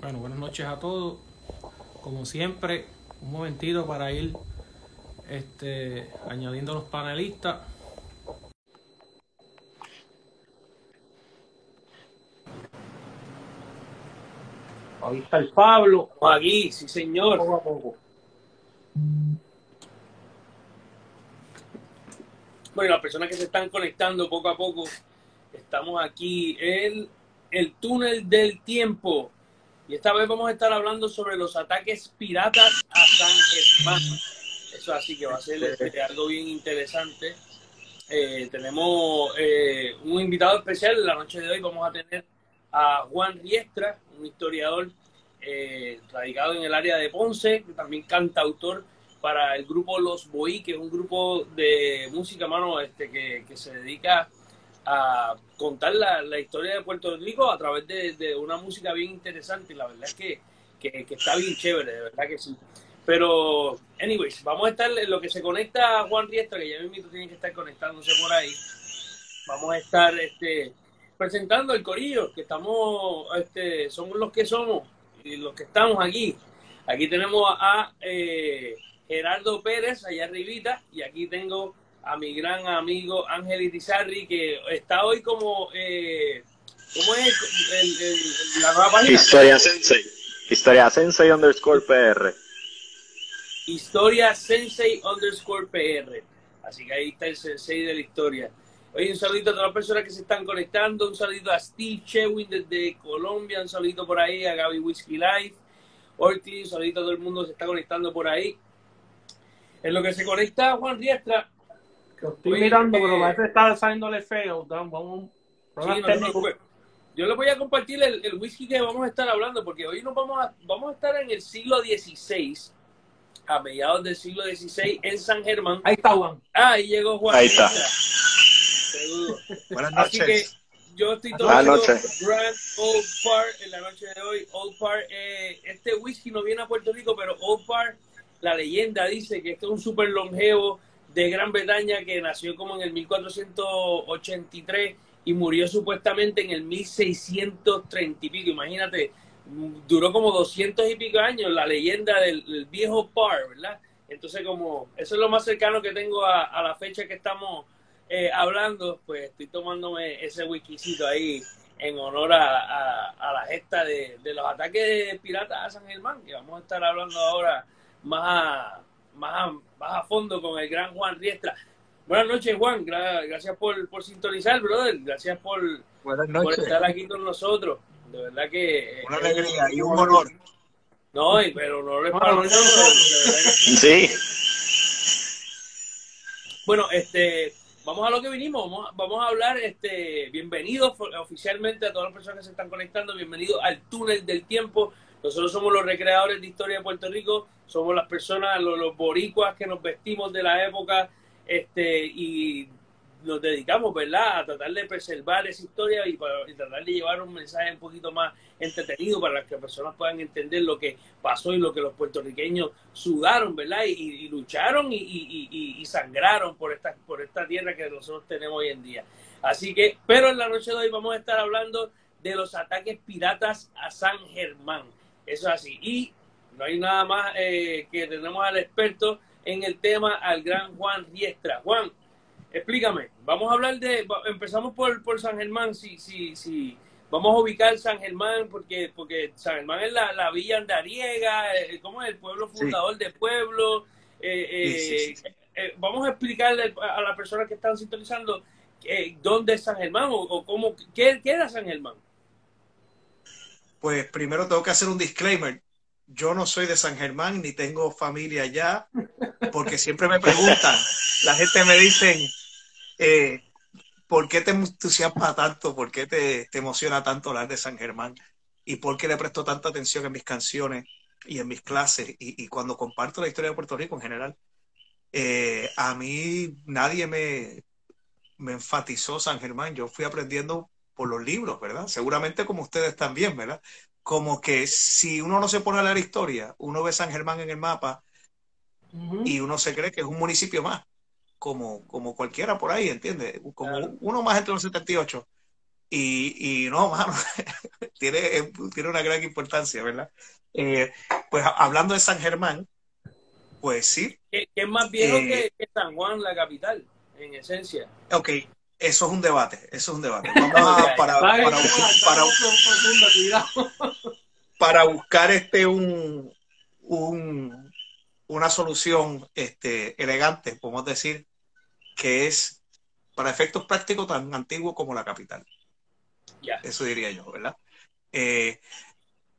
Bueno, buenas noches a todos. Como siempre, un momentito para ir este, añadiendo los panelistas. Ahí está el Pablo. Aquí, sí señor. Poco a poco. Bueno, las personas que se están conectando poco a poco, estamos aquí en el túnel del tiempo. Y esta vez vamos a estar hablando sobre los ataques piratas a San Germán. Eso así que va a ser este, algo bien interesante. Eh, tenemos eh, un invitado especial. La noche de hoy vamos a tener a Juan Riestra, un historiador eh, radicado en el área de Ponce, que también cantautor para el grupo Los Boí, que es un grupo de música, mano, este, que, que se dedica a contar la, la, historia de Puerto Rico a través de, de, una música bien interesante la verdad es que, que, que, está bien chévere, de verdad que sí. Pero, anyways, vamos a estar en lo que se conecta a Juan Riestra, que ya mismo tiene que estar conectándose por ahí. Vamos a estar este, presentando el corillo, que estamos, este, somos los que somos y los que estamos aquí. Aquí tenemos a eh, Gerardo Pérez, allá arribita, y aquí tengo a mi gran amigo Ángel Irizarri, que está hoy como, eh, ¿cómo es el, el, la nueva página? Historia Sensei. Historia Sensei underscore PR. Historia Sensei underscore PR. Así que ahí está el sensei de la historia. Oye, un saludito a todas las personas que se están conectando, un saludito a Steve Chewin desde Colombia, un saludito por ahí a Gaby Whiskey Life, Ortiz, un saludito a todo el mundo que se está conectando por ahí. En lo que se conecta Juan Riestra, estoy Oye, mirando, eh, pero parece que está saliéndole feo. Vamos, sí, no, yo les voy a compartir el, el, whisky que vamos a estar hablando, porque hoy nos vamos a, vamos a estar en el siglo XVI, a mediados del siglo XVI, en San Germán. Ahí está Juan. Ah, ahí llegó Juan. Ahí está. Seguro. Buenas noches. Así que yo estoy Buenas tomando noches. Grand Old Park en la noche de hoy. Old Park, eh, este whisky no viene a Puerto Rico, pero Old Park, la leyenda dice que este es un súper longevo de Gran Bretaña que nació como en el 1483 y murió supuestamente en el 1630 y pico. Imagínate, duró como 200 y pico años la leyenda del, viejo Par, ¿verdad? Entonces, como eso es lo más cercano que tengo a, la fecha que estamos eh, hablando, pues estoy tomándome ese whiskycito ahí en honor a, a, a la gesta de, de, los ataques de piratas a San Germán, que vamos a estar hablando ahora más a, más a, más a fondo con el gran Juan Riestra. Buenas noches, Juan. Gra gracias por, por, sintonizar, brother. Gracias por, por, estar aquí con nosotros. De verdad que. Una eh, alegría y un honor. No, pero no es para nosotros. Sí. Bueno, este. Vamos a lo que vinimos, vamos a, vamos a hablar, este, bienvenidos oficialmente a todas las personas que se están conectando, bienvenidos al túnel del tiempo. Nosotros somos los recreadores de historia de Puerto Rico, somos las personas, los, los boricuas que nos vestimos de la época este, y nos dedicamos, ¿verdad?, a tratar de preservar esa historia y, tratar de llevar un mensaje un poquito más entretenido para que las personas puedan entender lo que pasó y lo que los puertorriqueños sudaron, ¿verdad?, y, y lucharon y, y, sangraron por esta, por esta tierra que nosotros tenemos hoy en día. Así que, pero en la noche de hoy vamos a estar hablando de los ataques piratas a San Germán. Eso es así. Y no hay nada más eh, que tenemos al experto en el tema, al gran Juan Riestra. Juan, explícame, vamos a hablar de, empezamos por, por San Germán, si, si, si vamos a ubicar San Germán, porque, porque San Germán es la, la villa andariega, eh, ¿cómo es? El pueblo fundador sí. de pueblo. Eh, sí, sí, eh, vamos a explicarle a las personas que están sintonizando dónde es San Germán o, o cómo, qué, qué era San Germán. Pues primero tengo que hacer un disclaimer yo no soy de San Germán ni tengo familia allá, porque siempre me preguntan, la gente me dice, eh, ¿por qué te entusiasma tanto? ¿Por qué te, te, emociona tanto hablar de San Germán? ¿Y por qué le presto tanta atención en mis canciones y en mis clases y, cuando comparto la historia de Puerto Rico en general? Eh, a mí nadie me, me enfatizó San Germán, yo fui aprendiendo por los libros, ¿verdad? Seguramente como ustedes también, ¿verdad? como que si uno no se pone a leer historia, uno ve San Germán en el mapa uh -huh. y uno se cree que es un municipio más, como, como cualquiera por ahí, ¿entiendes? Como claro. uno más entre los 78. Y, y no, mano, tiene, eh, tiene una gran importancia, ¿verdad? Eh, pues hablando de San Germán, pues sí. Que, es más viejo que, San Juan, la capital, en esencia. Ok, eso es un debate, eso es un debate. Vamos a, para, para, para, buscar este un, un, una solución este, elegante, podemos decir, que es para efectos prácticos tan antiguo como la capital. Eso diría yo, ¿verdad? Eh,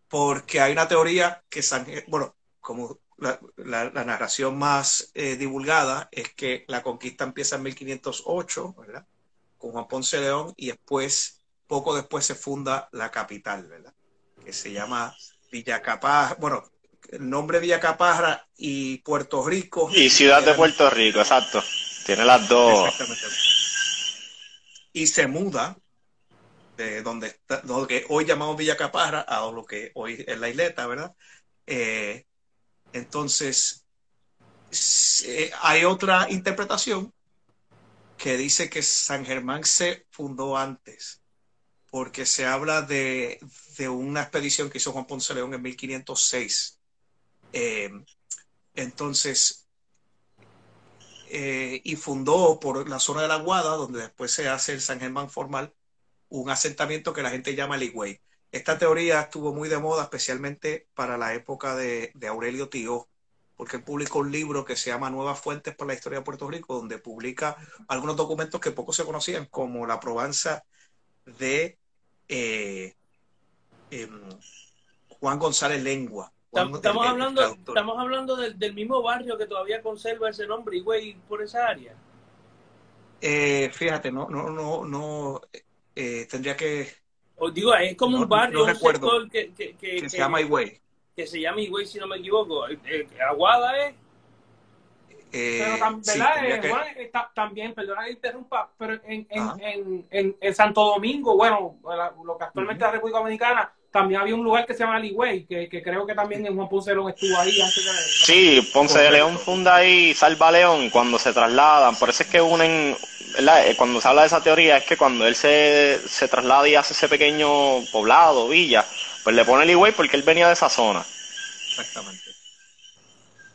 porque hay una teoría que San, bueno, como la, narración más eh, divulgada es que la conquista empieza en 1508, ¿verdad? Con Juan Ponce León y después, poco después se funda la capital, ¿verdad? Que se llama Villacapaz, bueno, el nombre Villacaparra y Puerto Rico. Y Ciudad de Puerto Rico, exacto. Tiene las dos. Exactamente. Y se muda de donde está, lo que hoy llamamos Villa Caparra a lo que hoy es la isleta, ¿verdad? Eh, entonces, hay otra interpretación que dice que San Germán se fundó antes, porque se habla de, de una expedición que hizo Juan Ponce León en 1506. Eh, entonces, eh, y fundó por la zona de la Guada, donde después se hace el San Germán formal, un asentamiento que la gente llama Ligüey. Esta teoría estuvo muy de moda, especialmente para la época de, Aurelio Tío, porque él publicó un libro que se llama Nuevas Fuentes para la Historia de Puerto Rico, donde publica algunos documentos que poco se conocían, como la probanza de eh, em, Juan González Lengua. estamos, hablando, estamos hablando del, mismo barrio que todavía conserva ese nombre, Higüey, por esa área. Eh, fíjate, no, no, no, no, eh, tendría que... Os digo, es como un barrio, un que, que, se llama Higüey. Que se llama Higüey, si no me equivoco. Eh, eh, Aguada es... pero ¿verdad? también, perdona que interrumpa, pero en, en, en, en, Santo Domingo, bueno, lo que actualmente es la República Dominicana, también había un lugar que se llama Ligüey, que, que creo que también en Juan Ponce de León estuvo ahí antes de... Sí, Ponce de León funda ahí Salva León cuando se trasladan, por eso es que unen, eh, cuando se habla de esa teoría es que cuando él se, se traslada y hace ese pequeño poblado, villa, pues le pone Ligüey porque él venía de esa zona. Exactamente.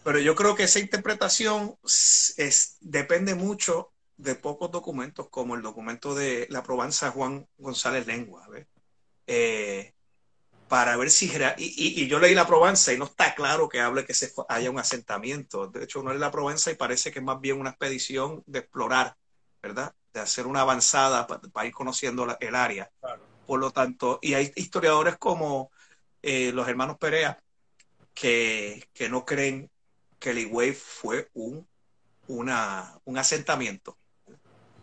Pero yo creo que esa interpretación es, depende mucho de pocos documentos, como el documento de la probanza Juan González Lengua. ¿ves? Eh, para ver si... Y, y, yo leí la Provenza y no está claro que hable que se haya un asentamiento. De hecho, no es la Provenza y parece que es más bien una expedición de explorar, ¿verdad? De hacer una avanzada para, ir conociendo el área. Por lo tanto, y hay historiadores como eh, los hermanos Perea que, que no creen que el Higüey fue un, una, un asentamiento.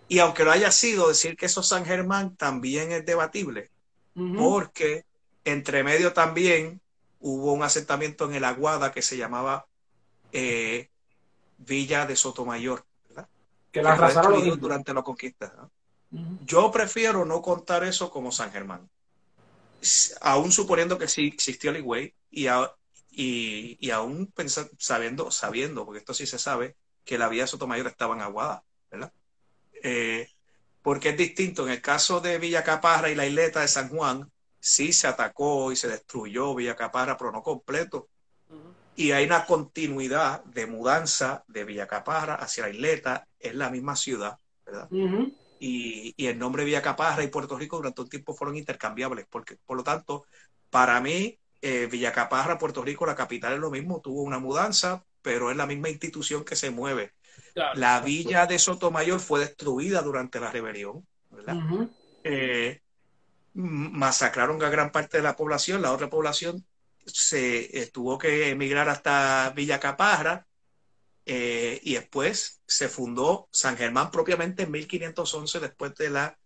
Y aunque lo haya sido, decir que eso es San Germán también es debatible, porque entre medio también hubo un asentamiento en el Aguada que se llamaba eh, Villa de Sotomayor, ¿verdad? Que la arrasaron durante la conquista. Yo prefiero no contar eso como San Germán, aún suponiendo que sí existió el Higüey y, y, aún sabiendo, sabiendo, porque esto sí se sabe, que la de Sotomayor estaba en Aguada, ¿verdad? Eh, porque es distinto. En el caso de Villa Caparra y la isleta de San Juan, sí se atacó y se destruyó Villa Caparra, pero no completo. Y hay una continuidad de mudanza de Villa Caparra hacia la isleta, es la misma ciudad, ¿verdad? Y, y, el nombre Villa Caparra y Puerto Rico durante un tiempo fueron intercambiables, porque por lo tanto, para mí, eh, Villa Caparra, Puerto Rico, la capital es lo mismo, tuvo una mudanza, pero es la misma institución que se mueve. la villa de Sotomayor fue destruida durante la rebelión, ¿verdad? masacraron a gran parte de la población, la otra población se eh, tuvo que emigrar hasta Villa Caparra eh, y después se fundó San Germán propiamente en 1511 después de la,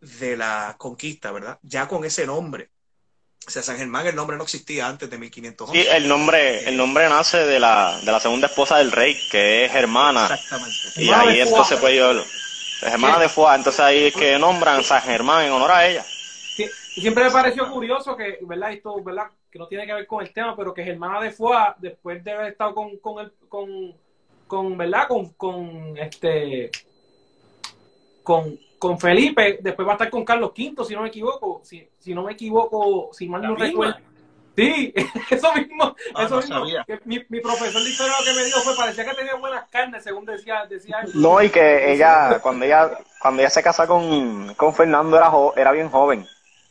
de la conquista, ¿verdad? Ya con ese nombre. O sea, San Germán el nombre no existía antes de 1511. Sí, el nombre, el nombre nace de la, de la segunda esposa del rey, que es Germana. Exactamente. Y ahí esto se puede yo, Germana de Foix, entonces ahí es que nombran San Germán en honor a ella. Y siempre me pareció curioso que, ¿verdad? Esto, ¿verdad? Que no tiene que ver con el tema, pero que Germana de Foix, después de haber estado con, con, el, con, con ¿verdad? Con, con, este, con, con Felipe, después va a estar con Carlos V, si no me equivoco, si, si no me equivoco, si mal no recuerdo. Sí, eso mismo, ah, eso mismo. Mi, mi, profesor de historia lo que me dijo fue parecía que tenía buenas carnes, según decía, decía No, y que ella, cuando ella, cuando ella se casa con, con Fernando era, era bien joven.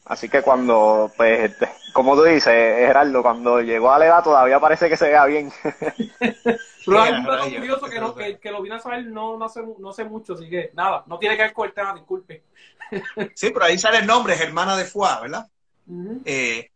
Así que cuando, pues, este, como tú dices, Gerardo, cuando llegó a la edad todavía parece que se vea bien. Pero hay un dato curioso que, no, que, que, lo vine a saber no, no, sé, no sé mucho, así que nada, no tiene que ver con el tema, disculpe. Sí, pero ahí sale el nombre, Germana de Foix, ¿verdad? eh,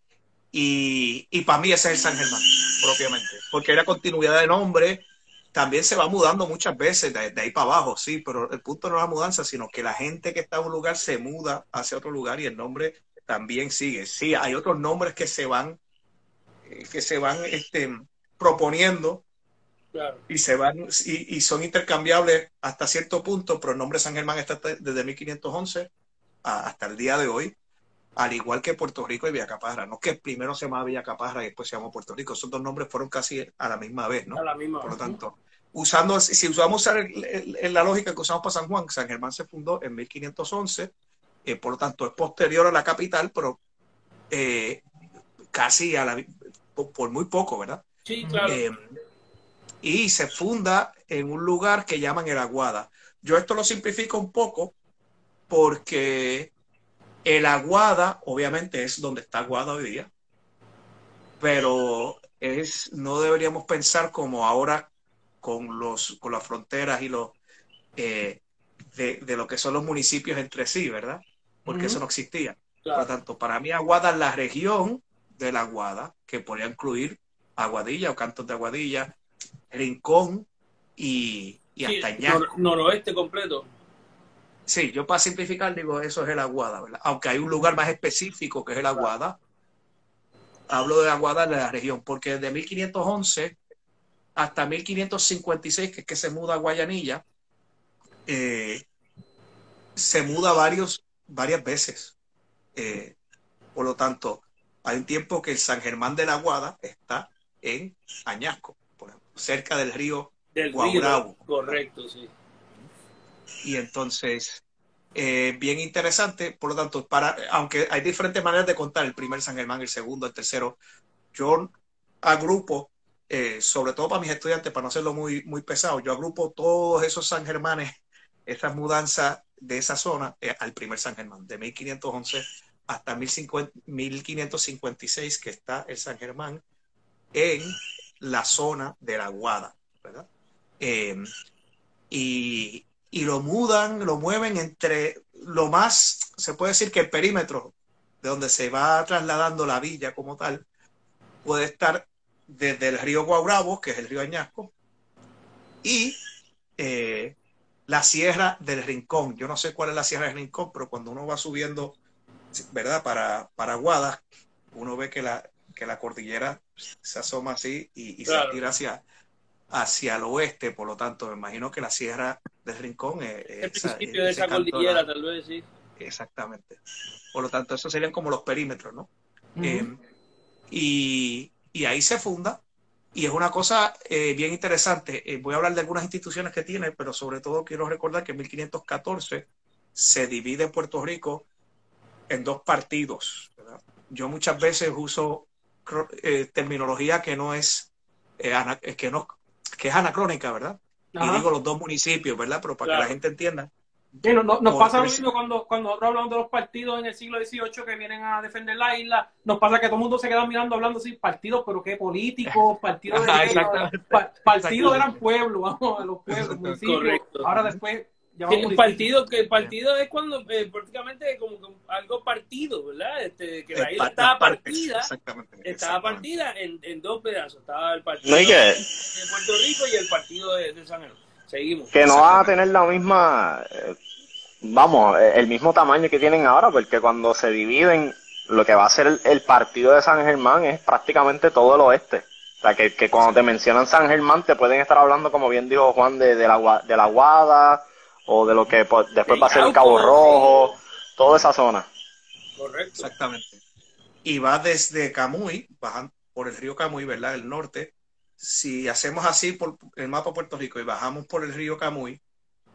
y, y para mí ese es el San Germán, propiamente, porque era continuidad de nombre, también se va mudando muchas veces de, de, ahí para abajo, sí, pero el punto no es la mudanza, sino que la gente que está en un lugar se muda hacia otro lugar y el nombre también sigue. Sí, hay otros nombres que se van, eh, que se van este, proponiendo y se van y, son intercambiables hasta cierto punto, pero el nombre San Germán está desde 1511 hasta el día de hoy, al igual que Puerto Rico y Villacaparra. No que primero se llamaba Villacaparra y después se llamó Puerto Rico. Esos dos nombres fueron casi a la misma vez, ¿no? A la misma Por lo tanto, usando, si usamos la lógica que usamos para San Juan, San Germán se fundó en 1511 eh, por lo tanto es posterior a la capital, pero eh, casi a la, por, muy poco, ¿verdad? Sí, claro. Eh, y se funda en un lugar que llaman el Aguada. Yo esto lo simplifico un poco porque el Aguada, obviamente, es donde está Aguada hoy día, pero es, no deberíamos pensar como ahora con, los, con las fronteras y los, de, de, lo que son los municipios entre sí, ¿verdad? Porque eso no existía. Por lo tanto, para mí Aguada es la región de la Aguada, que podría incluir Aguadilla o Cantos de Aguadilla, Rincón y, y hasta noroeste completo. Sí, yo para simplificar digo, eso es el Aguada, ¿verdad? Aunque hay un lugar más específico que es el Aguada. Hablo de Aguada de la región, porque desde 1511 hasta 1556, que es que se muda a Guayanilla, eh, se muda varios varias veces. Eh, por lo tanto, hay un tiempo que el San Germán de la Guada está en Añasco, cerca del río del correcto, sí. Y entonces, eh, bien interesante, por lo tanto, para, aunque hay diferentes maneras de contar el primer San Germán, el segundo, el tercero, yo agrupo, eh, sobre todo para mis estudiantes, para no hacerlo muy, muy pesado, yo agrupo todos esos San Germanes, esas mudanzas de esa zona eh, al primer San Germán, de 1511 hasta 1556, que está el San Germán en la zona de la Guada, ¿verdad? Em, y, y, lo mudan, lo mueven entre lo más, se puede decir que el perímetro de donde se va trasladando la villa como tal, puede estar desde el río Guaurabo, que es el río Añasco, y eh, la Sierra del Rincón. Yo no sé cuál es la Sierra del Rincón, pero cuando uno va subiendo, ¿verdad? Para, para Guada, uno ve que la, que la cordillera se asoma así y, se tira hacia, hacia el oeste. Por lo tanto, me imagino que la Sierra del Rincón es... El principio de esa cordillera, tal vez, sí. Exactamente. Por lo tanto, esos serían como los perímetros, ¿no? Eh, y, y ahí se funda y es una cosa eh, bien interesante. Eh, voy a hablar de algunas instituciones que tiene, pero sobre todo quiero recordar que en 1514 se divide Puerto Rico en dos partidos. Yo muchas veces uso eh, terminología que no es que no que es anacrónica, ¿verdad? Y digo los dos municipios, ¿verdad? Pero para que la gente entienda no, nos pasa lo mismo cuando, cuando nosotros hablamos de los partidos en el siglo XVIII que vienen a defender la isla, nos pasa que todo el mundo se queda mirando hablando así, partidos, pero qué políticos, partidos de partidos eran pueblos, vamos, a los pueblos, municipios. Ahora después el partido que el partido es cuando eh, prácticamente como algo partido verdad este, que la isla estaba partida estaba partida en, en, dos pedazos estaba el partido de Puerto Rico y el partido de, de San Jerónimo que no va a tener la misma, eh, vamos, eh, el mismo tamaño que tienen ahora, porque cuando se dividen, lo que va a ser el, partido de San Germán es prácticamente todo el oeste. O sea, que, cuando te mencionan San Germán te pueden estar hablando, como bien dijo Juan, de, de, la, de la Guada o de lo que después va a ser el Cabo Rojo, toda esa zona. Correcto. Exactamente. Y va desde Camuy, bajan por el río Camuy, ¿verdad? El norte, si hacemos así por el mapa de Puerto Rico y bajamos por el río Camuy,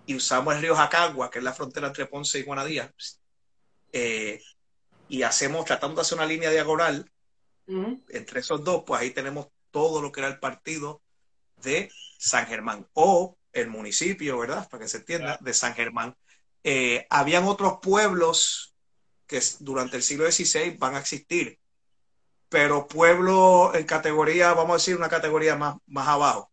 y usamos el río Jacagua, que es la frontera entre Ponce y Guanadía, eh, y hacemos, tratando de hacer una línea diagonal entre esos dos, pues ahí tenemos todo lo que era el partido de San Germán o el municipio, ¿verdad? Para que se entienda, de San Germán. Eh, habían otros pueblos que durante el siglo XVI van a existir, pero pueblo en categoría, vamos a decir, una categoría más, más abajo.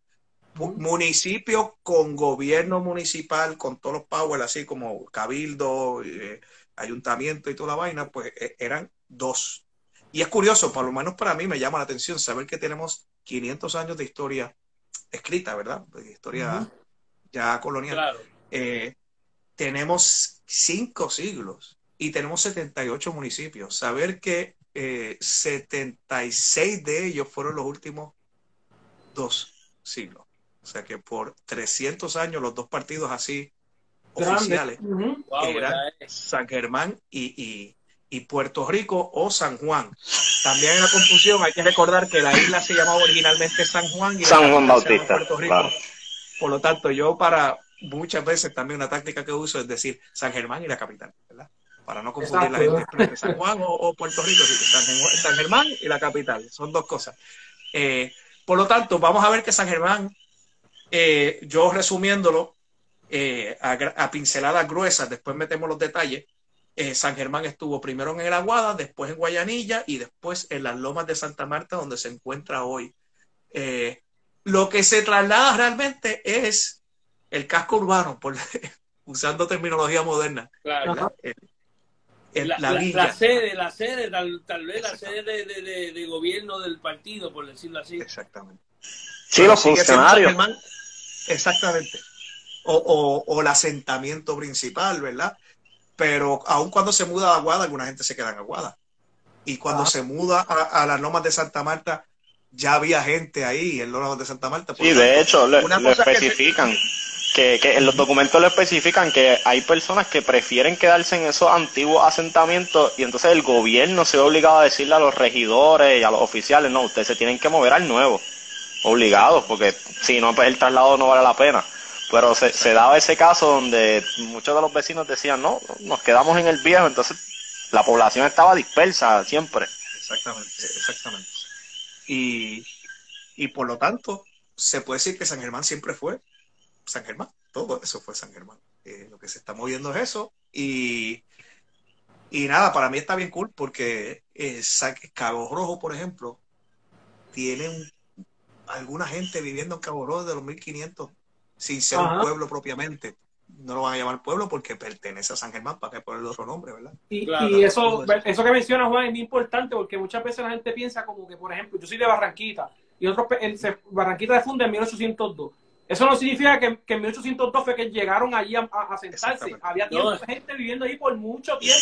Municipio con gobierno municipal, con todos los powers, así como cabildo, eh, ayuntamiento y toda la vaina, pues e, eran dos. Y es curioso, por lo menos para mí me llama la atención saber que tenemos 500 años de historia escrita, ¿verdad? De historia ya colonial. Eh, tenemos cinco siglos y tenemos 78 municipios. Saber que 76 eh, de ellos fueron los últimos dos siglos. O sea que por 300 años los dos partidos así oficiales eran San Germán y, Puerto Rico o San Juan. También hay una confusión, hay que recordar que la isla se llamaba originalmente San Juan y San Juan Bautista. Puerto Rico. Por lo tanto, yo para muchas veces también una táctica que uso es decir San Germán y la capital, ¿verdad? Para no confundir la gente entre San Juan o, Puerto Rico, San, Germán y la capital, son dos cosas. Eh, por lo tanto, vamos a ver que San Germán, eh, yo resumiéndolo eh, a, pinceladas gruesas, después metemos los detalles, San Germán estuvo primero en el Aguada, después en Guayanilla y después en las lomas de Santa Marta, donde se encuentra hoy. lo que se traslada realmente es el casco urbano, por, usando terminología moderna. Claro. La, sede, la sede, tal, vez la sede de, gobierno del partido, por decirlo así. Exactamente. Sí, los funcionarios. exactamente. O, o, el asentamiento principal, ¿verdad? Pero aun cuando se muda a Aguada, alguna gente se queda en Aguada. Y cuando ah. se muda a, las lomas de Santa Marta, ya había gente ahí en lomas de Santa Marta. Sí, de hecho, lo, especifican que, en los documentos le especifican que hay personas que prefieren quedarse en esos antiguos asentamientos y entonces el gobierno se ve obligado a decirle a los regidores y a los oficiales, no, ustedes se tienen que mover al nuevo, obligados, porque si no, pues el traslado no vale la pena. Pero se, se daba ese caso donde muchos de los vecinos decían, no, nos quedamos en el viejo, entonces la población estaba dispersa siempre. Exactamente, exactamente. Y, y por lo tanto, se puede decir que San Germán siempre fue San Germán, todo eso fue San Germán. Eh, lo que se está moviendo es eso. Y, y nada, para mí está bien cool porque eh, Cabo Rojo, por ejemplo, tiene alguna gente viviendo en Cabo Rojo de los 1500 sin ser un pueblo propiamente. No lo van a llamar pueblo porque pertenece a San Germán, para que ponerle otro nombre, ¿verdad? Y, eso, eso que menciona Juan es muy importante porque muchas veces la gente piensa como que, por ejemplo, yo soy de Barranquita y otro, Barranquita de funda en 1802 eso no significa que, en 1802 fue que llegaron allí a, sentarse. Había gente viviendo ahí por mucho tiempo.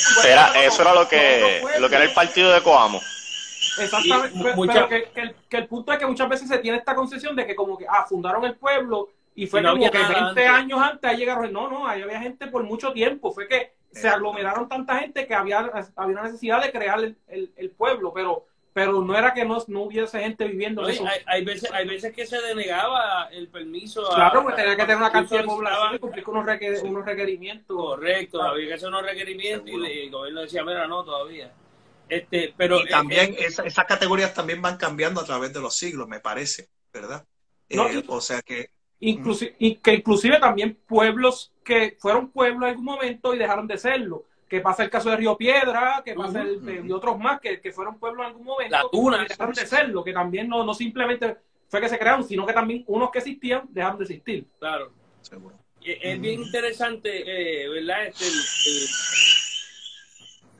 eso era lo que, lo que era el partido de Coamo. Exactamente. pero, que, el, punto es que muchas veces se tiene esta concesión de que como que ah, fundaron el pueblo y fue como que 20 años antes ahí llegaron. No, no, ahí había gente por mucho tiempo. Fue que se aglomeraron tanta gente que había, había una necesidad de crear el, el pueblo. Pero pero no era que no, no hubiese gente viviendo eso. Hay, veces, hay veces que se denegaba el permiso. Claro, pues tenía que tener una cantidad de población y cumplir con unos, requerimientos. Correcto, había que hacer unos requerimientos y el gobierno decía, mira, no, todavía. Este, pero, y también eh, esas categorías también van cambiando a través de los siglos, me parece, ¿verdad? Eh, o sea que... Inclusive, y que inclusive también pueblos que fueron pueblos en algún momento y dejaron de serlo que pasa el caso de Río Piedra, que pasa el, de otros más que, que, fueron pueblos en algún momento la tuna, dejaron de serlo, que también no, no simplemente fue que se crearon, sino que también unos que existían dejaron de existir. Claro. Es bien interesante, eh, ¿verdad? Este,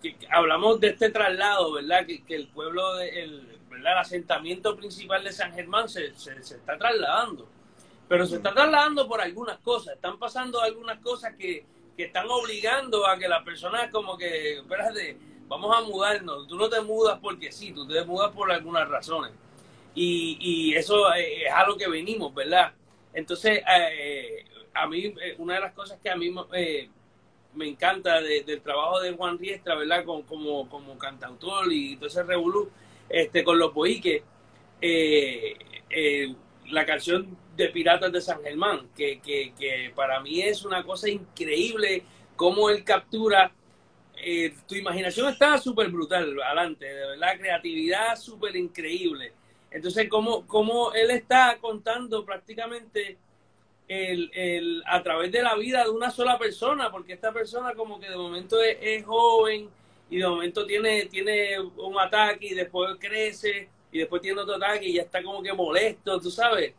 que, hablamos de este traslado, ¿verdad? Que, que el pueblo, de, el, ¿verdad? el asentamiento principal de San Germán se, se, se está trasladando. Pero se está trasladando por algunas cosas. Están pasando algunas cosas que, que están obligando a que la persona como que, espérate, vamos a mudarnos. Tú no te mudas porque sí, tú te mudas por algunas razones. Y, y eso es a lo que venimos, ¿verdad? Entonces, eh, a mí, eh, una de las cosas que a mí eh, me encanta del trabajo de Juan Riestra, ¿verdad? Como, como, como cantautor y todo ese revolú, este, con los boiques, la canción de Piratas de San Germán, que, que, que para mí es una cosa increíble cómo él captura. Eh, tu imaginación está súper brutal, adelante, de verdad, creatividad súper increíble. Entonces, cómo, cómo él está contando prácticamente el, el, a través de la vida de una sola persona, porque esta persona como que de momento es, joven y de momento tiene, tiene un ataque y después crece y después tiene otro ataque y ya está como que molesto, tú sabes,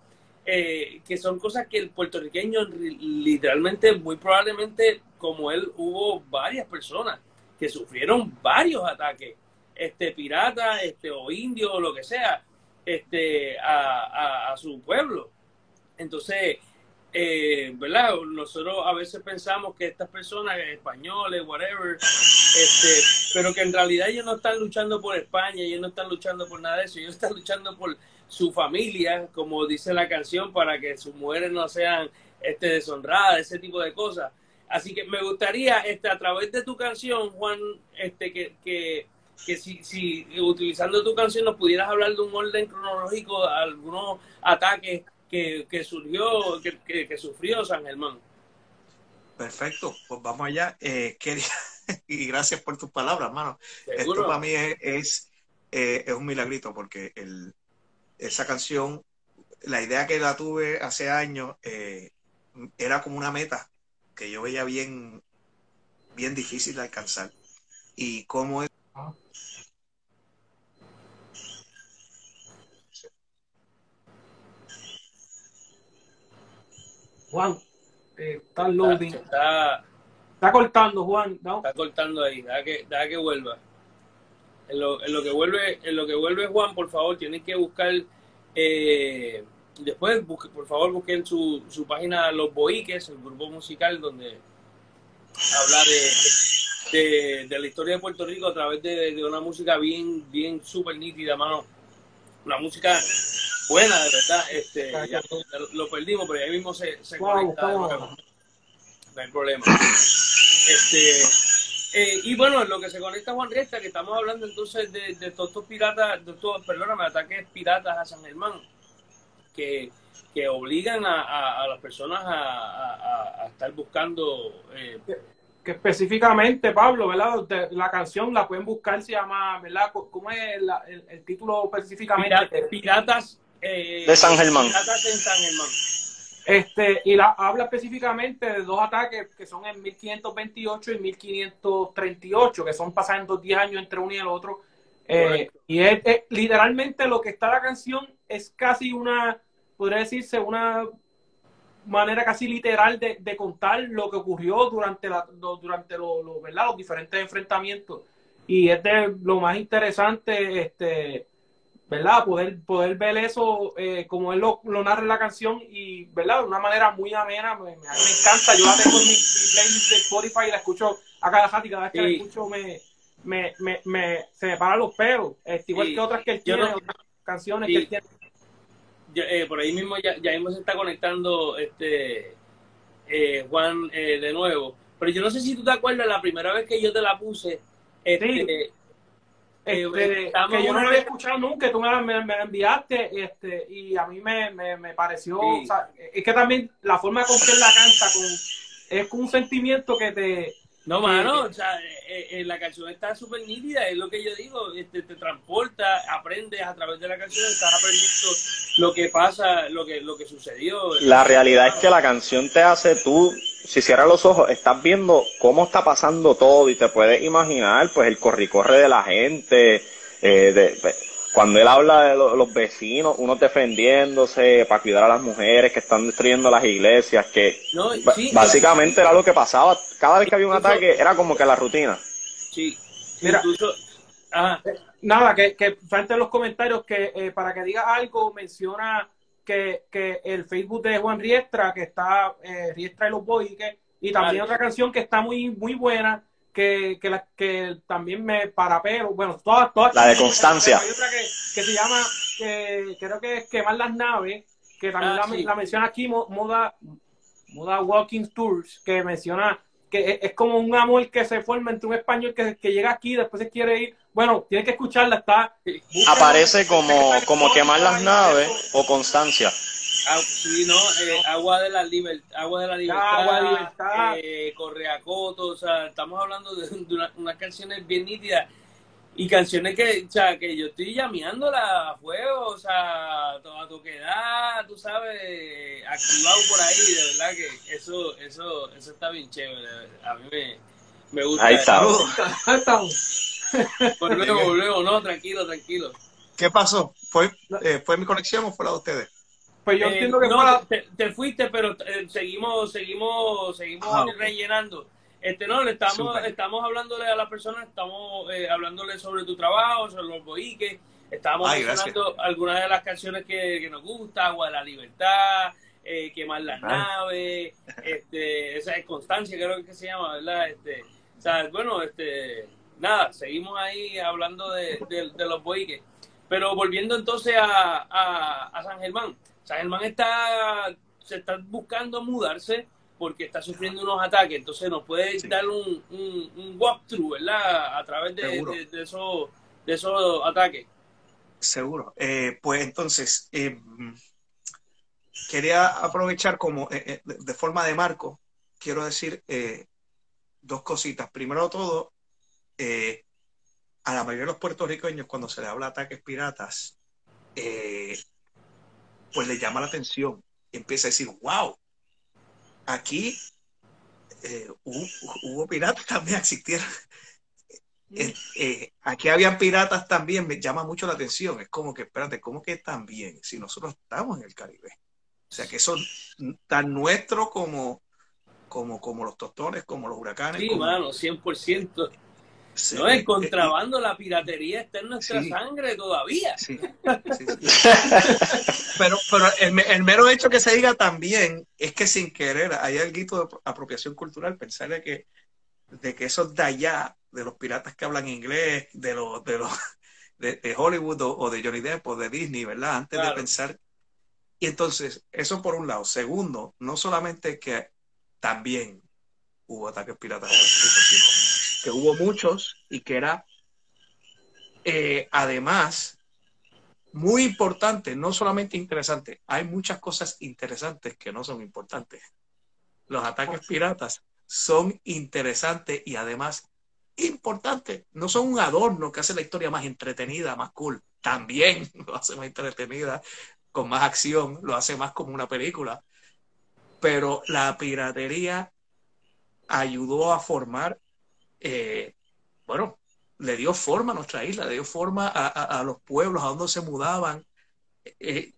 eh, que son cosas que el puertorriqueño literalmente, muy probablemente como él, hubo varias personas que sufrieron varios ataques, este pirata, este o indio o lo que sea, este a, a su pueblo. Entonces, eh, ¿verdad? Nosotros a veces pensamos que estas personas, españoles, whatever, este, pero que en realidad ellos no están luchando por España, ellos no están luchando por nada de eso, ellos están luchando por su familia, como dice la canción, para que sus mujeres no sean este, deshonradas, ese tipo de cosas. Así que me gustaría, este, a través de tu canción, Juan, este, que, que, que si, si utilizando tu canción nos pudieras hablar de un orden cronológico, algunos ataques que, surgió, que, que, sufrió San Germán. Perfecto, pues vamos allá. Eh, y gracias por tus palabras, hermano. Esto para mí es, eh, es, un milagrito porque el, esa canción, la idea que la tuve hace años, eh, era como una meta que yo veía bien, bien difícil de alcanzar. Y cómo es Juan, eh, está loading. Está, está, cortando, Juan. ¿no? Está cortando ahí, deja que, que vuelva. En lo, que vuelve, en lo que vuelve Juan, por favor, tienen que buscar eh, después, por favor, busquen su, su página Los Boiques, el grupo musical donde habla de, de, la historia de Puerto Rico a través de, una música bien, bien súper nítida, mano. Una música buena, de verdad. Este, ya, lo perdimos, pero ahí mismo se, se conecta. No hay problema. Este, eh, y bueno, lo que se conecta Juan Riesta, que estamos hablando entonces de, de todos estos piratas, de estos, perdóname, ataques piratas a San Germán, que, que obligan a, a, las personas a, a estar buscando. Eh, que específicamente, Pablo, ¿verdad? La canción la pueden buscar, se llama, ¿verdad? ¿Cómo es el, el, título específicamente? Piratas eh, de San Germán. Este, y la, habla específicamente de dos ataques que son en 1528 y 1538, que son pasando 10 años entre uno y el otro. Eh, y es, literalmente lo que está la canción es casi una, podría decirse, una manera casi literal de, de contar lo que ocurrió durante, la, durante lo, ¿verdad? los diferentes enfrentamientos. Y es de lo más interesante, este, ¿verdad? Poder, poder ver eso eh, como él lo, narra en la canción y, ¿verdad? De una manera muy amena, me, me, encanta. Yo la tengo en mi, playlist de Spotify y la escucho a cada rato y cada vez que la escucho me, me, me, me, se me paran los pelos, este, igual que otras que él tiene, otras canciones que él tiene. Eh, por ahí mismo ya, ya mismo se está conectando este eh, Juan de nuevo. Pero yo no sé si tú te acuerdas la primera vez que yo te la puse. Este, este, que yo no lo había escuchado nunca, tú me la, me, enviaste este, y a mí me, me, pareció, es que también la forma con que él la canta con, es con un sentimiento que te... No, mano, o sea, eh, eh, la canción está súper nítida, es lo que yo digo, este, te transporta, aprendes a través de la canción, estás aprendiendo lo que pasa, lo que, lo que sucedió. La realidad es que la canción te hace tú si cierras los ojos, estás viendo cómo está pasando todo y te puedes imaginar pues el corricorre de la gente, eh, de, cuando él habla de los vecinos, unos defendiéndose para cuidar a las mujeres que están destruyendo las iglesias, que básicamente era lo que pasaba. Cada vez que había un ataque era como que la rutina. Sí, Mira, nada, que, que frente a los comentarios que eh, para que diga algo menciona que, que el Facebook de Juan Riestra, que está eh, Riestra y los Boiques, y también otra canción que está muy, muy buena, que, que, la, que también me parapero, bueno, todas, todas. La de Constancia. Hay otra que, que se llama, que creo que es Quemar las Naves, que también ah, la, menciona aquí, Moda, Moda Walking Tours, que menciona que es, como un amor que se forma entre un español que, que llega aquí, después se quiere ir bueno, tiene que escucharla, está. Aparece como, como quemar las naves o constancia. Ah, sí, no, eh, agua de la libertad, agua de la libertad, agua de libertad. Eh, Correacoto, o sea, estamos hablando de, unas canciones bien nítidas y canciones que, o sea, que yo estoy llameándola a fuego, o sea, a tu queda, tú sabes, activado por ahí, de verdad que eso, eso, eso está bien chévere, a mí me, me gusta. Ahí está. volvemos, volvemos, no, tranquilo, tranquilo. ¿Qué pasó? ¿Fue, eh, ¿Fue mi conexión o fue la de ustedes? Pues yo eh, entiendo que no, te, fuiste, pero eh, seguimos, seguimos, seguimos ah, rellenando. Este no, le estamos, estamos hablándole a las personas, estamos eh, hablándole sobre tu trabajo, sobre los boiques, estamos mencionando algunas de las canciones que, nos gusta, Agua de la Libertad, eh, Quemar las ah. naves, este, esa es Constancia, creo que se llama, ¿verdad? Este, o sea, bueno, este, nada, seguimos ahí hablando de, los boiques. Pero volviendo entonces a, a San Germán, San Germán está, se está buscando mudarse porque está sufriendo unos ataques. Entonces nos puede dar un, un, walkthrough, ¿verdad? A través de, de, esos, de esos ataques. Seguro. Eh, pues entonces, eh, quería aprovechar como eh, de forma de marco, quiero decir dos cositas. Primero todo, a la mayoría de los puertorriqueños cuando se le habla de ataques piratas, pues le llama la atención y empieza a decir, wow, aquí eh, hubo, piratas también, existieron. Eh, eh, aquí habían piratas también, me llama mucho la atención. Es como que, espérate, ¿cómo que también? Si nosotros estamos en el Caribe. O sea, que son tan nuestros como, como, como los tostones, como los huracanes. Sí, hermano, 100% no, el contrabando, la piratería está en nuestra sangre todavía. pero pero el, mero hecho que se diga también es que sin querer hay algo de apropiación cultural, pensar de que, de que eso de allá, de los piratas que hablan inglés, de los de los de, Hollywood o, de Johnny Depp o de Disney, ¿verdad? Antes de pensar. Y entonces, eso por un lado. Segundo, no solamente que también hubo ataques piratas sino que hubo muchos y que era eh, además muy importante, no solamente interesante, hay muchas cosas interesantes que no son importantes. Los ataques piratas son interesantes y además importantes. No son un adorno que hace la historia más entretenida, más cool. También lo hace más entretenida, con más acción, lo hace más como una película. Pero la piratería ayudó a formar eh, bueno, le dio forma a nuestra isla, le dio forma a, los pueblos, a donde se mudaban, eh,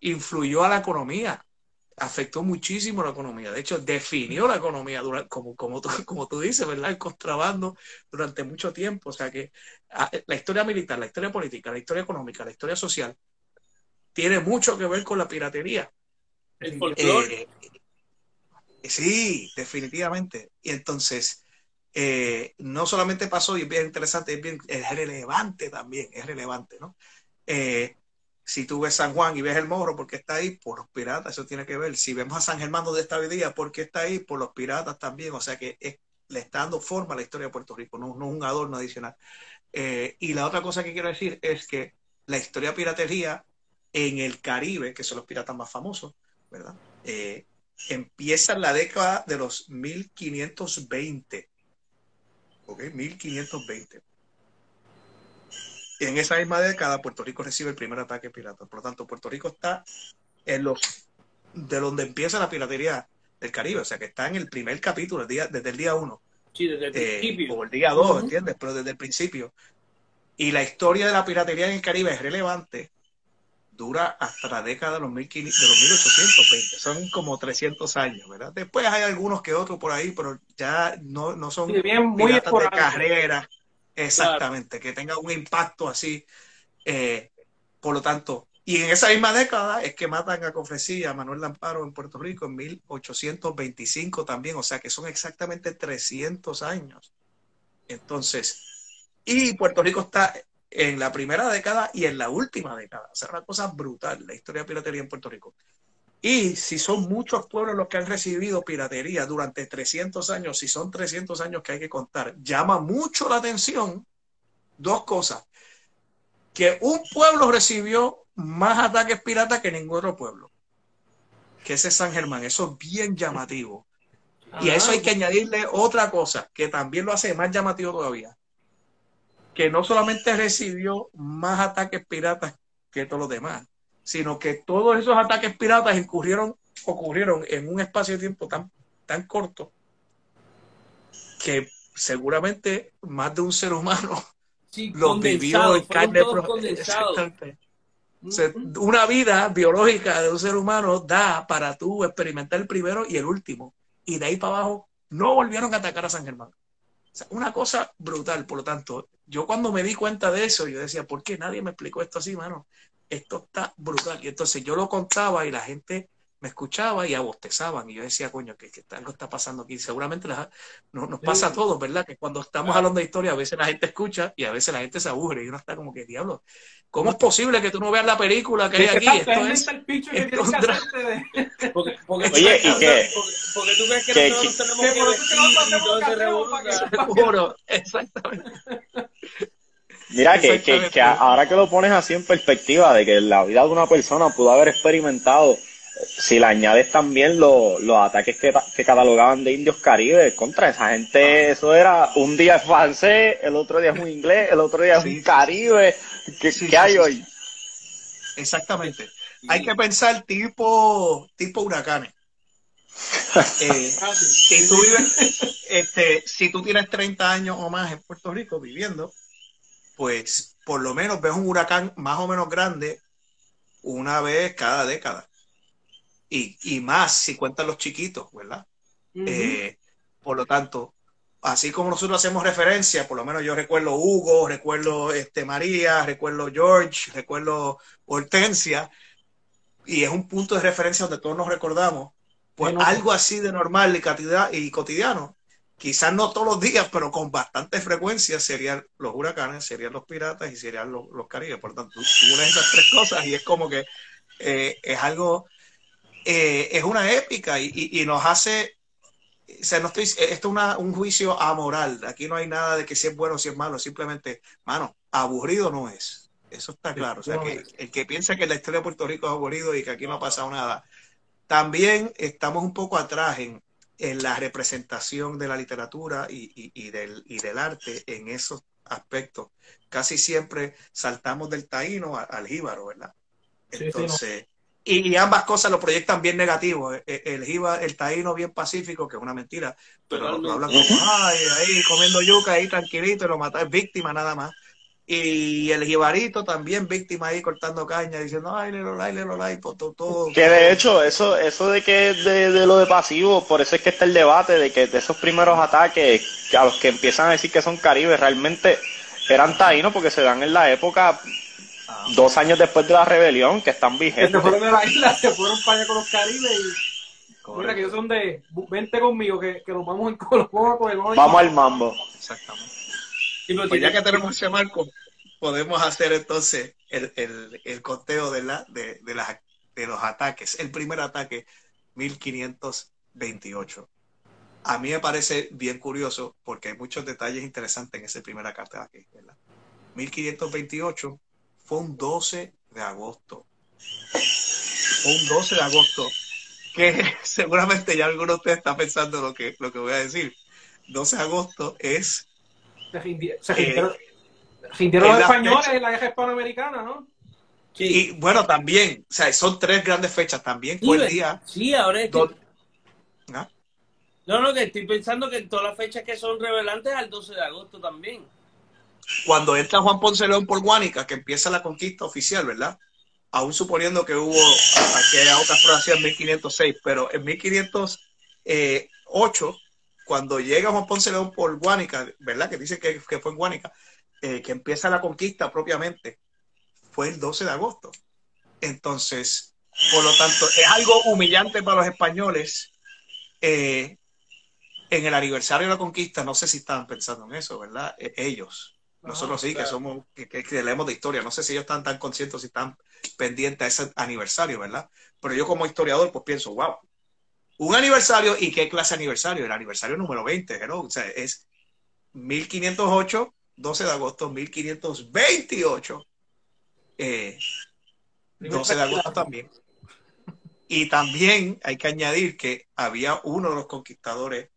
influyó a la economía, afectó muchísimo la economía. De hecho, definió la economía, como, como, tú, como tú dices, ¿verdad? El contrabando durante mucho tiempo. O sea que ah, la historia militar, la historia política, la historia económica, la historia social, tiene mucho que ver con la piratería. El folclore. Eh, sí, definitivamente. Y entonces, eh, no solamente pasó y es bien interesante, es, bien, es relevante también, es relevante, ¿no? Eh, si tú ves San Juan y ves el Morro, porque está ahí? Por los piratas, eso tiene que ver. Si vemos a San Germán de esta día, ¿por qué está ahí? Por los piratas también. O sea que le está dando forma a la historia de Puerto Rico, no, no un adorno adicional. Eh, y la otra cosa que quiero decir es que la historia de piratería en el Caribe, que son los piratas más famosos, ¿verdad? empieza en la década de los 1520 ¿ok? 1520. Y en esa misma década Puerto Rico recibe el primer ataque pirata. Por lo tanto, Puerto Rico está en los de donde empieza la piratería del Caribe, o sea que está en el primer capítulo, el día, desde el día uno. Sí, desde el eh, principio. O el día dos, ¿entiendes? Pero desde el principio. Y la historia de la piratería en el Caribe es relevante dura hasta la década de los, 1820. Son como 300 años, ¿verdad? Después hay algunos que otros por ahí, pero ya no, no son bien, muy de carrera. Exactamente, que tenga un impacto así. Eh, por lo tanto, y en esa misma década es que matan a Cofresía, a Manuel Lamparo en Puerto Rico en 1825 también, o sea que son exactamente 300 años. Entonces, y Puerto Rico está en la primera década y en la última década. O sea, una cosa brutal, la historia de piratería en Puerto Rico. Y si son muchos pueblos los que han recibido piratería durante 300 años, si son 300 años que hay que contar, llama mucho la atención dos cosas. Que un pueblo recibió más ataques piratas que ningún otro pueblo. que ese San Germán, eso es bien llamativo. Y a eso hay que añadirle otra cosa, que también lo hace más llamativo todavía. Que no solamente recibió más ataques piratas que todos los demás, sino que todos esos ataques piratas ocurrieron, ocurrieron en un espacio de tiempo tan, tan corto que seguramente más de un ser humano los vivió en carne una vida biológica de un ser humano da para tú experimentar el primero y el último. Y de ahí para abajo no volvieron a atacar a San Germán. una cosa brutal, por lo tanto, yo cuando me di cuenta de eso, yo decía, ¿por qué nadie me explicó esto así, mano? Esto está brutal. Y entonces yo lo contaba y la gente me escuchaba y abostezaban. Y yo decía, coño, que, algo está pasando aquí. Seguramente nos pasa a todos, ¿verdad? Que cuando estamos hablando de historia, a veces la gente escucha y a veces la gente se aburre y uno está como que, diablo, ¿cómo es posible que tú no veas la película que hay aquí? Esto es, Oye, ¿y qué? Porque, tú ves que, nosotros tenemos que, vestir y todo se exactamente. Mira, que, que, que ahora que lo pones así en perspectiva, de que la vida de una persona pudo haber experimentado si le añades también los ataques que, que, catalogaban de indios caribes contra esa gente, eso era un día es francés, el otro día es un inglés, el otro día es un caribe. ¿Qué, hay hoy? Exactamente. Hay que pensar tipo, tipo huracanes. Eh, si, tú vives, este, si tú tienes 30 años o más en Puerto Rico viviendo, pues por lo menos ves un huracán más o menos grande una vez cada década y, más si cuentan los chiquitos, ¿verdad? Eh, por lo tanto, así como nosotros hacemos referencia, por lo menos yo recuerdo Hugo, recuerdo este, María, recuerdo George, recuerdo Hortensia, y es un punto de referencia donde todos nos recordamos, pues algo así de normal y, cotidiano, quizás no todos los días, pero con bastante frecuencia serían los huracanes, serían los piratas y serían los, los caribes. Por tanto, tú unes esas tres cosas y es como que eh, es algo eh, es una épica y, nos hace, o sea, no estoy, esto es un juicio amoral, aquí no hay nada de que si es bueno o si es malo, simplemente, mano, aburrido no es, eso está claro, o sea, que el que piensa que la historia de Puerto Rico es aburrido y que aquí no ha pasado nada, también estamos un poco atrás en, la representación de la literatura y, del, y del arte en esos aspectos. Casi siempre saltamos del taíno al jíbaro, ¿verdad? Entonces, y, ambas cosas lo proyectan bien negativo. El, el, el taíno bien pacífico, que es una mentira, pero lo, hablan como, ay, ahí comiendo yuca, ahí tranquilito, y lo mata, es víctima nada más. Y el jibarito también víctima ahí cortando caña, diciendo, ay, le lo like, le lo like, todo, todo. Que de hecho, eso, eso de que de, de, lo de pasivo, por eso es que está el debate de que de esos primeros ataques, a los que empiezan a decir que son caribes, realmente eran taínos porque se dan en la época dos años después de la rebelión, que están vigentes. Se fueron de la isla, se fueron para allá con los caribes y. Mira, que ellos son de. Vente conmigo, que, que nos vamos en Colo Vamos al mambo. Exactamente. Y pues ya que tenemos ese marco, podemos hacer entonces el, el, el conteo de, la, de, de, las, de los ataques. El primer ataque, 1528. A mí me parece bien curioso porque hay muchos detalles interesantes en ese primer ataque. ¿verdad? 1528 fue un 12 de agosto. Fue un 12 de agosto. Que seguramente ya alguno de ustedes está pensando lo que, lo que voy a decir. 12 de agosto es. Se rindieron, los españoles en la guerra hispanoamericana, ¿no? Sí. Y bueno, también, o sea, son tres grandes fechas también. El día. Sí, ahora es que... ¿Ah? No, no, que estoy pensando que todas las fechas que son revelantes al 12 de agosto también cuando entra Juan Ponce León por Guánica, que empieza la conquista oficial, ¿verdad? Aún suponiendo que hubo aquella otra frase en 1506, pero en 1508, cuando llega Juan Ponce León por Guánica, ¿verdad? Que dice que, fue en Guánica, eh, que empieza la conquista propiamente, fue el 12 de agosto. Entonces, por lo tanto, es algo humillante para los españoles. Eh, en el aniversario de la conquista, no sé si estaban pensando en eso, ¿verdad? E, ellos. Nosotros sí, que somos, que, que, leemos de historia. No sé si ellos están tan conscientes, si están pendientes a ese aniversario, ¿verdad? Pero yo como historiador, pues pienso, wow, un aniversario, ¿y qué clase de aniversario? El aniversario número 20, ¿no? O sea, es 1508, 12 de agosto, 1528, eh, 12 de agosto también. Y también hay que añadir que había uno de los conquistadores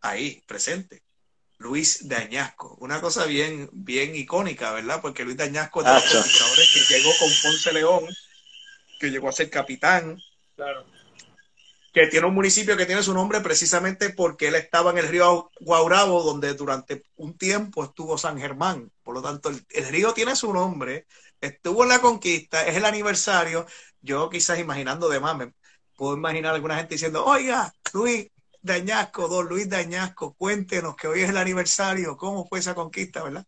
ahí presente, Luis de Añasco. Una cosa bien, bien icónica, ¿verdad? Porque Luis de Añasco es de los conquistadores que llegó con Ponce León, que llegó a ser capitán. Claro. Que tiene un municipio que tiene su nombre precisamente porque él estaba en el río Guaurabo, donde durante un tiempo estuvo San Germán. Por lo tanto, el, el río tiene su nombre, estuvo en la conquista, es el aniversario. Yo quizás imaginando de más, me puedo imaginar a alguna gente diciendo, oiga, Luis, Dañasco, don Luis Dañasco, cuéntenos que hoy es el aniversario, cómo fue esa conquista, ¿verdad?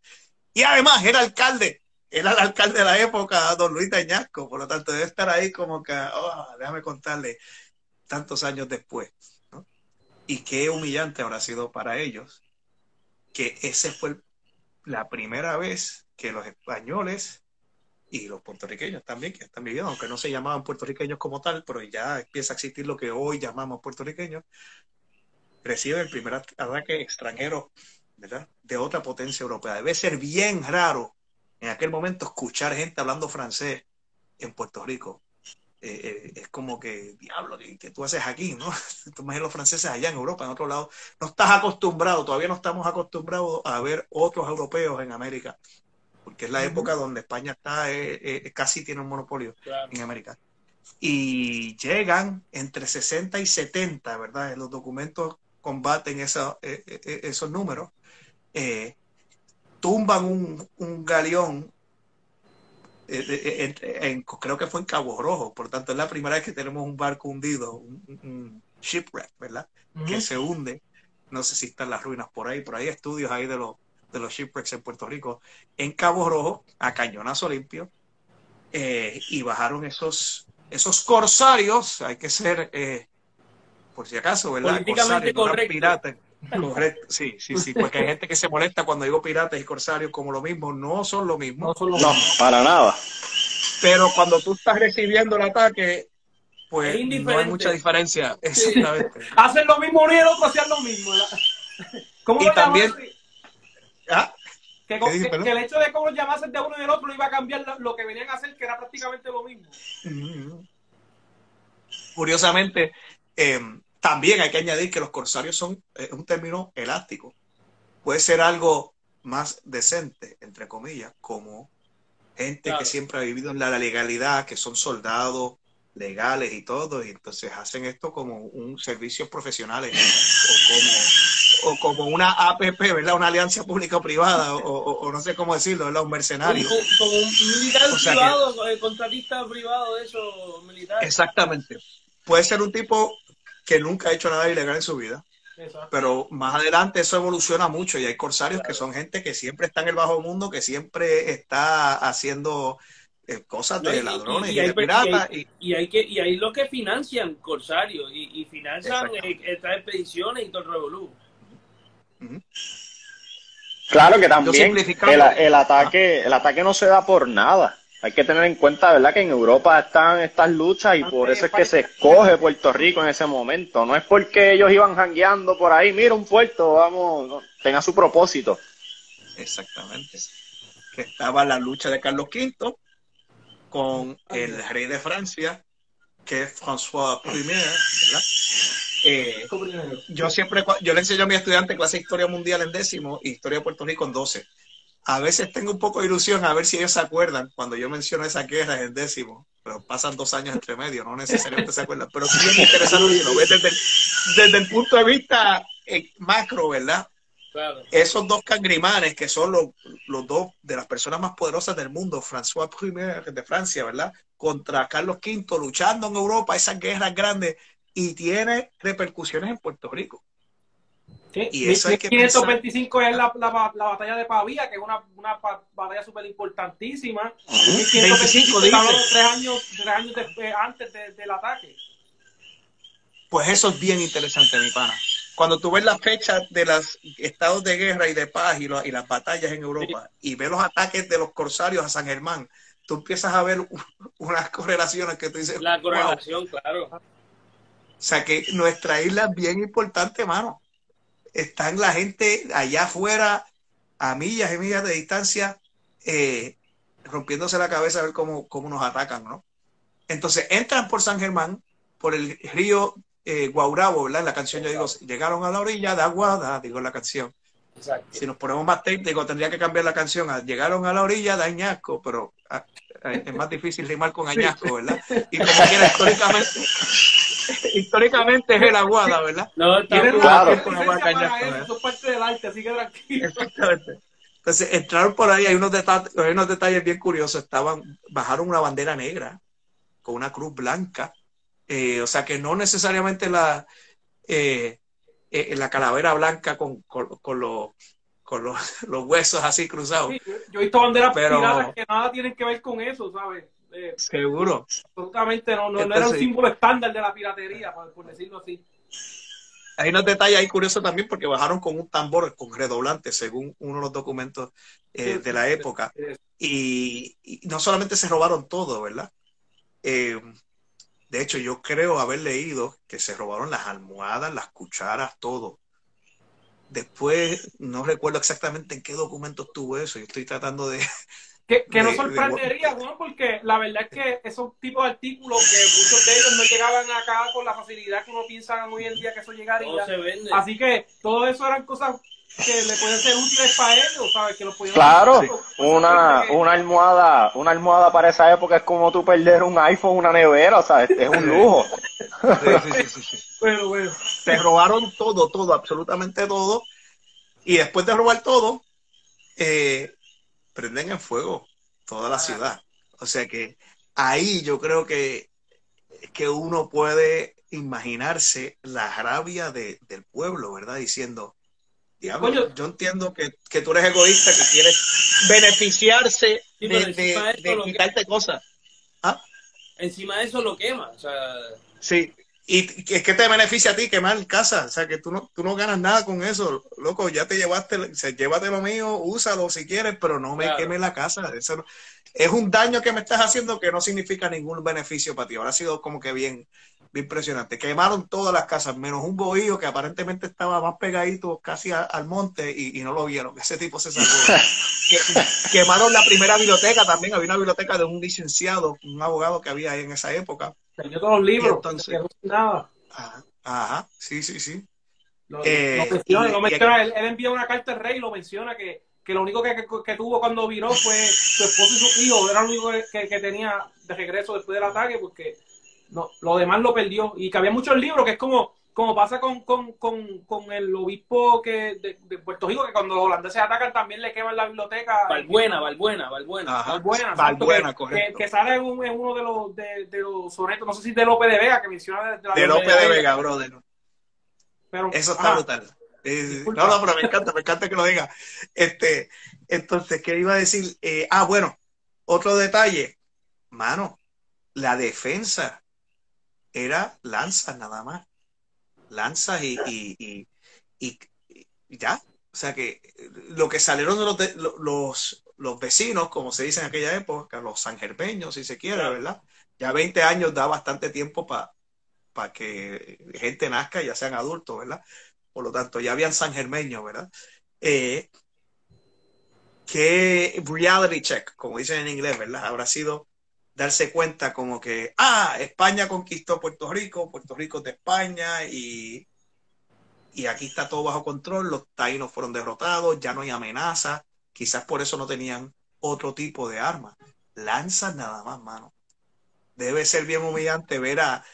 Y además era alcalde, era el alcalde de la época, don Luis Dañasco, por lo tanto debe estar ahí como que, oh, déjame contarle, tantos años después. Y qué humillante habrá sido para ellos que ese fue la primera vez que los españoles y los puertorriqueños también, que están viviendo, aunque no se llamaban puertorriqueños como tal, pero ya empieza a existir lo que hoy llamamos puertorriqueños, recibe el primer ataque extranjero ¿verdad? de otra potencia europea. Debe ser bien raro en aquel momento escuchar gente hablando francés en Puerto Rico. Eh, eh, es como que, diablo, que, tú haces aquí? ¿no? Tú imaginas los franceses allá en Europa, en otro lado. No estás acostumbrado, todavía no estamos acostumbrados a ver otros europeos en América, porque es la época donde España está, eh, casi tiene un monopolio en América. Y llegan entre 60 y 70, ¿verdad? En los documentos combaten esa, eh, eh, eh, esos números, tumban un, un galeón, en, creo que fue en Cabo Rojo, por tanto es la primera vez que tenemos un barco hundido, un, shipwreck, ¿verdad? Que se hunde. No sé si están las ruinas por ahí, pero hay estudios ahí de los, de los shipwrecks en Puerto Rico, en Cabo Rojo, a cañonazo limpio, y bajaron esos, esos corsarios, hay que ser por si acaso, ¿verdad? Políticamente correcto. Piratas. Correcto, sí, sí, sí, porque hay gente que se molesta cuando digo piratas y corsarios como lo mismo, no son lo mismo. No, son lo no para nada. Pero cuando tú estás recibiendo el ataque, pues no hay mucha diferencia. Exactamente. hacen lo mismo uno y el otro hacían lo mismo. ¿Cómo y también... ¿Ah? Que, que, el hecho de cómo llamasen de uno y del otro iba a cambiar lo, que venían a hacer, que era prácticamente lo mismo. Curiosamente, eh, también hay que añadir que los corsarios son eh, un término elástico. Puede ser algo más decente, entre comillas, como gente que siempre ha vivido en la legalidad, que son soldados legales y todo, y entonces hacen esto como un servicio profesionales o como, o como una APP, ¿verdad? Una alianza pública-privada, o, no sé cómo decirlo, ¿verdad? Un mercenario. Como, un militar privado, eh, contratista privado de eso, militar. Exactamente. Puede ser un tipo que nunca ha hecho nada ilegal en su vida. Pero más adelante eso evoluciona mucho y hay corsarios que son gente que siempre está en el bajo mundo, que siempre está haciendo eh, cosas de ladrones y, de piratas. Y, hay, que, y hay los que financian corsarios y, financian eh, estas expediciones y todo el revolú. Claro que también el, el, ataque, el ataque no se da por nada hay que tener en cuenta, ¿verdad?, que en Europa están estas luchas y por eso es que se escoge Puerto Rico en ese momento. No es porque ellos iban jangueando por ahí, mira un puerto, vamos, tenga su propósito. Exactamente. Que estaba la lucha de Carlos V con el rey de Francia, que es François I, ¿verdad? Eh, yo siempre, yo le enseño a mi estudiante clase de historia mundial en décimo y historia de Puerto Rico en doce a veces tengo un poco de ilusión a ver si ellos se acuerdan cuando yo menciono esa guerra en el décimo, pero pasan dos años entre medio, no necesariamente se acuerdan, pero sí es interesante lo ves desde, desde el, punto de vista eh, macro, ¿verdad? Esos dos cangrimanes que son los, los, dos de las personas más poderosas del mundo, François I de Francia, ¿verdad? Contra Carlos V, luchando en Europa, esas guerras grandes, y tiene repercusiones en Puerto Rico. Y eso 1525 es la, la, la, batalla de Pavía, que es una, una batalla súper importantísima. 1525, tres años, tres años de, antes de, del ataque. Pues eso es bien interesante, mi pana. Cuando tú ves las fechas de los estados de guerra y de paz y, y las batallas en Europa y ves los ataques de los corsarios a San Germán, tú empiezas a ver unas correlaciones que tú dices. La correlación, claro. O sea que nuestra isla es bien importante, hermano están la gente allá afuera, a millas y millas de distancia, eh, rompiéndose la cabeza a ver cómo, cómo nos atacan, ¿no? Entonces entran por San Germán, por el río eh, Guaurabo, ¿verdad? En la canción yo digo, llegaron a la orilla de Aguada, digo la canción. Si nos ponemos más tape, digo, tendría que cambiar la canción llegaron a la orilla de Añasco, pero ah, eh, es más difícil rimar con Añasco, ¿verdad? Y como quiera, históricamente, históricamente es el Aguada, ¿verdad? No, está claro. Eso es parte del arte, así que tranquilo. Exactamente. Entonces, entraron por ahí, hay unos, detalles, hay unos detalles bien curiosos. Estaban, bajaron una bandera negra con una cruz blanca. Eh, o sea que no necesariamente la, eh, eh, la calavera blanca con, con, con, los, con los, los, huesos así cruzados. yo he visto banderas Pero, que nada tienen que ver con eso, ¿sabes? Seguro. Absolutamente no, no, era un símbolo estándar de la piratería, por decirlo así hay unos detalles ahí curiosos también porque bajaron con un tambor con redoblante, según uno de los documentos eh, de la época. Y, no solamente se robaron todo, ¿verdad? Eh, de hecho, yo creo haber leído que se robaron las almohadas, las cucharas, todo. Después, no recuerdo exactamente en qué documento estuvo eso. Yo estoy tratando de, que, que no sorprendería, bueno, porque la verdad es que esos tipos de artículos que muchos de ellos no llegaban acá con la facilidad que uno piensa hoy en día que eso llegaría. Así que todo eso eran cosas que le pueden ser útiles para ellos, ¿sabes? Que claro, una, una almohada, una almohada para esa época es como tú perder un iPhone, una nevera, o sea, es, un lujo. Sí, sí, sí, bueno, bueno. Se robaron todo, todo, absolutamente todo. Y después de robar todo, eh, prenden en fuego toda la ciudad. O sea que ahí yo creo que, que uno puede imaginarse la rabia de, del pueblo, ¿verdad? Diciendo, diablo, yo entiendo que, que, tú eres egoísta, que quieres beneficiarse de, de, quitarte cosas. ¿Ah? Encima de eso lo quema. O sea... Sí, y es que te beneficia a ti quemar casa, o sea que tú no, tú no ganas nada con eso, loco, ya te llevaste, o llévate lo mío, úsalo si quieres, pero no me queme la casa, eso es un daño que me estás haciendo que no significa ningún beneficio para ti, ahora ha sido como que bien, bien impresionante, quemaron todas las casas, menos un bohío que aparentemente estaba más pegadito casi al monte y, no lo vieron, ese tipo se salvó. quemaron la primera biblioteca también, había una biblioteca de un licenciado, un abogado que había ahí en esa época, Tenía todos los libros. Entonces, nada. Ajá, sí, sí, sí. Lo, eh, menciona, él, envía una carta al rey y lo menciona que, que lo único que, que, tuvo cuando viró fue su esposo y su hijo, era lo único que, que tenía de regreso después del ataque, porque no, lo demás lo perdió. Y que había muchos libros que es como como pasa con, con, con, con el obispo que de, Puerto Rico, que cuando los holandeses atacan también le queman la biblioteca. Valbuena, Valbuena, Valbuena. Valbuena, Valbuena que, que, sale en, uno de los, de, de, los sonetos, no sé si de López de Vega, que menciona de, la de López de, Vega, brother. Pero, Eso está brutal. no, no, pero me encanta, me encanta que lo diga. Este, entonces, ¿qué iba a decir? Eh, ah, bueno, otro detalle. Mano, la defensa era lanzas nada más lanzas y, y, y, ya. O sea que lo que salieron de los, los, los, vecinos, como se dice en aquella época, los sanjerpeños, si se quiere, ¿verdad? Ya 20 años da bastante tiempo para para que gente nazca y ya sean adultos, ¿verdad? Por lo tanto, ya habían sanjermeños, ¿verdad? Eh, que reality check, como dicen en inglés, ¿verdad? Habrá sido darse cuenta como que, ah, España conquistó Puerto Rico, Puerto Rico es de España y, y aquí está todo bajo control, los taínos fueron derrotados, ya no hay amenaza, quizás por eso no tenían otro tipo de armas. Lanzas nada más, mano. Debe ser bien humillante ver a...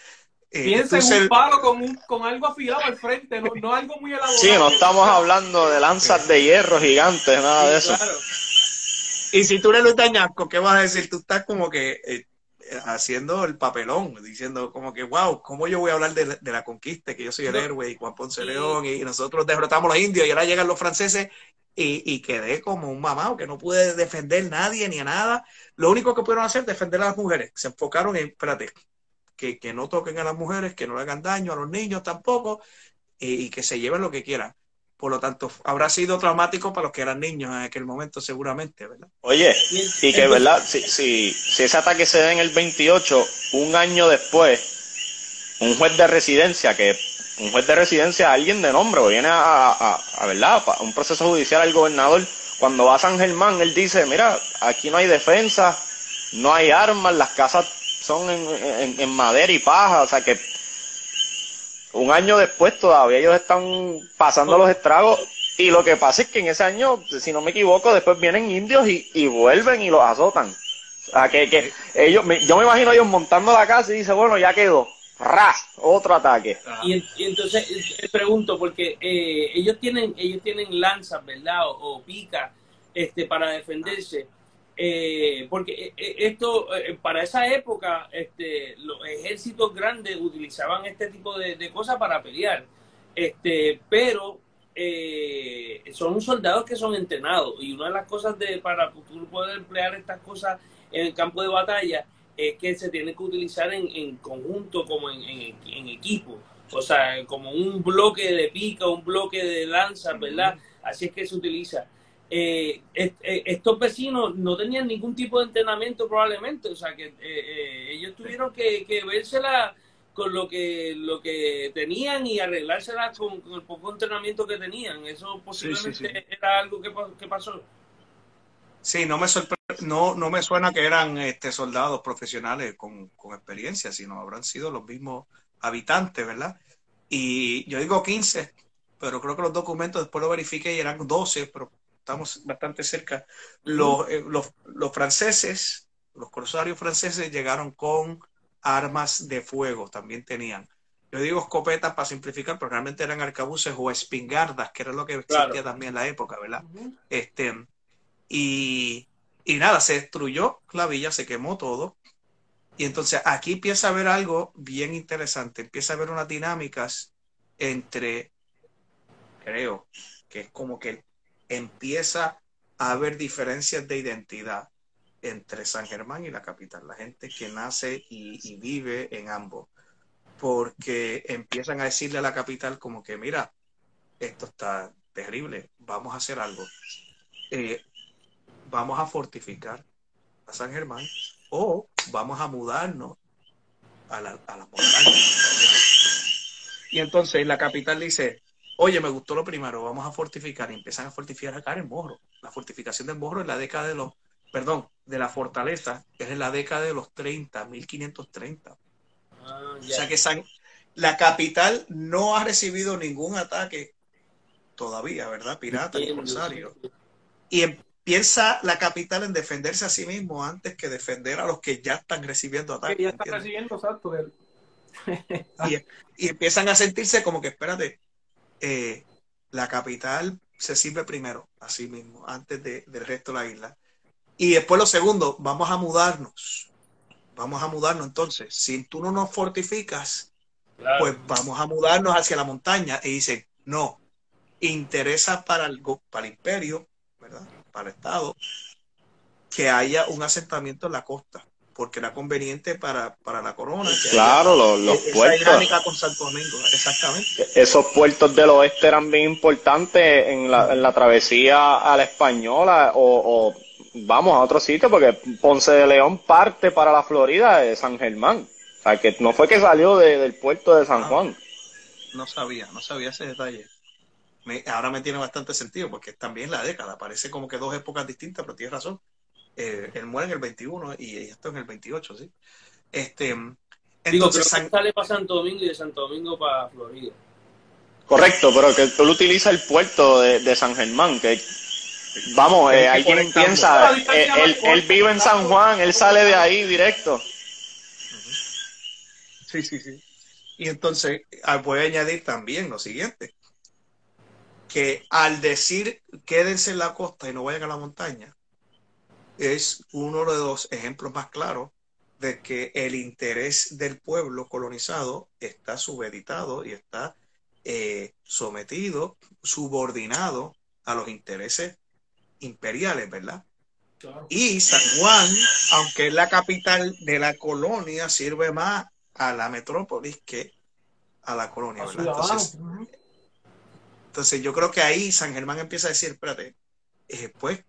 Eh, Piensa en un palo con, con, algo afilado al frente, no, no, algo muy elaborado. Sí, no estamos hablando de lanzas de hierro gigantes, nada de eso. Y si tú eres Luis Dañasco, ¿qué vas a decir? Tú estás como que eh, haciendo el papelón, diciendo como que, wow, ¿cómo yo voy a hablar de, la conquista? Que yo soy el héroe y Juan Ponce León y nosotros derrotamos a los indios y ahora llegan los franceses y, y, quedé como un mamado que no pude defender a nadie ni a nada. Lo único que pudieron hacer es defender a las mujeres. Se enfocaron en, espérate, que, que no toquen a las mujeres, que no le hagan daño a los niños tampoco y que se lleven lo que quieran. Por lo tanto, habrá sido traumático para los que eran niños en aquel momento, seguramente, ¿verdad? Oye, y que, ¿verdad? Si, si, si ese ataque se da en el 28, un año después, un juez de residencia, que un juez de residencia, alguien de nombre, viene a, a, ¿verdad? A un proceso judicial al gobernador, cuando va a San Germán, él dice, mira, aquí no hay defensa, no hay armas, las casas son en, en, en madera y paja, o sea que un año después todavía ellos están pasando los estragos y lo que pasa es que en ese año, si no me equivoco, después vienen indios y, vuelven y los azotan. O sea, que, que ellos, yo me imagino ellos montando la casa y dicen, bueno, ya quedó. ¡Ras! Otro ataque. Y, entonces te pregunto, porque eh, ellos tienen ellos tienen lanzas, ¿verdad? O, o pica este, para defenderse. Eh, porque eh, esto, para esa época, este, los ejércitos grandes utilizaban este tipo de, cosas para pelear. Este, pero son soldados que son entrenados. Y una de las cosas de para poder emplear estas cosas en el campo de batalla es que se tiene que utilizar en, conjunto, como en, equipo. O sea, como un bloque de pica, un bloque de lanza, ¿verdad? Así es que se utiliza. Eh, eh, estos vecinos no tenían ningún tipo de entrenamiento probablemente, o sea que eh, ellos tuvieron que, que vérsela con lo que lo que tenían y arreglársela con, el poco entrenamiento que tenían. Eso posiblemente era algo que, que pasó. Sí, no me no, no me suena que eran este, soldados profesionales con, experiencia, sino habrán sido los mismos habitantes, ¿verdad? Y yo digo 15, pero creo que los documentos después lo verifiqué y eran 12, pero estamos bastante cerca. Los, eh, los, los franceses, los corsarios franceses llegaron con armas de fuego, también tenían. Yo digo escopetas para simplificar, pero realmente eran arcabuces o espingardas, que era lo que existía también en la época, ¿verdad? Este y, nada, se destruyó la villa, se quemó todo. Y entonces aquí empieza a haber algo bien interesante, empieza a haber unas dinámicas entre, creo, que es como que empieza a haber diferencias de identidad entre San Germán y la capital, la gente que nace y, vive en ambos, porque empiezan a decirle a la capital como que, mira, esto está terrible, vamos a hacer algo. Eh, vamos a fortificar a San Germán o vamos a mudarnos a la, a montaña. Y entonces la capital dice, oye, me gustó lo primero, vamos a fortificar. Y empiezan a fortificar acá en Morro. La fortificación de Morro es la década de los, perdón, de la fortaleza, es en la década de los 30, 1530. Ah, o sea que San, la capital no ha recibido ningún ataque todavía, ¿verdad? Pirata y corsario. Y, piensa la capital en defenderse a sí mismo antes que defender a los que ya están recibiendo ataques. ya están recibiendo, exacto. y, empiezan a sentirse como que, espérate, eh, la capital se sirve primero a sí mismo, antes del resto de la isla. Y después lo segundo, vamos a mudarnos. Vamos a mudarnos entonces. Si tú no nos fortificas, pues vamos a mudarnos hacia la montaña. Y dicen, no, interesa para el, para el imperio, ¿verdad? para el Estado que haya un asentamiento en la costa, porque era conveniente para, la corona. claro, los, puertos. con Santo Domingo, exactamente. Esos puertos del oeste eran bien importantes en la, en la travesía a la española o, vamos a otro sitio, porque Ponce de León parte para la Florida de San Germán. O sea, que no fue que salió del puerto de San Juan. No sabía, no sabía ese detalle ahora me tiene bastante sentido porque también la década, parece como que dos épocas distintas, pero tienes razón. Eh, él muere en el 21 y esto en el 28, ¿sí? Este, entonces, sale para Santo Domingo y de Santo Domingo para Florida. Correcto, pero que tú lo utilizas el puerto de, San Germán, que vamos, eh, hay quien piensa, eh, él, vive en San Juan, él sale de ahí directo. Sí, sí, sí. Y entonces ah, voy a añadir también lo siguiente que al decir quédense en la costa y no vayan a la montaña, es uno de los ejemplos más claros de que el interés del pueblo colonizado está subeditado y está eh, sometido, subordinado a los intereses imperiales, ¿verdad? Y San Juan, aunque es la capital de la colonia, sirve más a la metrópolis que a la colonia, ¿verdad? Entonces, entonces yo creo que ahí San Germán empieza a decir, espérate, eh, pues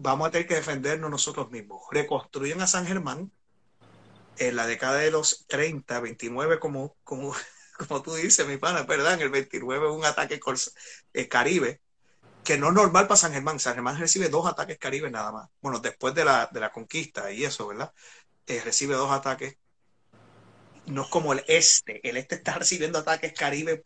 vamos a tener que defendernos nosotros mismos. Reconstruyen a San Germán en la década de los 30, 29, como, como, como tú dices, mi pana, ¿verdad? En el 29 un ataque eh, caribe, que no es normal para San Germán. San Germán recibe dos ataques caribe nada más. Bueno, después de la, de la conquista y eso, ¿verdad? Eh, recibe dos ataques no es como el este. El este está recibiendo ataques Caribe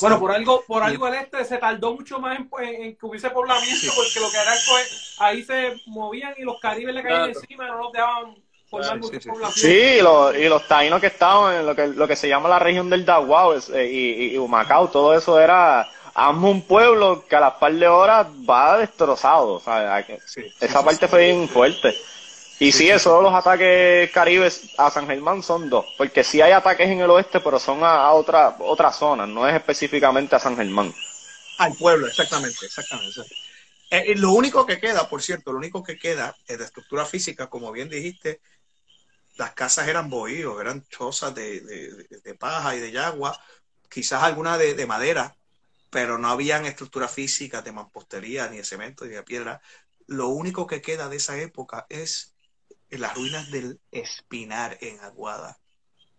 Bueno, por algo, por algo el este se tardó mucho más en, que hubiese poblamiento, porque lo que era pues, ahí se movían y los caribes le caían encima, no los dejaban formar mucha población. Sí, y los, y los taínos que estaban en lo que, lo que se llama la región del Daguao eh, y, y, Humacao, todo eso era amo un pueblo que a las par de horas va destrozado. Esa parte fue bien fuerte. Y sí, esos los ataques caribes a San Germán son dos, porque sí hay ataques en el oeste, pero son a, otra otra zona, no es específicamente a San Germán. Al pueblo, exactamente, exactamente. Eh, lo único que queda, por cierto, lo único que queda es de estructura física, como bien dijiste, las casas eran bohíos, eran chozas de, de, paja y de yagua, quizás alguna de, de madera, pero no habían estructura física de mampostería, ni de cemento, ni de piedra. Lo único que queda de esa época es en las ruinas del Espinar en Aguada.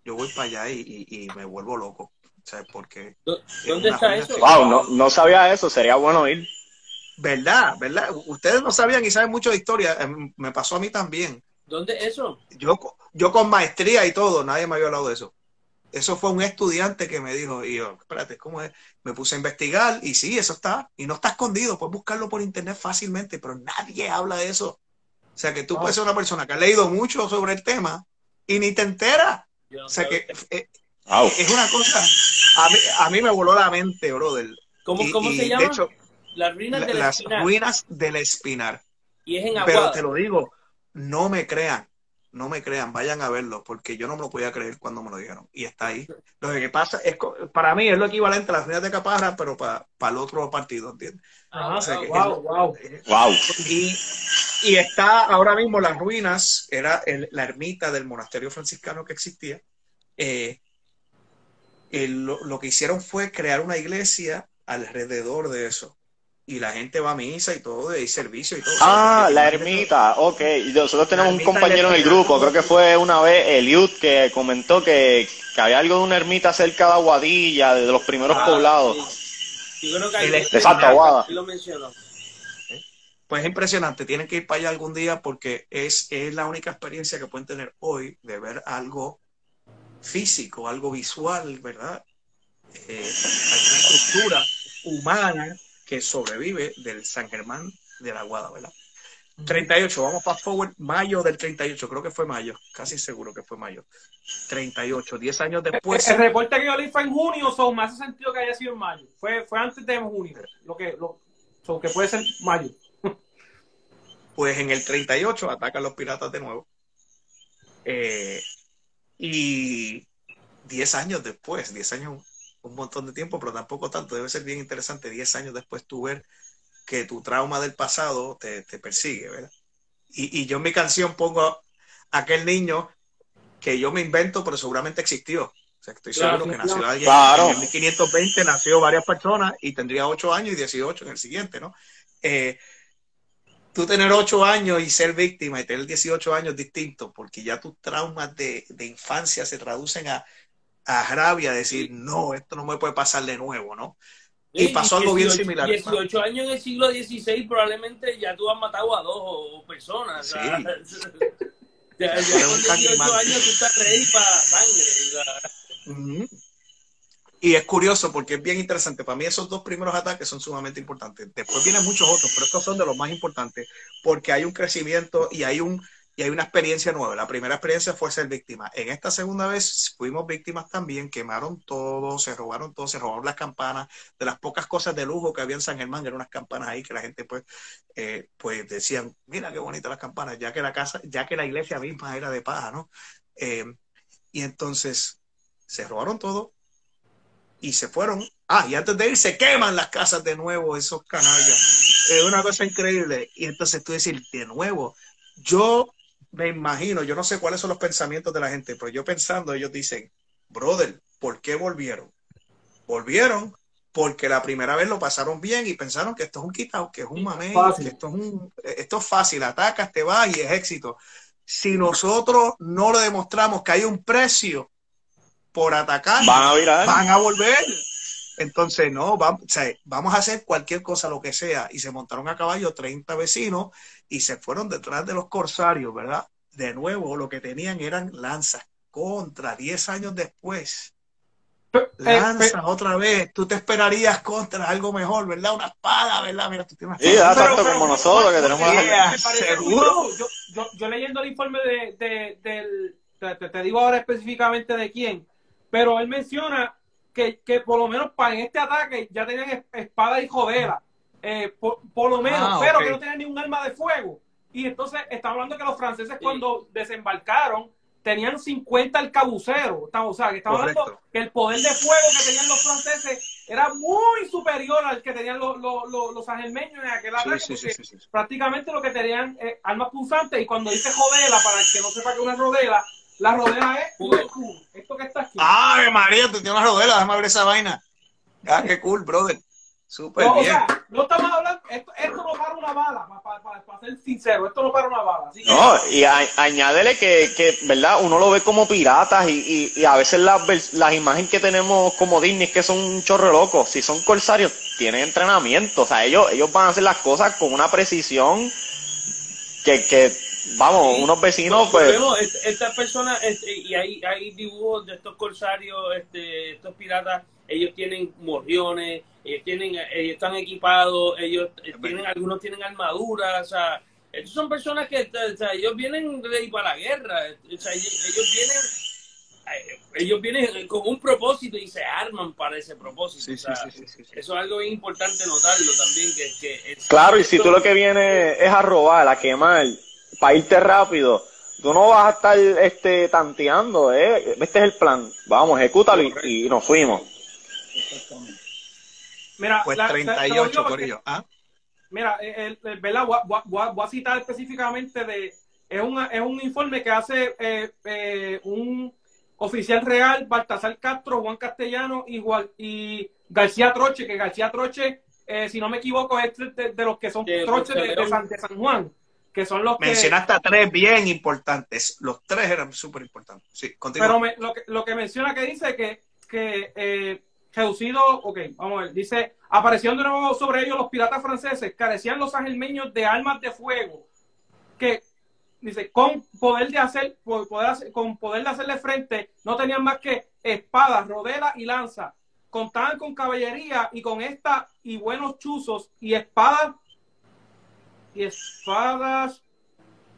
Yo voy para allá y, me vuelvo loco. ¿Sabes por qué? ¿Dónde está eso? Wow, no, no sabía eso, sería bueno ir. ¿Verdad? ¿Verdad? Ustedes no sabían y saben mucho de historia. Em, me pasó a mí también. ¿Dónde eso? Yo, yo con maestría y todo, nadie me había hablado de eso. Eso fue un estudiante que me dijo, y yo, espérate, ¿cómo es? Me puse a investigar y sí, eso está. Y no está escondido, puedes buscarlo por internet fácilmente, pero nadie habla de eso. O sea, que tú puedes ser una persona que ha leído mucho sobre el tema y ni te enteras. O sea, que eh, es una cosa, a mí, a mí, me voló la mente, brother. ¿Cómo, cómo se llama? De hecho, las ruinas del las ruinas del espinar. Y es en Pero te lo digo, no me crean, no me crean, vayan a verlo, porque yo no me lo podía creer cuando me lo dijeron. Y está ahí. Lo que pasa es, para mí es lo equivalente a las ruinas de Caparra, pero para, para el otro partido, ¿entiendes? Ah, wow, wow. wow. Y, y está ahora mismo las ruinas, era la ermita del monasterio franciscano que existía. Eh, lo, que hicieron fue crear una iglesia alrededor de eso. Y la gente va a misa y todo, y servicio y todo. Ah, la ermita, ok. nosotros tenemos un compañero en el grupo, creo que fue una vez Eliud que comentó que, había algo de una ermita cerca de Aguadilla, de los primeros ah, poblados. Yo creo que hay de Santa Aguada. Lo mencionó pues es impresionante. Tienen que ir para allá algún día porque es, es la única experiencia que pueden tener hoy de ver algo físico, algo visual, ¿verdad? Eh, hay una estructura humana que sobrevive del San Germán de la Guada, ¿verdad? 38, vamos para forward, mayo del 38, creo que fue mayo, casi seguro que fue mayo. 38, 10 años después. El, reporte que yo leí fue en junio, o más hace sentido que haya sido en mayo. Fue, fue antes de junio, lo que, lo, que puede ser mayo. Pues en el 38 atacan los piratas de nuevo. Eh, y 10 años después, 10 años, un montón de tiempo, pero tampoco tanto, debe ser bien interesante 10 años después tú ver que tu trauma del pasado te, persigue, ¿verdad? Y, yo en mi canción pongo aquel niño que yo me invento, pero seguramente existió. O sea, estoy seguro que nació alguien en 1520, nació varias personas y tendría 8 años y 18 en el siguiente, ¿no? Eh, tú tener 8 años y ser víctima y tener 18 años distinto, porque ya tus traumas de, infancia se traducen a, a rabia, decir, no, esto no me puede pasar de nuevo, ¿no? Y pasó algo bien similar. 18 años en el siglo XVI probablemente ya tú has matado a dos personas. Sí. ya, ya con 18 años tú estás ready para sangre. Y es curioso porque es bien interesante. Para mí esos dos primeros ataques son sumamente importantes. Después vienen muchos otros, pero estos son de los más importantes porque hay un crecimiento y hay un y hay una experiencia nueva. La primera experiencia fue ser víctima. En esta segunda vez fuimos víctimas también, quemaron todo, se robaron todo, se robaron las campanas, de las pocas cosas de lujo que había en San Germán, eran unas campanas ahí que la gente pues, eh, pues decían, mira qué bonitas las campanas, ya que la casa, ya que la iglesia misma era de paja, ¿no? Eh, y entonces se robaron todo, y se fueron. Ah, y antes de ir se queman las casas de nuevo, esos canallas. Es una cosa increíble. Y entonces tú decir, de nuevo, yo me imagino, yo no sé cuáles son los pensamientos de la gente, pero yo pensando, ellos dicen, brother, ¿por qué volvieron? Volvieron porque la primera vez lo pasaron bien y pensaron que esto es un quitado, que es un mamey, que esto es, un, esto es fácil, atacas, te vas y es éxito. Si nosotros no le demostramos que hay un precio por atacar, van a, volver. Entonces, no, vamos, vamos a hacer cualquier cosa, lo que sea. Y se montaron a caballo 30 vecinos y se fueron detrás de los corsarios, ¿verdad? De nuevo, lo que tenían eran lanzas contra 10 años después eh, lanzas otra vez, tú te esperarías contra algo mejor, ¿verdad? Una espada, ¿verdad? Mira, tú tienes Sí, tanto como nosotros que tenemos seguro. Yo, yo, yo, leyendo el informe de, de del, te, te, digo ahora específicamente de quién, pero él menciona que, que por lo menos para en este ataque ya tenían espada y jodela, eh, por, por, lo menos, ah, pero que no tenían ni un arma de fuego. Y entonces está hablando que los franceses cuando desembarcaron tenían 50 alcabuceros. O sea, que estamos hablando que el poder de fuego que tenían los franceses era muy superior al que tenían los, los, los, en aquel ataque, prácticamente lo que tenían eh, armas punzantes. Y cuando dice rodela, para el que no sepa que una rodela, la rodela es esto que está aquí. ¡Ay, María! Tú tienes una rodela, déjame ver esa vaina. Ah, qué cool, brother. Súper no, bien. O sea, no estamos hablando, esto, esto no para una bala, para, para, para, ser sincero, esto no para una bala. no, y añádele que, que, ¿verdad? Uno lo ve como piratas y, y, y a veces las, las imágenes que tenemos como Disney es que son un chorro loco. Si son corsarios, tienen entrenamiento. O sea, ellos, ellos van a hacer las cosas con una precisión que, que vamos, unos vecinos, pues. Estas personas, este, y hay, hay dibujos de estos corsarios, este, estos piratas, ellos tienen morriones ellos tienen, ellos están equipados, ellos tienen, algunos tienen armaduras, o sea, estos son personas que, o sea, ellos vienen de para la guerra, o sea, ellos, vienen ellos vienen con un propósito y se arman para ese propósito. o sea, eso es algo importante notarlo también. Que, que claro, y si tú lo que vienes es a robar, a quemar, para irte rápido, tú no vas a estar este, tanteando. ¿eh? Este es el plan. Vamos, ejecútalo y, y nos fuimos. Mira, pues 38, Corillo. ¿Ah? Mira, el, ¿verdad? Voy, a citar específicamente de. Es, una, es un informe que hace eh, eh, un oficial real, Baltasar Castro, Juan Castellano y, y García Troche, que García Troche, eh, si no me equivoco, es de, los que son troches de, San, Juan, que son los que... Mencionaste a tres bien importantes, los tres eran súper importantes. Sí, Pero lo, que, lo que menciona que dice que, que reducido, ok, vamos a ver, dice, aparecieron de nuevo sobre ellos los piratas franceses, carecían los angelmeños de armas de fuego, que, dice, con poder de hacer, poder con poder de hacerle frente, no tenían más que espadas, rodelas y lanza, contaban con caballería y con esta y buenos chuzos y espadas y espadas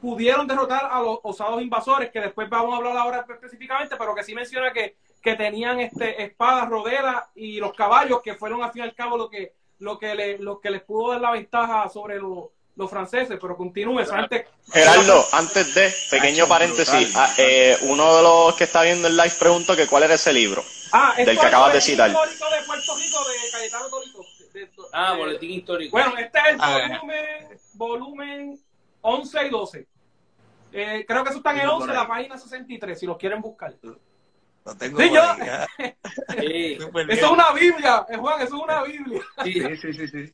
pudieron derrotar a los osados invasores, que después vamos a hablar ahora específicamente, pero que sí menciona que que tenían este espadas, roderas y los caballos, que fueron al fin y al cabo lo que, lo que, le, lo que les pudo dar la ventaja sobre los, los franceses, pero continúe. Antes... Gerardo, antes de, pequeño paréntesis, ah, eh, uno de los que está viendo el live preguntó que cuál era ese libro ah, del que acabas de citar. de Puerto Rico de Cayetano Torito. ah, boletín histórico. Bueno, este es el volumen, volumen 11 y 12. Eh, creo que eso está en el 11, la página 63, si los quieren buscar tengo sí, eso es una Biblia, eh, Juan, eso es una Biblia. Sí, sí, sí, sí.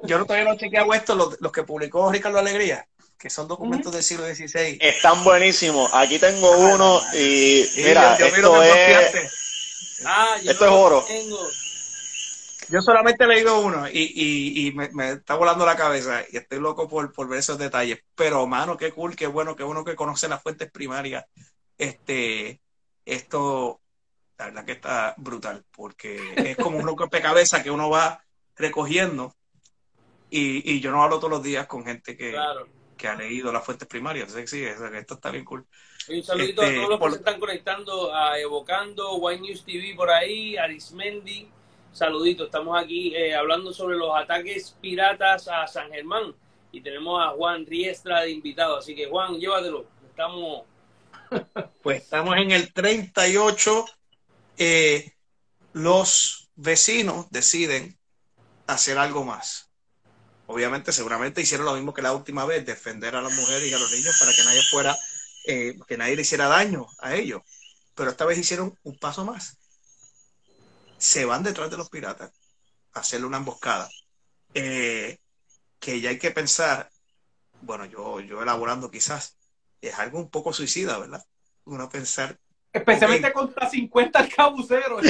Yo no todavía no chequeado esto, los, los, que publicó Ricardo Alegría, que son documentos del siglo XVI. Están buenísimos. Aquí tengo uno y mira, esto es... Ah, esto es oro. Yo solamente he leído uno y, y, y me, me, está volando la cabeza y estoy loco por, por ver esos detalles. Pero, mano, qué cool, qué bueno, qué bueno que conoce las fuentes primarias. Este, esto, la verdad que está brutal, porque es como un rompecabezas que uno va recogiendo y, y, yo no hablo todos los días con gente que, que ha leído las fuentes primarias. Sí, esto está bien cool. un saludito a este, todos los que se están conectando, a Evocando, White News TV por ahí, Arismendi. Saludito, estamos aquí eh, hablando sobre los ataques piratas a San Germán y tenemos a Juan Riestra de invitado. Así que Juan, llévatelo. Estamos pues estamos en el 38. Eh, los vecinos deciden hacer algo más. Obviamente, seguramente hicieron lo mismo que la última vez, defender a las mujeres y a los niños para que nadie fuera, eh, que nadie le hiciera daño a ellos. Pero esta vez hicieron un paso más. Se van detrás de los piratas a hacerle una emboscada. Eh, que ya hay que pensar, bueno, yo, yo elaborando quizás, es algo un poco suicida, ¿verdad? Uno pensar. Especialmente contra 50 alcabuceros.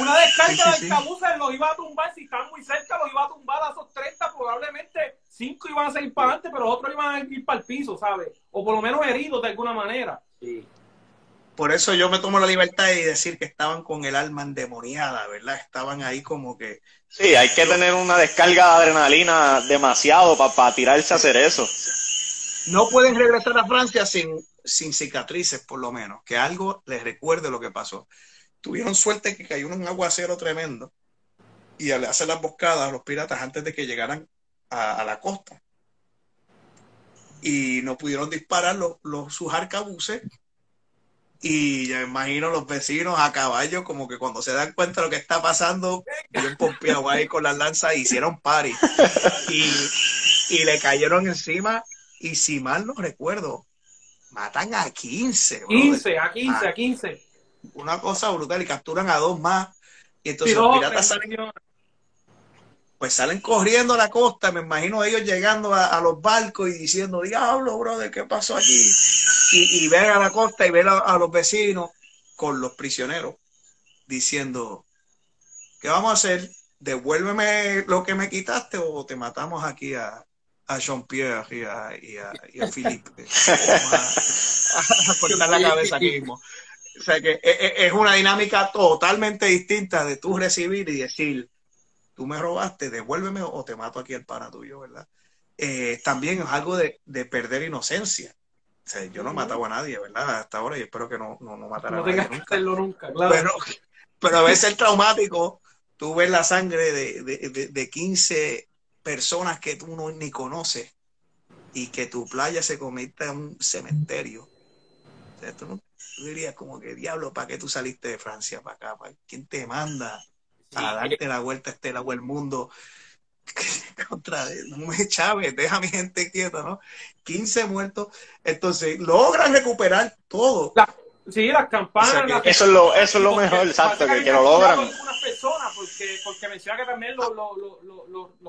Una descarga de alcabuceros los iba a tumbar, si están muy cerca, los iba a tumbar a esos 30, probablemente 5 iban a seguir para adelante, pero los otros iban a ir para el piso, ¿sabes? O por lo menos heridos de alguna manera. Sí. por eso yo me tomo la libertad de decir que estaban con el alma endemoniada, ¿verdad? Estaban ahí como que... Sí, hay que tener una descarga de adrenalina demasiado para tirarse a hacer eso. No pueden regresar a Francia sin, sin cicatrices, por lo menos, que algo les recuerde lo que pasó. Tuvieron suerte que cayó un aguacero tremendo y le hacer las boscadas a los piratas antes de que llegaran a, la costa. Y no pudieron disparar los, sus arcabuces. Y ya imagino los vecinos a caballo, como que cuando se dan cuenta de lo que está pasando, bien pompeado ahí con las lanzas, hicieron party. Y, y le cayeron encima. Y si mal no recuerdo, matan a 15. 15, a 15, a 15. Una cosa brutal. Y capturan a dos más. Y entonces los piratas salen, pues salen corriendo a la costa, me imagino ellos llegando a, los barcos y diciendo, diablo, brother, ¿qué pasó aquí? Y, y ven a la costa y ven a, los vecinos con los prisioneros diciendo, ¿qué vamos a hacer? Devuélveme lo que me quitaste o te matamos aquí a, a Jean-Pierre y a, y, a, Philippe. a, cortar la cabeza aquí mismo. O sea que es, e, es una dinámica totalmente distinta de tú recibir y decir, tú me robaste, devuélveme o te mato aquí el pana tuyo, ¿verdad? Eh, también es algo de, perder inocencia. O sea, yo no he matado a nadie, ¿verdad? Hasta ahora y espero que no, no, no matara a nadie. No nunca. nunca, claro. Pero, pero a veces el traumático, tú ves la sangre de, de, de 15 personas que tú no, ni conoces y que tu playa se convierta en un cementerio. O sea, tú, no, dirías como que, diablo, ¿para qué tú saliste de Francia para acá? ¿Quién te manda? a darte la vuelta a este lado del mundo. Contra, no me Chávez, deja a mi gente quieta, ¿no? 15 muertos. Entonces, logran recuperar todo. sí, las campanas. eso, es lo, eso es lo mejor, exacto, que, que, lo logran. Algunas personas, porque, porque menciona que también lo, lo, lo,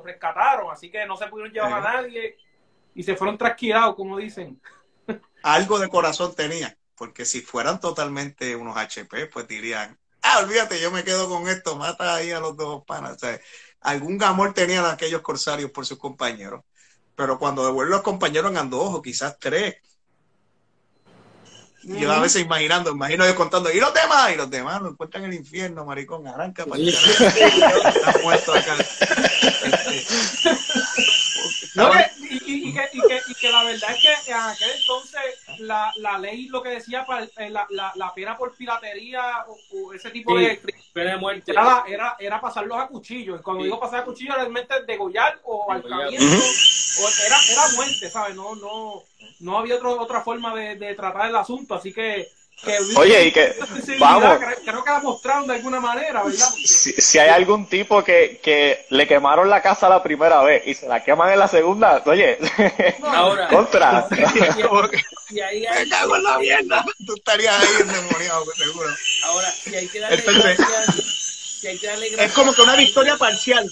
rescataron, así que no se pudieron llevar a nadie y se fueron trasquilados, como dicen. Algo de corazón tenía, porque si fueran totalmente unos HP, pues dirían, ah, olvídate, yo me quedo con esto, mata ahí a los dos panas. O sea, algún amor tenían aquellos corsarios por sus compañeros. Pero cuando devuelven los compañeros en dos o quizás tres. Y yo a veces imaginando, imagino yo contando, ¿y los demás? Y los demás lo encuentran en el infierno, maricón, arranca para allá. Están muertos acá. No, y, que, y, que, y, que, la verdad es que en aquel entonces la, la ley lo que decía para eh, la, la, la, pena por piratería o, ese tipo de pena de muerte era, era, era, pasarlos a cuchillo. Y cuando digo pasar a cuchillo realmente degollar o alcamiento. o era, era muerte, ¿sabes? No, no, no había otro, otra forma de, de tratar el asunto. Así que Oye, y que vamos. Creo que la mostraron de alguna manera, ¿verdad? Si, hay algún tipo que, que le quemaron la casa la primera vez y se la queman en la segunda, oye, ahora, contra. Ahí hay... Me cago en la mierda. Tú estarías ahí endemoniado, seguro. Ahora, si hay que darle gracias, si hay que darle gracias es como que una victoria parcial.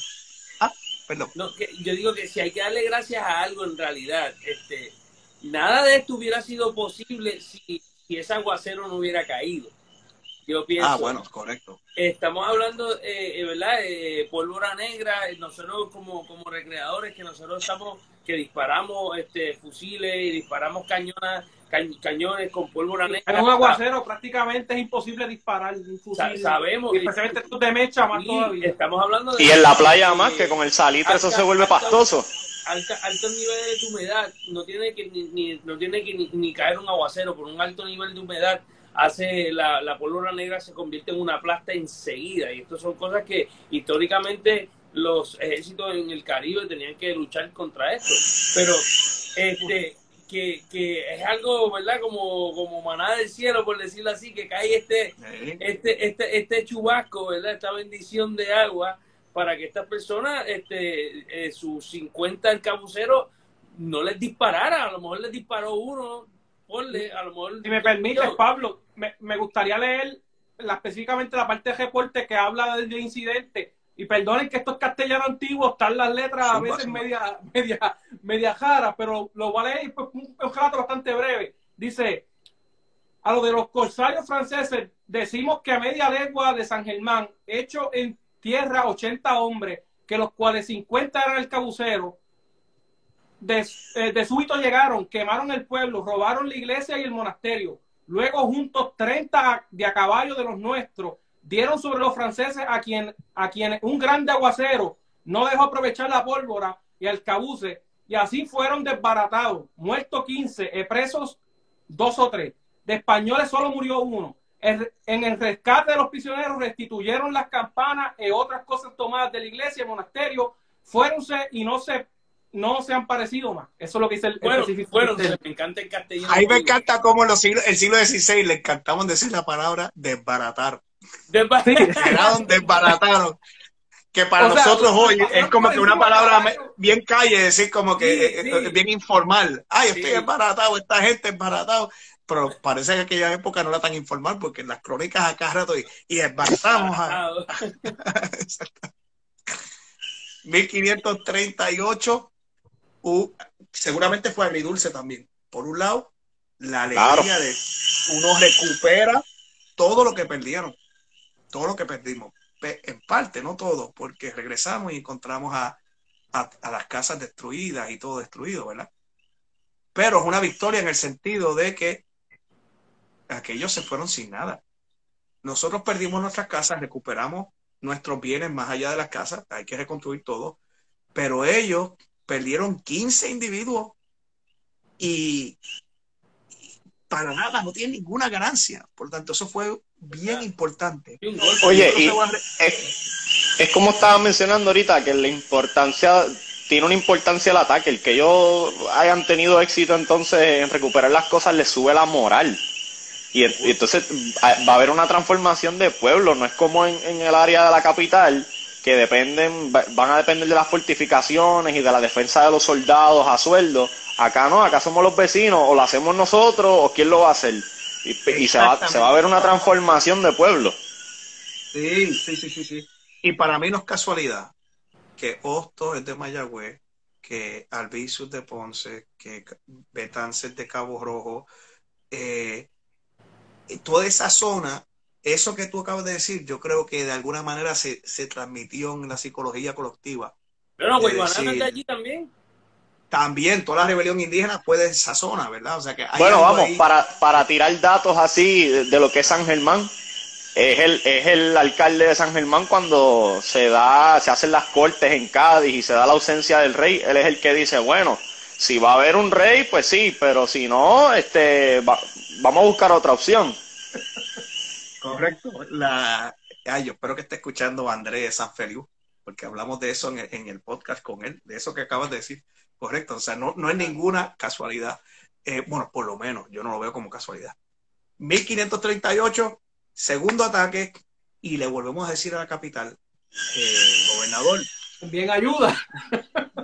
Ah, perdón. No, que yo digo que si hay que darle gracias a algo en realidad, este, nada de esto hubiera sido posible si si ese aguacero no hubiera caído. Yo pienso. Ah, bueno, correcto. Estamos hablando, eh, eh ¿verdad? Eh, pólvora negra, nosotros como, como recreadores, que nosotros estamos, que disparamos este, fusiles y disparamos cañonas, cañones con pólvora negra. En un aguacero prácticamente es imposible disparar un fusil. sabemos. Y especialmente tú te mechas más todavía. Estamos hablando de. Y en la playa más, que con el salitre eso se vuelve pastoso alto nivel de humedad, no tiene que ni, no tiene que ni, caer un aguacero, por un alto nivel de humedad hace la, la pólvora negra se convierte en una plasta enseguida. Y esto son cosas que históricamente los ejércitos en el Caribe tenían que luchar contra esto. Pero este que, que es algo, ¿verdad? Como, como manada del cielo, por decirlo así, que cae este, este, este, este chubasco, ¿verdad? Esta bendición de agua para que estas personas, este, eh, sus 50 arcabuceros, no les disparara. A lo mejor les disparó uno, ponle, a lo mejor. Si me permites, Pablo, me, me, gustaría leer la, específicamente la parte de reporte que habla del incidente. Y perdonen que esto es castellano antiguo, están las letras a veces media, media, media jara, pero lo voy a leer pues, un, un relato bastante breve. Dice, a lo de los corsarios franceses, decimos que a media legua de San Germán, hecho en tierra 80 hombres, que los cuales 50 eran el cabucero. De, eh, de súbito llegaron, quemaron el pueblo, robaron la iglesia y el monasterio. luego juntos 30 de a caballo de los nuestros, dieron sobre los franceses a quien, a quien un grande aguacero no dejó aprovechar la pólvora y el cabuce, y así fueron desbaratados, muertos 15, presos dos o tres. De españoles solo murió uno. En el rescate de los prisioneros restituyeron las campanas y otras cosas tomadas de la iglesia y monasterio, fuéronse y no se no se han parecido más. Eso es lo que dice el bueno, bueno me encanta el castellano. Ahí me encanta cómo en los siglos, el siglo XVI le encantaban decir la palabra desbaratar. Desbarataron, desbarataron. Que para nosotros hoy es como que una palabra bien calle, decir como que eh, eh, bien informal. Ay, estoy desbaratado, esta gente desbaratado pero parece que aquella época no era tan informal porque en las crónicas acá rato y, y desbaratamos a... 1538 seguramente fue agridulce también. Por un lado, la alegría de uno recupera todo lo que perdieron, todo lo que perdimos, en parte, no todo, porque regresamos y encontramos a, a, las casas destruidas y todo destruido, ¿verdad? Pero es una victoria en el sentido de que aquellos se fueron sin nada. Nosotros perdimos nuestras casas, recuperamos nuestros bienes más allá de las casas, hay que reconstruir todo, pero ellos perdieron 15 individuos y, para nada, no tienen ninguna ganancia. Por lo tanto, eso fue bien importante. Oye, y es, como estaba mencionando ahorita, que la importancia, tiene una importancia el ataque, el que ellos hayan tenido éxito entonces en recuperar las cosas les sube la moral. Y, entonces va a haber una transformación de pueblo, no es como en, en el área de la capital, que dependen, van a depender de las fortificaciones y de la defensa de los soldados a sueldo. Acá no, acá somos los vecinos, o lo hacemos nosotros, o quién lo va a hacer. Y, se, va, se va a ver una transformación de pueblo. Sí, sí, sí, sí, sí. Y para mí no es casualidad que Hostos es de Mayagüez, que Albizus de Ponce, que Betances de Cabo Rojo, eh, toda esa zona eso que tú acabas de decir, yo creo que de alguna manera se, transmitió en la psicología colectiva. Pero no, Guaybanana de allí también. También, toda la rebelión indígena fue de esa zona, ¿verdad? O sea que bueno, vamos, para, para tirar datos así de, lo que es San Germán, es el, es el alcalde de San Germán cuando se da, se hacen las cortes en Cádiz y se da la ausencia del rey, él es el que dice, bueno, si va a haber un rey, pues sí, pero si no, este, vamos a buscar otra opción. Correcto. La, yo espero que esté escuchando a Andrés San Feliu, porque hablamos de eso en, el podcast con él, de eso que acabas de decir. Correcto. O sea, no, no es ninguna casualidad. Eh, bueno, por lo menos yo no lo veo como casualidad. 1538, segundo ataque, y le volvemos a decir a la capital, eh, gobernador. Bien ayuda.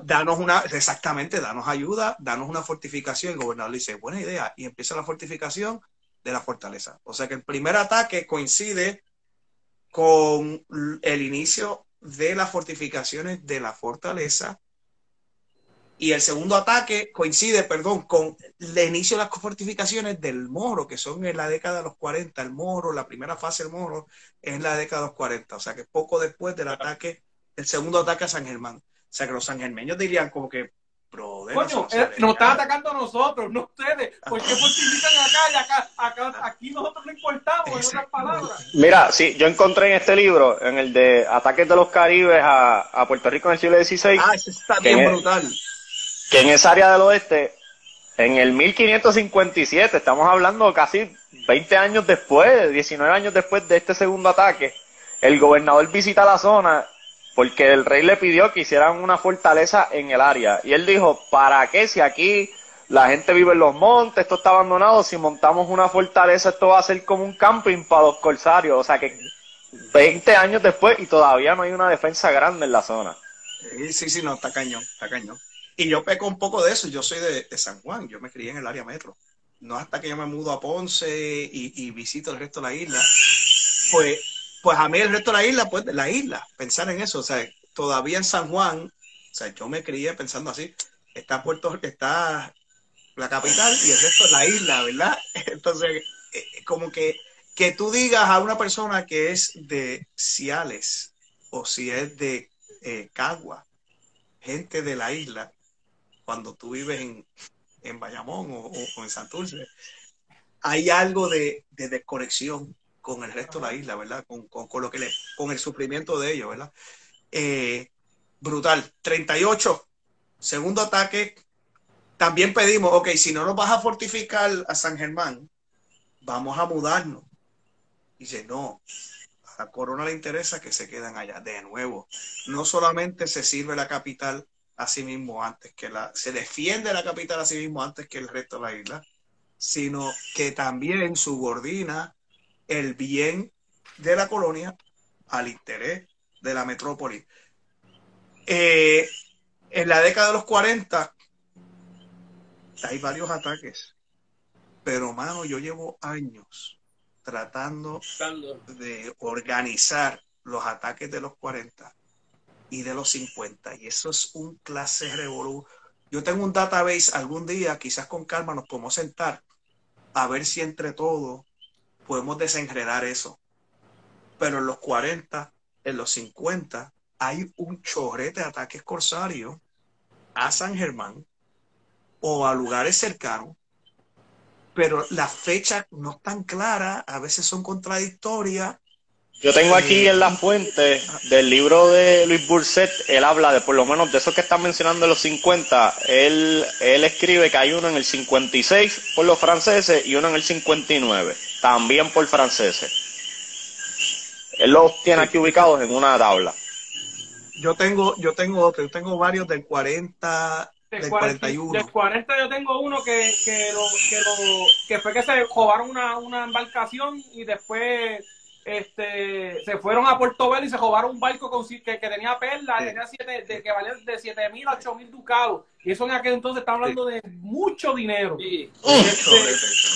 danos una, exactamente, danos ayuda, danos una fortificación. El gobernador dice, buena idea. Y empieza la fortificación de la fortaleza. O sea que el primer ataque coincide con el inicio de las fortificaciones de la fortaleza y el segundo ataque coincide, perdón, con el inicio de las fortificaciones del Moro, que son en la década de los 40. El Moro, la primera fase del Moro, es en la década de los 40. O sea que poco después del ataque, el segundo ataque a San Germán. O sea que los sangermeños dirían como que, Coño, eh, nos están atacando a nosotros, no ustedes. ¿Por qué fortifican acá y acá, acá, aquí nosotros no importamos, en otras palabras? Mira, sí, yo encontré en este libro, en el de Ataques de los Caribes a, a Puerto Rico en el siglo XVI. Ah, ese está bien brutal. que en esa área del oeste, en el 1557, estamos hablando casi 20 años después, 19 años después de este segundo ataque, el gobernador visita la zona porque el rey le pidió que hicieran una fortaleza en el área. Y él dijo, ¿para qué si aquí la gente vive en los montes, esto está abandonado, si montamos una fortaleza esto va a ser como un camping para los corsarios? O sea que 20 años después y todavía no hay una defensa grande en la zona. Sí, sí, no, está cañón, está cañón. Y yo peco un poco de eso, yo soy de, San Juan, yo me crié en el área metro. No hasta que yo me mudo a Ponce y, y visito el resto de la isla, pues pues a mí el resto de la isla, pues la isla, pensar en eso, o sea, todavía en San Juan, o sea, yo me crié pensando así, está Puerto, está la capital y el resto de la isla, ¿verdad? Entonces, eh, como que, que tú digas a una persona que es de Ciales o si es de eh, Cagua, gente de la isla, cuando tú vives en, en Bayamón o, en Santurce, hay algo de, desconexión con el resto de la isla, ¿verdad? Con, lo que le, con el sufrimiento de ellos, ¿verdad? Eh, brutal. 38, segundo ataque. También pedimos, ok, si no nos vas a fortificar a San Germán, vamos a mudarnos. Dice, no, a la corona le interesa que se queden allá. De nuevo, no solamente se sirve la capital a sí mismo antes que la, se defiende la capital a sí mismo antes que el resto de la isla, sino que también subordina el bien de la colonia al interés de la metrópoli. Eh, en la década de los 40 hay varios ataques, pero mano, yo llevo años tratando de organizar los ataques de los 40 y de los 50. Y eso es un clase revolú. Yo tengo un database algún día, quizás con calma nos podemos sentar a ver si entre todos podemos desenredar eso. Pero en los 40, en los 50, hay un chorrete de ataques corsarios a San Germán o a lugares cercanos, pero las fechas no están claras, a veces son contradictorias yo tengo aquí en la fuente del libro de Luis Burset, él habla de por lo menos de eso que está mencionando en los 50, él, él escribe que hay uno en el 56 por los franceses y uno en el 59, también por franceses. Él los tiene aquí ubicados en una tabla. Yo tengo, yo tengo otro, yo tengo varios del 40, del 41. Del 40 yo tengo uno que, que, lo, que, lo, que fue que se robaron una, una embarcación y después este, se fueron a Puerto Velo y se robaron un barco con, que, que tenía perlas, tenía siete, de, que valía de 7 mil a 8 mil ducados. Y eso en aquel entonces está hablando de mucho dinero. Este,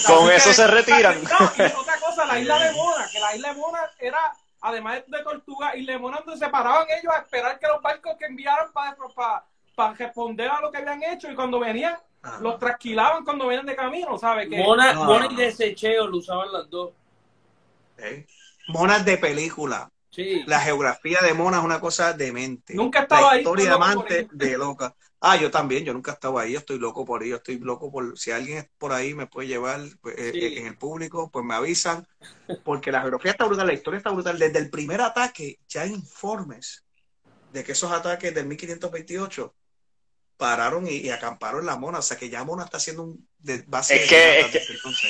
con eso se retiran. otra cosa, la isla de Mona, que la isla de Mona era, además de Tortuga, y de Mona donde se paraban ellos a esperar que los barcos que enviaran para, para, responder a lo que habían hecho y cuando venían los trasquilaban cuando venían de camino, ¿sabes? Que, Mona, Mona y Desecheo lo usaban las dos monas de película. Sí. La geografía de Mona es una cosa demente. Nunca estaba ahí. Historia de amante de loca. Ah, yo también, yo nunca he estado ahí, yo estoy loco por ahí, yo estoy loco por, si alguien es por ahí me puede llevar pues, eh, eh, en el público, pues me avisan, porque la geografía está brutal, la historia está brutal. Desde el primer ataque ya hay informes de que esos ataques del 1528 pararon y, acamparon la mona. O sea que ya Mona está haciendo un de base es que, es que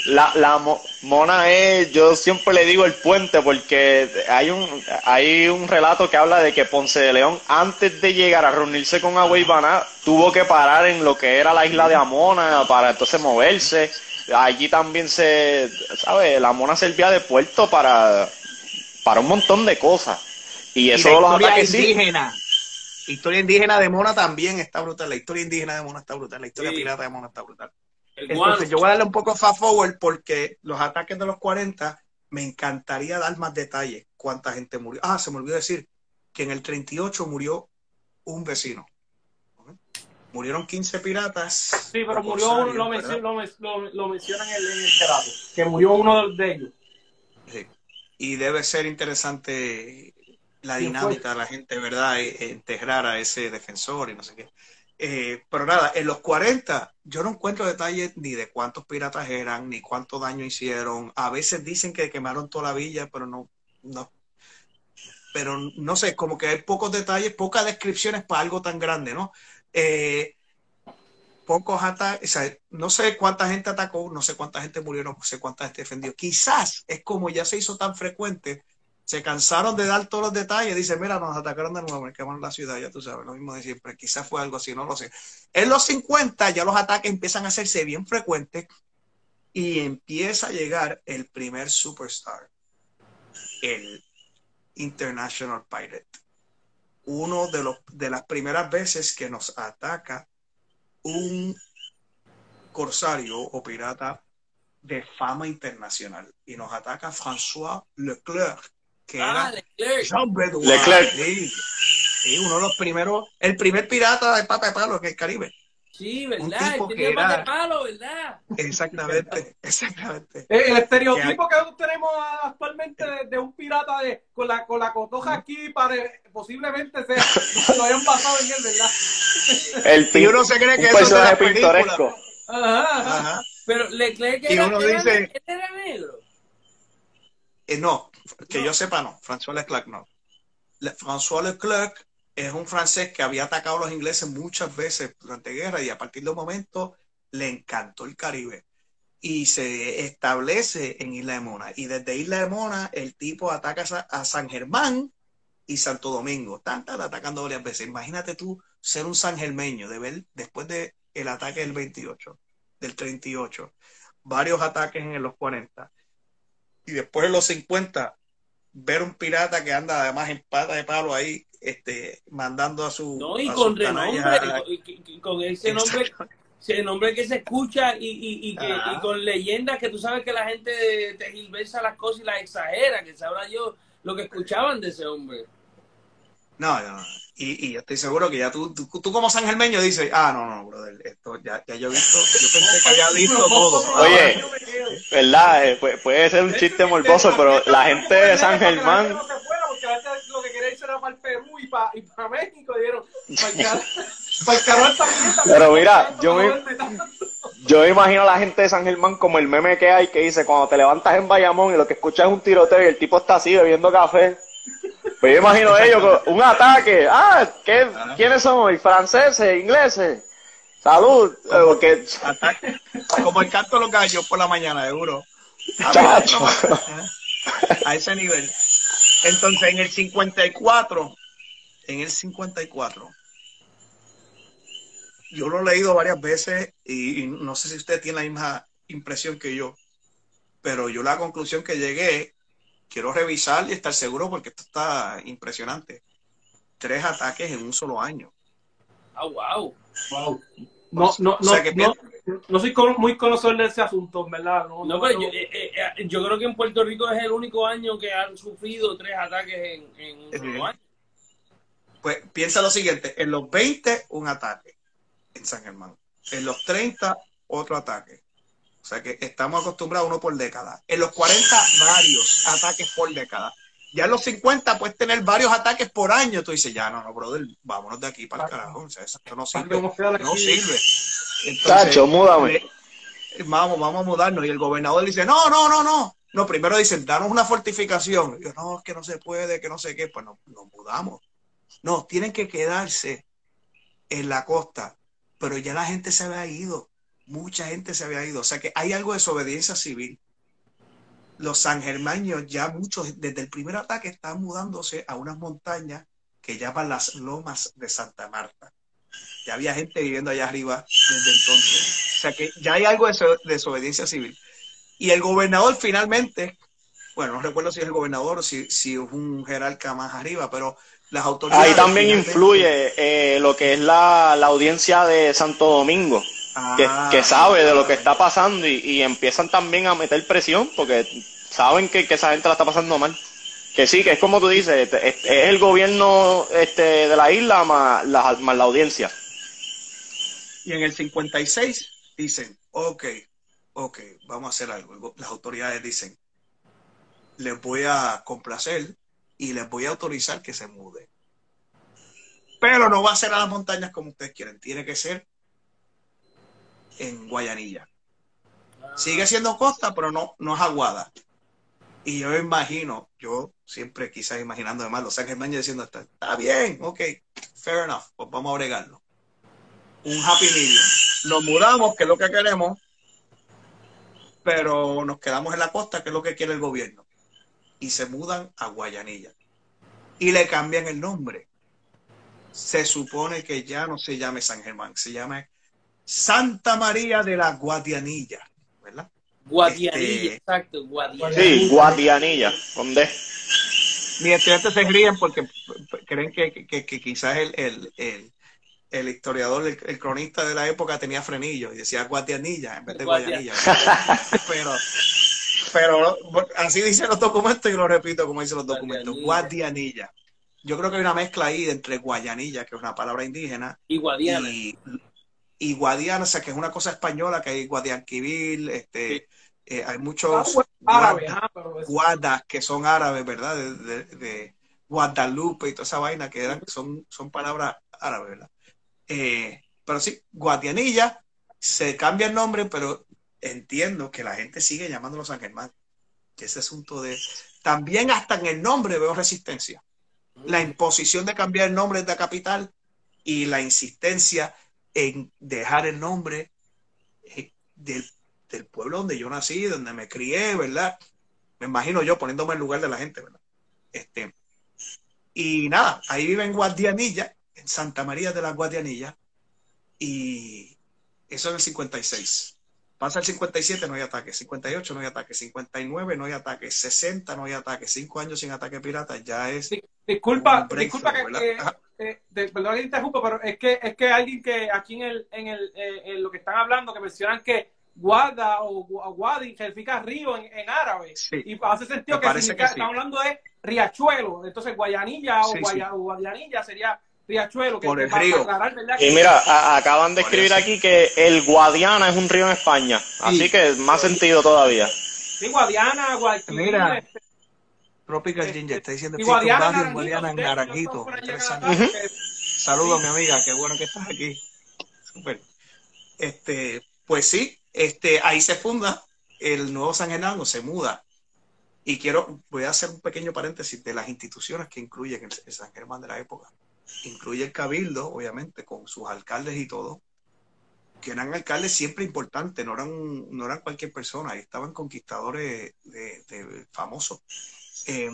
la, la Mona es, yo siempre le digo el puente porque hay un, hay un relato que habla de que Ponce de León, antes de llegar a reunirse con Agua tuvo que parar en lo que era la isla de Amona para entonces moverse. Allí también se, ¿sabes? La Mona servía de puerto para, para un montón de cosas. Y eso y los ataques indígena historia indígena de Mona también está brutal. La historia indígena de Mona está brutal. La historia pirata de Mona está brutal. Entonces, yo voy a darle un poco fast forward porque los ataques de los 40 me encantaría dar más detalles. ¿Cuánta gente murió? Ah, se me olvidó decir que en el 38 murió un vecino. Murieron 15 piratas. Sí, pero murió uno, lo, lo, mencionan en el, en que murió uno de ellos. Y debe ser interesante la dinámica de la gente, ¿verdad? E, integrar a ese defensor y no sé qué. Eh, pero nada, en los 40 yo no encuentro detalles ni de cuántos piratas eran, ni cuánto daño hicieron. A veces dicen que quemaron toda la villa, pero no, no. Pero no sé, como que hay pocos detalles, pocas descripciones para algo tan grande, ¿no? Eh, pocos ataques, o sea, no sé cuánta gente atacó, no sé cuánta gente murió, no sé cuánta gente defendió. Quizás es como ya se hizo tan frecuente se cansaron de dar todos los detalles. Dice, mira, nos atacaron de nuevo, quemaron la ciudad, ya tú sabes, lo mismo de siempre. Quizás fue algo así, no lo sé. En los 50 ya los ataques empiezan a hacerse bien frecuentes y empieza a llegar el primer superstar, el International Pirate. Uno de, los, de las primeras veces que nos ataca un corsario o pirata de fama internacional y nos ataca François Leclerc, que ah, era Jean Leclerc. Sí, uno de los primeros, el primer pirata de pata de palo que es el Caribe. Sí, ¿verdad? El tenía pata de palo, ¿verdad? Exactamente, exactamente. El, estereotipo que, tenemos actualmente de, un pirata de, con, la, con la cotoja aquí, para, posiblemente sea, lo hayan pasado en él, ¿verdad? El y uno se cree que eso es de la película. Ajá, ajá. Pero Leclerc era, uno dice, era negro. Eh, no, que yo sepa no, François Leclerc no. François Leclerc es un francés que había atacado a los ingleses muchas veces durante guerra y a partir de un momento le encantó el Caribe y se establece en Isla de Mona. Y desde Isla de Mona el tipo ataca a San Germán y Santo Domingo. Están, atacando varias veces. Imagínate tú ser un sangermeño, de ver después del el ataque del 28, del 38, varios ataques en los 40. Y después en los 50, ver un pirata que anda además en pata de palo ahí, este, mandando a su. No, y con renombre, y, con ese nombre, ese nombre que se escucha y, y, y que, y con leyendas que tú sabes que la gente te gilversa las cosas y las exagera, que sabrá yo lo que escuchaban de ese hombre. No, no, y, y estoy seguro que ya tú, tú, tú, como San Germeño dices, ah, no, no, brother, esto ya, ya yo he visto, yo pensé que había visto todo. Oye, ¿verdad? Eh, puede, ser un chiste morboso, pero la gente de San Germán... Lo que quería irse era para el Perú y para, y para México, dieron, para el canal también. Pero mira, yo me, yo imagino a la gente de San Germán como el meme que hay que dice, cuando te levantas en Bayamón y lo que escuchas es un tiroteo y el tipo está así bebiendo café pues yo imagino ellos un ataque. Ah, ¿qué, ¿quiénes son? ¿Franceses? ¿Ingleses? Salud. Porque... Como el canto de los gallos por la mañana, seguro. A ese nivel. Entonces, en el 54, en el 54, yo lo he leído varias veces y, y no sé si usted tiene la misma impresión que yo, pero yo la conclusión que llegué quiero revisar y estar seguro porque esto está impresionante. Tres ataques en un solo año. Ah, wow. Wow. No, no, no, no, soy muy conocedor de ese asunto, ¿verdad? No, pero yo, eh, eh, eh, yo, creo que en Puerto Rico es el único año que han sufrido tres ataques en, en un solo año. Pues piensa lo siguiente, en los 20 un ataque en San Germán, en los 30 otro ataque, o sea que estamos acostumbrados a uno por década. En los 40, varios ataques por década. Ya en los 50 puedes tener varios ataques por año. Tú dices, ya no, no, brother, vámonos de aquí para el carajo. O sea, eso no sirve. No sirve. Entonces, múdame. Eh, vamos, vamos a mudarnos. Y el gobernador dice, no, no, no, no. No, primero dicen, danos una fortificación. yo, no, es que no se puede, que no sé qué. Pues no, nos mudamos. No, tienen que quedarse en la costa. Pero ya la gente se había ido mucha gente se había ido. O sea que hay algo de desobediencia civil. Los sangermaños ya muchos, desde el primer ataque, están mudándose a unas montañas que llaman las lomas de Santa Marta. Ya había gente viviendo allá arriba desde entonces. O sea que ya hay algo de desobediencia civil. Y el gobernador finalmente, bueno, no recuerdo si es el gobernador o si, si es un jerarca más arriba, pero las autoridades... Ahí también influye eh, lo que es la, la audiencia de Santo Domingo Ah. que, sabe de lo que está pasando y, empiezan también a meter presión porque saben que, esa gente la está pasando mal. Que sí, que es como tú dices, es, el gobierno este, de la isla más la, más la audiencia. Y en el 56 dicen, ok, ok, vamos a hacer algo. Las autoridades dicen, les voy a complacer y les voy a autorizar que se mude. Pero no va a ser a las montañas como ustedes quieren, tiene que ser en Guayanilla. Sigue siendo costa, pero no, no es aguada. Y yo imagino, yo siempre quizás imaginando además los Ángeles diciendo, está, está bien, ok, fair enough, pues vamos a bregarlo. Un happy medium. Nos mudamos, que es lo que queremos, pero nos quedamos en la costa, que es lo que quiere el gobierno. Y se mudan a Guayanilla. Y le cambian el nombre. Se supone que ya no se llame San Germán, se llama Santa María de la Guadianilla, ¿verdad? Guadianilla, este, exacto, Guadianilla. Sí, Guadianilla, con D. Mis estudiantes se ríen porque creen que, quizás el, el, historiador, el, cronista de la época tenía frenillo y decía Guadianilla en vez de Guadianilla. pero, pero así dicen los documentos y lo repito como dicen los documentos, Guadianilla. Yo creo que hay una mezcla ahí entre Guayanilla, que es una palabra indígena, y Guadiana y Guadiana, o sea, que es una cosa española, que hay Guadianquivil, este, eh, hay muchos ah, guadas que son árabes, ¿verdad? De, de, Guadalupe y toda esa vaina que eran, son, son palabras árabes, ¿verdad? Eh, pero sí, Guadianilla, se cambia el nombre, pero entiendo que la gente sigue llamándolo San Germán. Que ese asunto de. También hasta en el nombre veo resistencia. La imposición de cambiar el nombre de la capital y la insistencia en dejar el nombre eh, del, del pueblo donde yo nací, donde me crié, ¿verdad? Me imagino yo poniéndome en lugar de la gente, ¿verdad? Este, y nada, ahí vive en Guardianilla, en Santa María de la Guardianilla, y eso en el 56. Pasa el 57, no hay ataque. 58, no hay ataque. 59, no hay ataque. 60, no hay ataque. Cinco años sin ataque pirata, ya es. disculpa, disculpa que, perdón que interrumpo, pero es que, es que alguien que aquí en, el, en, el, eh, en lo que están hablando, que mencionan que Guada o Guadi significa río en, en árabe. y hace sentido que, significa, estamos hablando de riachuelo. Entonces, Guayanilla o, Guayanilla sería Riachuelo. Que Por el río. y mira, acaban de escribir aquí que el Guadiana es un río en España. Así que más sentido todavía. Sí, Guadiana, Guadalquivir. Mira, Tropical este, Ginger está diciendo que Guadiana, Guadiana en Naranjito. Saludos, mi amiga, qué bueno que estás aquí. Super. Este, pues sí, este, ahí se funda el nuevo San Genaro, se muda. Y quiero, voy a hacer un pequeño paréntesis de las instituciones que incluyen el San Germán de la época incluye el cabildo, obviamente, con sus alcaldes y todo, que eran alcaldes siempre importantes, no eran, no eran cualquier persona, ahí estaban conquistadores de, famosos. Eh,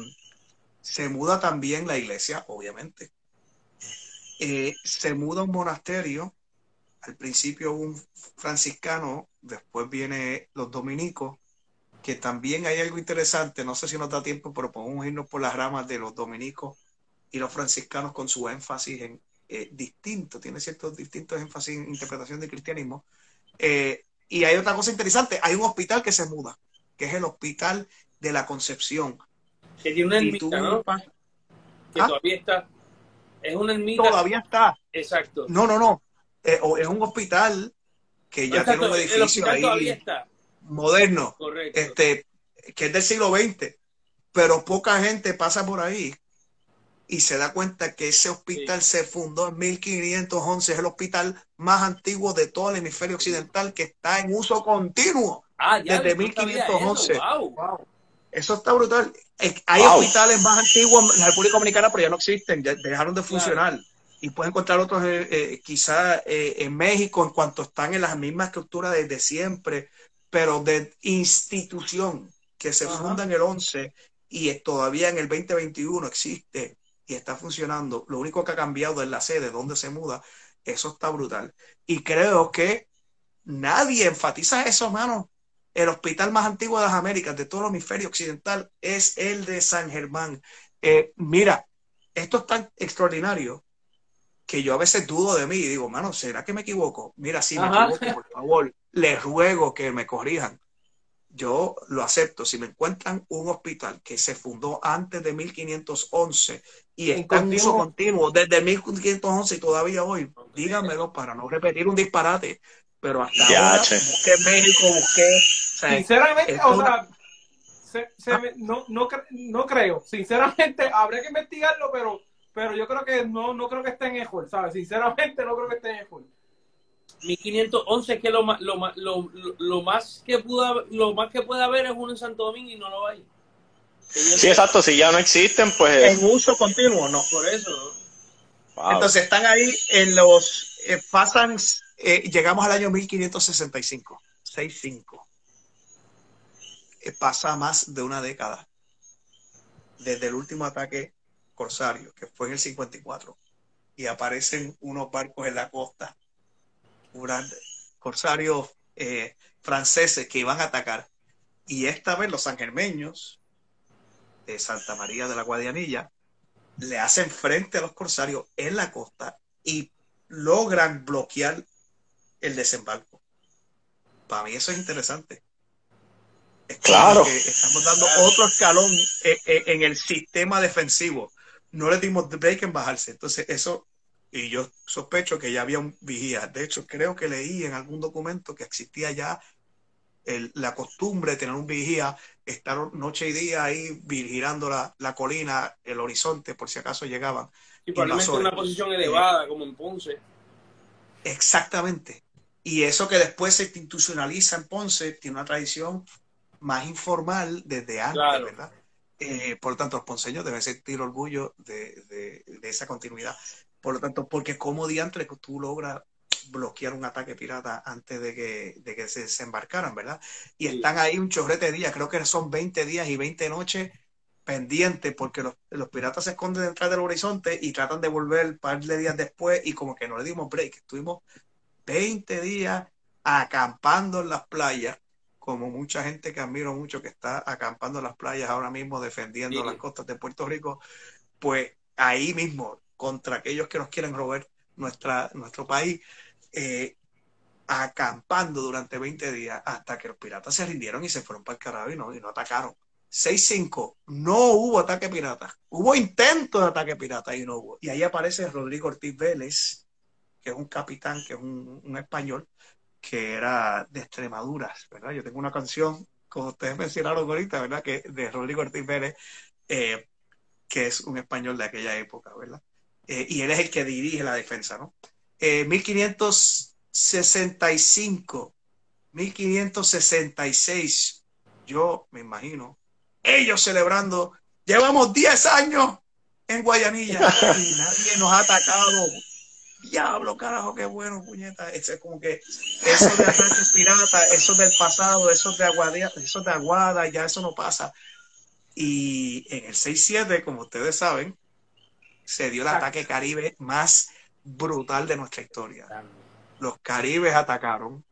se muda también la iglesia, obviamente. Eh, se muda un monasterio, al principio un franciscano, después viene los dominicos, que también hay algo interesante, no sé si nos da tiempo, pero podemos irnos por las ramas de los dominicos y los franciscanos con su énfasis en eh, distinto, tiene ciertos distintos énfasis en interpretación del cristianismo. Eh, y hay otra cosa interesante, hay un hospital que se muda, que es el Hospital de la Concepción. Que tiene una ermita, ¿no? Que ¿Ah? todavía está. Es una ermita. Todavía está. Exacto. No, no, no. Eh, es un hospital que ya tiene un edificio ahí moderno, Correcto. este, que es del siglo XX, pero poca gente pasa por ahí y se da cuenta que ese hospital se fundó en 1511, es el hospital más antiguo de todo el hemisferio occidental que está en uso continuo ah, desde 1511. Eso. está brutal. Hay hospitales más antiguos en la República Dominicana, pero ya no existen, ya dejaron de funcionar. Y pueden encontrar otros eh, eh, quizás eh, en México en cuanto están en las mismas estructuras desde siempre, pero de institución que se funda en el 11 y todavía en el 2021 existe y está funcionando. Lo único que ha cambiado es la sede, donde se muda. Eso está brutal. Y creo que nadie enfatiza eso, hermano. El hospital más antiguo de las Américas, de todo el hemisferio occidental, es el de San Germán. Eh, mira, esto es tan extraordinario que yo a veces dudo de mí y digo, mano, ¿será que me equivoco? Mira, si me equivoco, por favor, les ruego que me corrijan yo lo acepto. Si me encuentran un hospital que se fundó antes de 1511 y está en uso continuo desde 1511 y todavía hoy, díganmelo para no repetir un disparate. Pero hasta ahora busqué México, busqué. Sinceramente, o sea, ah. no, no, no, creo. Sinceramente, habría que investigarlo, pero, pero yo creo que no, no creo que esté en Ejol, ¿sabes? Sinceramente, no creo que esté en Ejol. 1511 que lo, lo, lo, lo, más que pudo, lo más que puede haber es uno en Santo Domingo y no lo hay. Sí, exacto, si ya no existen, pues... En uso continuo, no. Por eso, Entonces están ahí en los... Eh, pasan... Eh, llegamos al año 1565. 65. Eh, pasa más de una década. Desde el último ataque corsario, que fue en el 54. Y aparecen unos barcos en la costa corsarios eh, franceses que iban a atacar. Y esta vez los sangermeños de Santa María de la Guadianilla le hacen frente a los corsarios en la costa y logran bloquear el desembarco. Para mí eso es interesante. claro. estamos dando otro escalón en, el sistema defensivo. No le dimos break en bajarse. Entonces, eso y yo sospecho que ya había un vigía. De hecho, creo que leí en algún documento que existía ya la costumbre de tener un vigía, estar noche y día ahí vigilando la, la colina, el horizonte, por si acaso llegaban. Y probablemente una posición elevada, como en Ponce. Exactamente. Y eso que después se institucionaliza en Ponce tiene una tradición más informal desde antes, ¿verdad? Eh, por lo tanto, los ponceños deben sentir orgullo de, esa continuidad. Por lo tanto, porque como diantre tú logras bloquear un ataque pirata antes de que, de que se desembarcaran, ¿verdad? Y están ahí un chorrete de días, creo que son 20 días y 20 noches pendientes porque los, los, piratas se esconden detrás del horizonte y tratan de volver un par de días después y como que no le dimos break. Estuvimos 20 días acampando en las playas como mucha gente que admiro mucho que está acampando en las playas ahora mismo defendiendo las costas de Puerto Rico, pues ahí mismo, contra aquellos que nos quieren robar nuestra, nuestro país, eh, acampando durante 20 días hasta que los piratas se rindieron y se fueron para el Caribe y no, y no atacaron. 6-5, no hubo ataque pirata. Hubo intento de ataque pirata y no hubo. Y ahí aparece Rodrigo Ortiz Vélez, que es un capitán, que es un, un español, que era de Extremadura, ¿verdad? Yo tengo una canción, como ustedes mencionaron ahorita, ¿verdad? Que de Rodrigo Ortiz Pérez, eh, que es un español de aquella época, ¿verdad? Eh, y él es el que dirige la defensa, ¿no? 1565, eh, 1566, yo me imagino, ellos celebrando, llevamos 10 años en Guayanilla y nadie nos ha atacado diablo, carajo, qué bueno, puñeta. Es como que eso de ataques pirata, eso del pasado, eso de aguada, eso de aguada, ya eso no pasa. Y en el 6-7, como ustedes saben, se dio el ataque caribe más brutal de nuestra historia. Los caribes atacaron,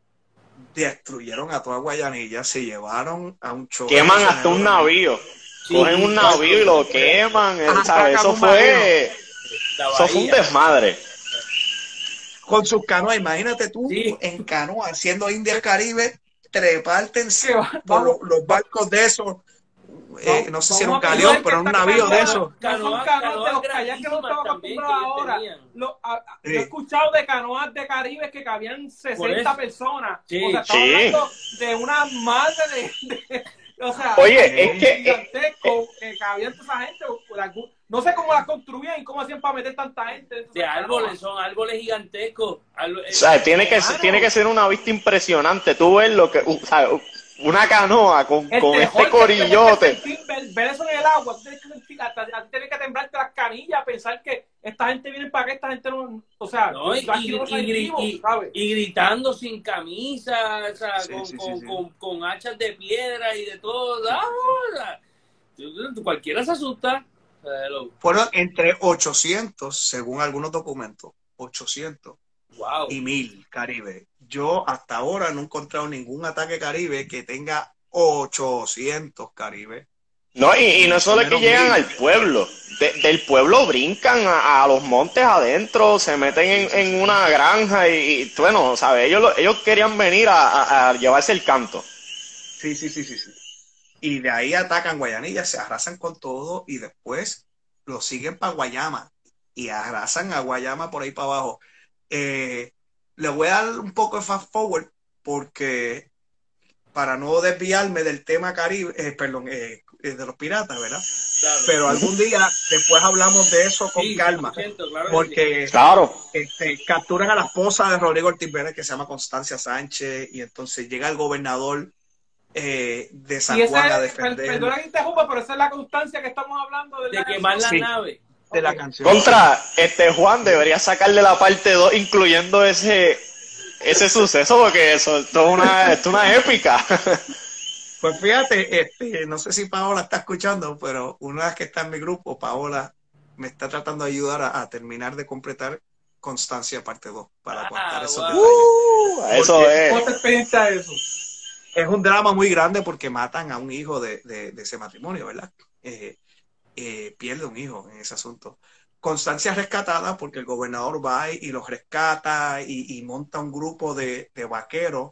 destruyeron a toda Guayanilla, se llevaron a un choque. Queman hasta un navío. Cogen un navío y lo queman. Eso fue. Eso fue un desmadre con sus canoas. Imagínate tú en canoa, haciendo India Caribe, treparte por los, barcos de esos. Eh, no sé si era un galeón, pero un navío de esos. No son canoas de los kayaks que no estamos acostumbrados ahora. Lo, Yo he escuchado de canoas de Caribe que cabían 60 personas. O sea, estamos hablando de una madre de, o sea, Oye, es que. Gigantesco, que cabían toda esa gente. No sé cómo las construían y cómo hacían para meter tanta gente. De árboles, son árboles gigantescos. o sea, tiene que, tiene que ser una vista impresionante. Tú ves lo que. O sea, una canoa con, con este corillote. ver, eso en el agua, tú tienes que sentir, tienes que temblarte las canillas, pensar que esta gente viene para acá, esta gente no, o sea, no, y, y, gritando sin camisa, o sea, con, con, con, con, hachas de piedra y de todo. ¡Ah! Cualquiera se asusta. Fueron entre 800, según algunos documentos, 800 y 1000 Caribe. Yo hasta ahora no he encontrado ningún ataque Caribe que tenga 800 Caribe. No, y, no solo es que llegan al pueblo, del pueblo brincan a, los montes adentro, se meten en, una granja y, bueno, ¿sabes? Ellos, ellos querían venir a, a, llevarse el canto. Sí, sí, sí, sí, sí y de ahí atacan Guayanilla, se arrasan con todo y después lo siguen para Guayama y arrasan a Guayama por ahí para abajo. Eh, le voy a dar un poco de fast forward porque para no desviarme del tema Caribe, eh, perdón, eh, de los piratas, ¿verdad? Pero algún día después hablamos de eso con calma, porque claro. este, capturan a la esposa de Rodrigo Ortiz Vélez, que se llama Constancia Sánchez, y entonces llega el gobernador eh, de San Juan a defender. Perdona que interrumpa, pero esa es la constancia que estamos hablando de, de quemar la nave. De la canción. Contra, este Juan debería sacarle la parte 2 incluyendo ese ese suceso porque eso, es una, es una épica. Pues fíjate, este, no sé si Paola está escuchando, pero una vez que está en mi grupo, Paola me está tratando de ayudar a, terminar de completar Constancia parte 2 para contar eso. Uh, eso es. ¿Cómo te eso? Es un drama muy grande porque matan a un hijo de, ese matrimonio, ¿verdad? Eh, eh, pierde un hijo en ese asunto. Constancia rescatada porque el gobernador va y los rescata y, monta un grupo de, vaqueros,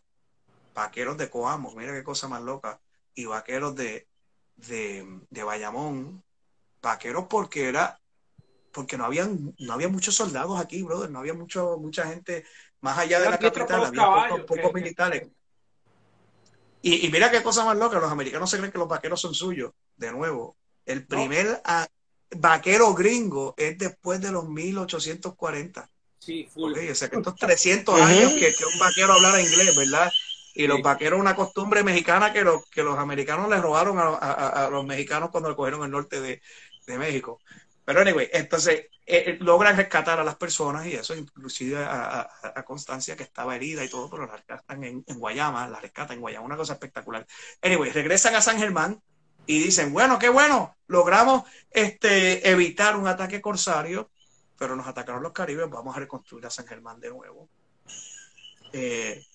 vaqueros de Coamo, mira qué cosa más loca, y vaqueros de, de, Bayamón, vaqueros porque era, porque no habían, no había muchos soldados aquí, brother, no había mucho, mucha gente más allá de la capital, había pocos militares. Y, mira qué cosa más loca, los americanos se creen que los vaqueros son suyos. De nuevo, el primer vaquero gringo es después de los 1840. Sí, full. o sea, que estos 300 años que, que, un vaquero hablara inglés, ¿verdad? Y los vaqueros, una costumbre mexicana que, los que los americanos les robaron a, a, los mexicanos cuando cogieron el norte de, de México. Pero anyway, entonces eh, eh, logran rescatar a las personas y eso inclusive a, a, Constancia que estaba herida y todo, pero la rescatan en, Guayama, la rescatan en Guayama, una cosa espectacular. Anyway, regresan a San Germán y dicen, bueno, qué bueno, logramos este, evitar un ataque corsario, pero nos atacaron los caribes, vamos a reconstruir a San Germán de nuevo. Eh,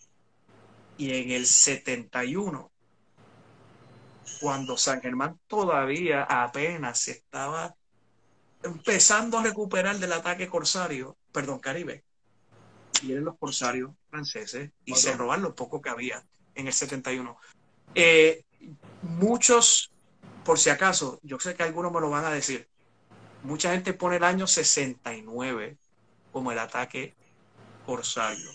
y en el 71, cuando San Germán todavía apenas estaba empezando a recuperar del ataque corsario, perdón, caribe, vienen los corsarios franceses y se roban lo poco que había en el 71. Eh, muchos, por si acaso, yo sé que algunos me lo van a decir, mucha gente pone el año 69 como el ataque corsario.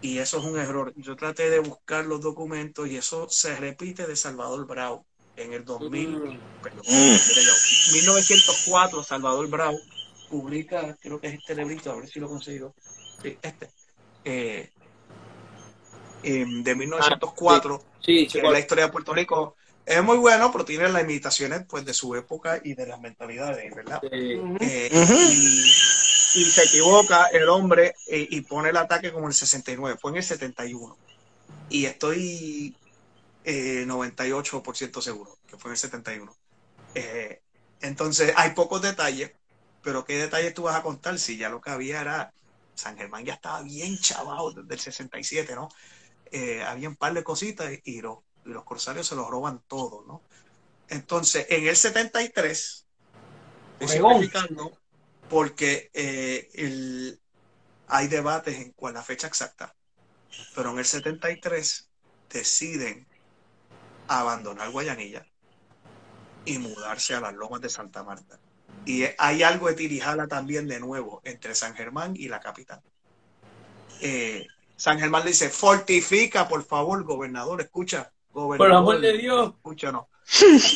Y eso es un error. Yo traté de buscar los documentos y eso se repite de Salvador Brau en el 2000, mm. perdón, 1904, Salvador Brau publica, creo que es este librito, a ver si lo consigo, sí, este, eh, de 1904, ah, sí. Sí, la historia de Puerto Rico. Es muy bueno, pero tiene las imitaciones pues, de su época y de las mentalidades, ¿verdad? Eh, y, se equivoca el hombre eh, y pone el ataque como el 69, fue en el 71. Y estoy 98% eh, seguro, que fue en el 71. Eh, entonces, hay pocos detalles, pero ¿qué detalles tú vas a contar si ya lo que había era, San Germán ya estaba bien chavado desde el 67, ¿no? Eh, había un par de cositas y los, los corsarios se los roban todo, ¿no? Entonces, en el 73, porque el, hay debates en cuál la fecha exacta, pero en el 73 deciden abandonar Guayanilla y mudarse a las lomas de Santa Marta. Y hay algo de Tirijala también de nuevo entre San Germán y la capital. Eh, San Germán le dice, fortifica, por favor, gobernador, escucha. Gobernador, por amor de Dios. Escucha, no.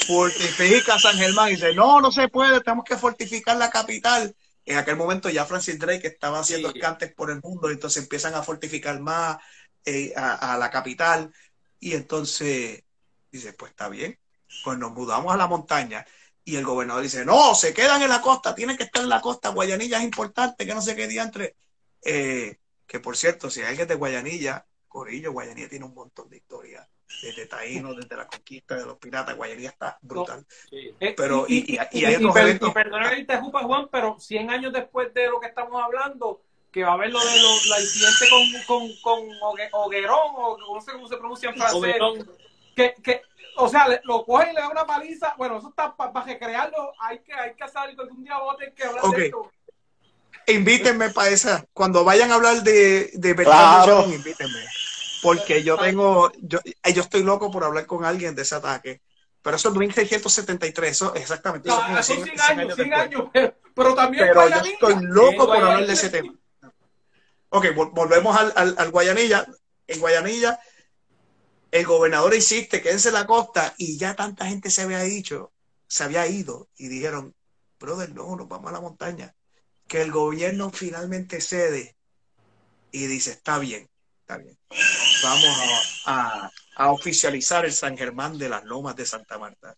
Fortifica San Germán. Y dice, no, no se puede, tenemos que fortificar la capital. En aquel momento ya Francis Drake estaba haciendo cantes por el mundo, entonces empiezan a fortificar más eh, a, a, la capital. Y entonces Dice, pues está bien. Pues nos mudamos a la montaña. Y el gobernador dice, no, se quedan en la costa, tienen que estar en la costa. Guayanilla es importante, que no sé qué diantre. Eh, que por cierto, si hay alguien de Guayanilla, Corillo, Guayanilla tiene un montón de historia. Desde Taíno, desde la conquista de los piratas, Guayanilla está brutal. Eh, pero, y, y, hay otros eventos. que Juan, pero 100 años después de lo que estamos hablando, que va a haber lo de lo, la incidente con, con, con Oguerón, o no sé cómo se pronuncia en francés que, que o sea, lo cogen y le dan una paliza. Bueno, eso está para recrearlo. Hay que, hay que hacer algo un día voten que hablar de esto. Invítenme para esa. Cuando vayan a hablar de, de claro. invítenme. Porque yo tengo, yo, eh, yo estoy loco por hablar con alguien de ese ataque. Pero eso es 1673, eso exactamente. No, eso son 100, años, 100 años, pero, también. Pero yo estoy loco por hablar de ese tema. Ok, volvemos al, al, al Guayanilla. En Guayanilla el gobernador insiste, quédense en la costa, y ya tanta gente se había dicho, se había ido, y dijeron, brother, no, nos vamos a la montaña. Que el gobierno finalmente cede y dice, está bien, está bien. Vamos a, oficializar el San Germán de las Lomas de Santa Marta.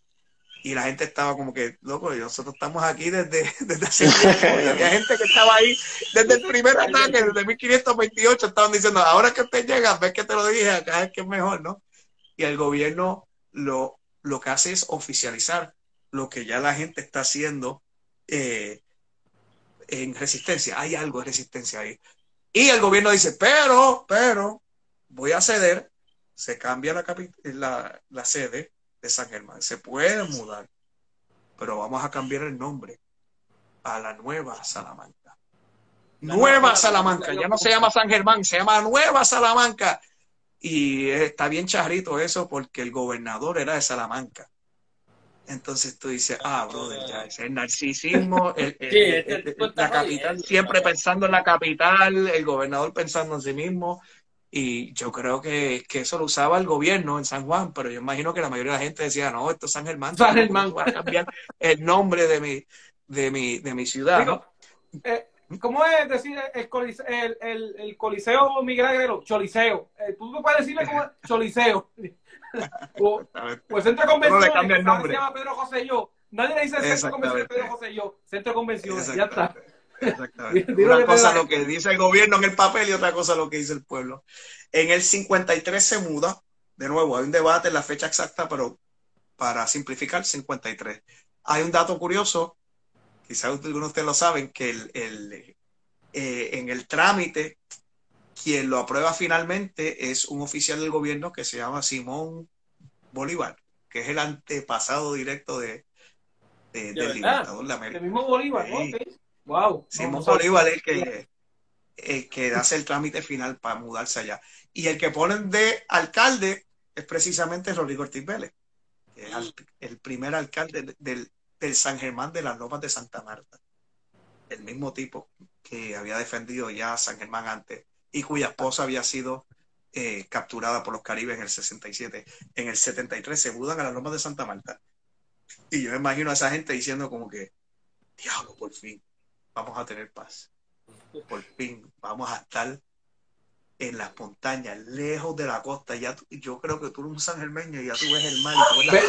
Y la gente estaba como que, loco, nosotros estamos aquí desde, desde hace tiempo. había gente que estaba ahí desde el primer ataque, desde 1528, estaban diciendo, ahora que usted llega, ves que te lo dije, acá es que es mejor, ¿no? Y el gobierno lo, lo que hace es oficializar lo que ya la gente está haciendo eh, en resistencia. Hay algo de resistencia ahí. Y el gobierno dice, pero, pero, voy a ceder, se cambia la, la, la sede de San Germán. Se puede mudar, pero vamos a cambiar el nombre a la Nueva Salamanca. nueva, Salamanca, ya no se llama San Germán, se llama Nueva Salamanca. Y está bien charrito eso porque el gobernador era de Salamanca. Entonces tú dices, ah, brother, ya es el narcisismo, la capital siempre pensando en la capital, el gobernador pensando en sí mismo. Y yo creo que, eso lo usaba el gobierno en San Juan, pero yo imagino que la mayoría de la gente decía, no, esto es San Germán, San Germán, voy a cambiar el nombre de mi, de mi, de mi ciudad. Eh, ¿Cómo es decir el, coliseo, el, el, el coliseo Miguel Agrero? Choliseo. Eh, tú no puedes decirle como choliseo. o, pues centro de convención. No le cambia el nombre. Se llama Pedro José Yo. Nadie le dice centro de convención Pedro José Yo. Centro de convención. Ya está. Exactamente. Una cosa lo que dice el gobierno en el papel y otra cosa lo que dice el pueblo. En el 53 se muda. De nuevo, hay un debate en la fecha exacta, pero para simplificar, 53. Hay un dato curioso, quizás algunos de ustedes lo saben, que el, el eh, en el trámite, quien lo aprueba finalmente es un oficial del gobierno que se llama Simón Bolívar, que es el antepasado directo de, del libertador de América. El mismo Bolívar, Wow. Simón Bolívar es el que, el que hace el trámite final para mudarse allá. Y el que ponen de alcalde es precisamente Rodrigo Ortiz Vélez el primer alcalde del, San Germán de las Lomas de Santa Marta. El mismo tipo que había defendido ya San Germán antes y cuya esposa había sido eh, capturada por los caribes en el 67. En el 73 se mudan a las Lomas de Santa Marta. Y yo me imagino a esa gente diciendo como que, diablo, por fin, vamos a tener paz. Por fin, vamos a estar en las montañas, lejos de la costa. Ya yo creo que tú eres un San Germeño y ya tú ves el mar.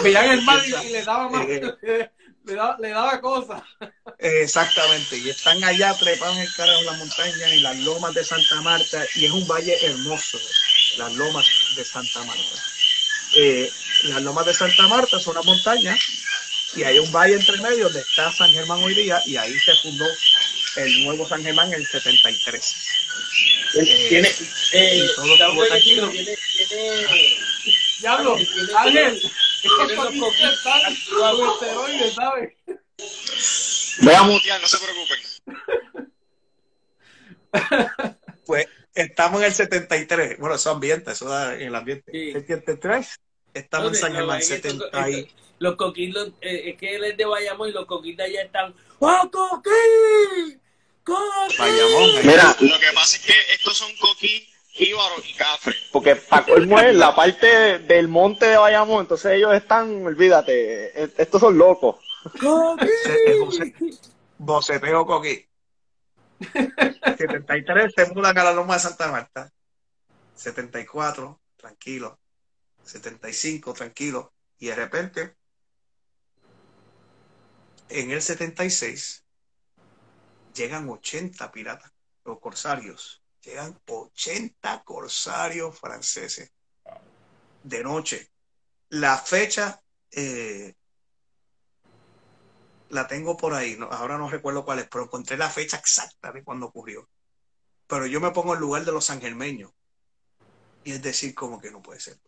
veían el mar y, le daba más, eh, le, daba, le daba cosas. Exactamente, y están allá trepados en el cara en la montaña, en las lomas de Santa Marta, y es un valle hermoso, las lomas de Santa Marta. Eh, las lomas de Santa Marta son una montaña y hay un valle entre medio donde está San Germán hoy día y ahí se fundó el nuevo San Germán en el 73. Eh, tiene, eh, tiene, Diablo, Ángel, esteroides, ¿sabes? Voy a mutear, no se preocupen. pues estamos en el 73. Bueno, eso ambiente, eso da en el ambiente. Sí. El 73, estamos en San Germán, 70 y... Los coquitos, eh, es que él es de Bayamón y los coquitos ya están. ¡Oh, coquí! Mira, lo que pasa es que estos son coquí, jíbaros y cafres. Porque para colmo es la parte del monte de Bayamón, entonces ellos están, olvídate, e, estos son locos. Boceteo coquí. 73 se mudan a la loma de Santa Marta. 74, tranquilo. 75, tranquilo. Y de repente, en el 76, llegan 80 piratas o corsarios. Llegan 80 corsarios franceses de noche. La fecha eh, la tengo por ahí, ahora no recuerdo cuál es, pero encontré la fecha exacta de cuando ocurrió. Pero yo me pongo en lugar de los sangermeños. Y es decir, como que no puede ser,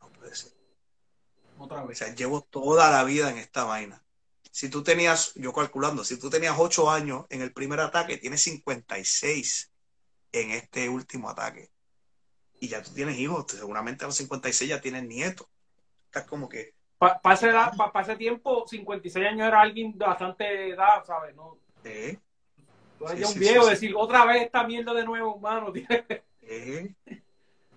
No puede ser. Otra vez. O sea, llevo toda la vida en esta vaina si tú tenías, yo calculando, si tú tenías 8 años en el primer ataque, tienes 56 en este último ataque. Y ya tú tienes hijos, seguramente a los 56 ya tienes nietos. Estás como que... Para ese, tiempo, 56 años era alguien de bastante edad, ¿sabes? ¿No? Sí. Tú eres ya un viejo, decir, otra vez esta mierda de nuevo, hermano. Sí.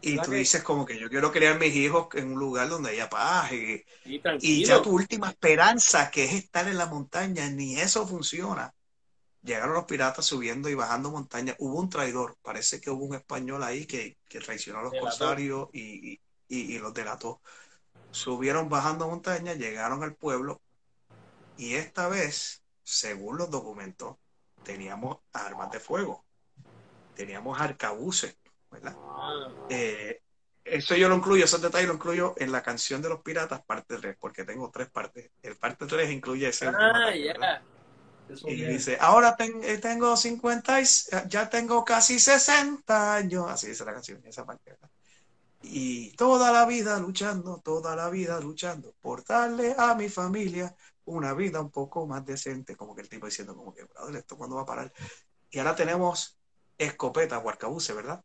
Y tú dices como que yo quiero criar mis hijos en un lugar donde haya paz. Y, y, ya tu última esperanza, que es estar en la montaña, ni eso funciona. Llegaron los piratas subiendo y bajando montañas. Hubo un traidor, parece que hubo un español ahí que, que traicionó a los corsarios y, y, los delató. Subieron bajando montañas, llegaron al pueblo y esta vez, según los documentos, teníamos armas de fuego, teníamos arcabuces eh, eso yo lo incluyo, esos detalles lo incluyo en la canción de los piratas, parte 3, porque tengo tres partes. El parte 3 incluye ese. Ah, Y dice, ahora eh, tengo 50, ya tengo casi 60 años. Así dice la canción, esa parte. Y toda la vida luchando, toda la vida luchando por darle a mi familia una vida un poco más decente. Como que el tipo diciendo, como que, ¿esto cuándo va a parar? Y ahora tenemos escopeta o arcabuce, ¿verdad?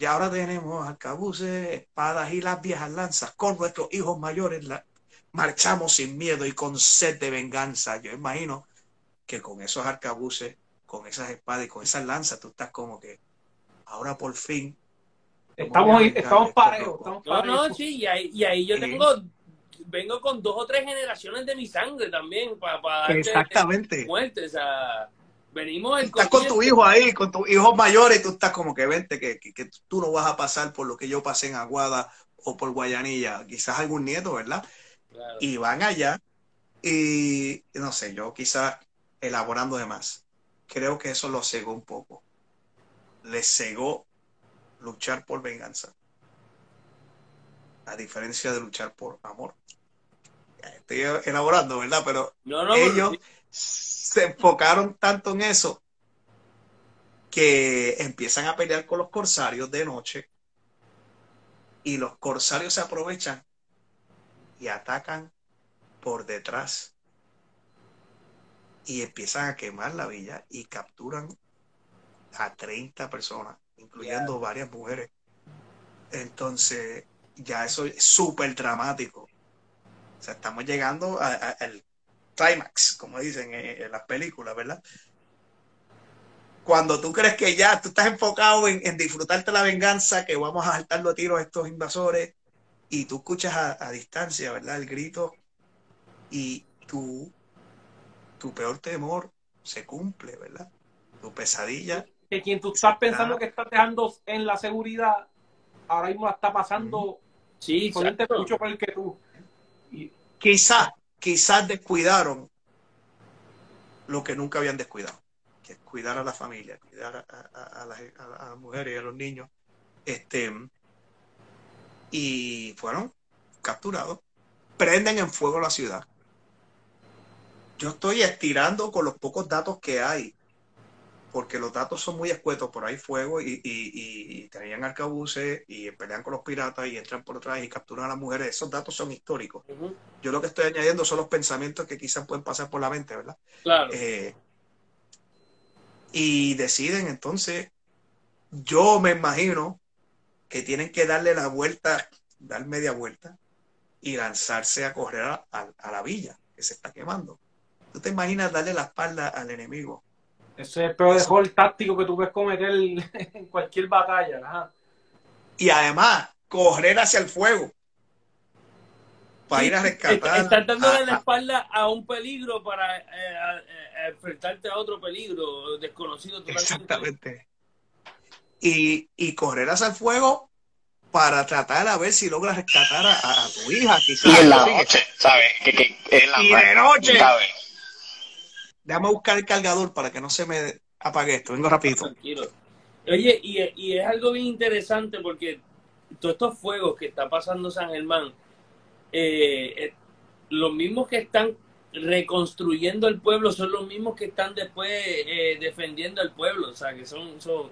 Y ahora tenemos arcabuces, espadas y las viejas lanzas. Con nuestros hijos mayores marchamos sin miedo y con sed de venganza. Yo imagino que con esos arcabuces, con esas espadas y con esas lanzas, tú estás como que ahora por fin. Estamos, estamos parejos. No, no, sí, y ahí, y ahí yo tengo vengo con dos o tres generaciones de mi sangre también para, Exactamente. muerte, o sea, Venimos estás con tu hijo ahí, con tus hijos mayores, y tú estás como que vente, que, que, tú no vas a pasar por lo que yo pasé en Aguada o por Guayanilla, quizás algún nieto, ¿verdad? Y van allá y no sé, yo quizás elaborando de más, creo que eso lo cegó un poco. Le cegó luchar por venganza. A diferencia de luchar por amor. Estoy elaborando, ¿verdad? Pero ellos se enfocaron tanto en eso que empiezan a pelear con los corsarios de noche y los corsarios se aprovechan y atacan por detrás y empiezan a quemar la villa y capturan a 30 personas, incluyendo varias mujeres. Entonces, ya eso es súper dramático. O sea, estamos llegando al climax, como dicen en, las películas, ¿verdad? Cuando tú crees que ya tú estás enfocado en, disfrutarte la venganza, que vamos a saltar los tiros a estos invasores, y tú escuchas a, distancia, ¿verdad? El grito, y tú, tu peor temor se cumple, ¿verdad? Tu pesadilla. Que quien tú estás pensando que estás dejando en la seguridad, ahora mismo la está pasando Sí, mucho por el que tú. Quizás, quizás descuidaron lo que nunca habían descuidado, que es cuidar a la familia, cuidar a, las, mujeres y a los niños. Este, y fueron capturados. Prenden en fuego la ciudad. Yo estoy estirando con los pocos datos que hay porque los datos son muy escuetos, por ahí fuego y, y, y tenían arcabuces y pelean con los piratas y entran por atrás y capturan a las mujeres. Esos datos son históricos. Yo lo que estoy añadiendo son los pensamientos que quizás pueden pasar por la mente, ¿verdad? Claro. Eh, y deciden entonces, yo me imagino que tienen que darle la vuelta, dar media vuelta y lanzarse a correr a, a la villa que se está quemando. ¿Tú te imaginas darle la espalda al enemigo? Ese es el peor táctico que tú puedes cometer en cualquier batalla. Y además, correr hacia el fuego. Para ir a rescatar. Estar dándole la espalda a un peligro para eh, eh, enfrentarte a otro peligro desconocido. Exactamente. Y, y correr hacia el fuego para tratar a ver si logras rescatar a, tu hija. Quizás, y en la noche, ¿sabes? Que, en la y de noche. ¿sabes? Déjame buscar el cargador para que no se me apague esto. Vengo rapidito. Tranquilo. Oye, y, es algo bien interesante porque todos estos fuegos que está pasando San Germán, eh, eh, los mismos que están reconstruyendo el pueblo son los mismos que están después eh, defendiendo el pueblo. O sea, que son, son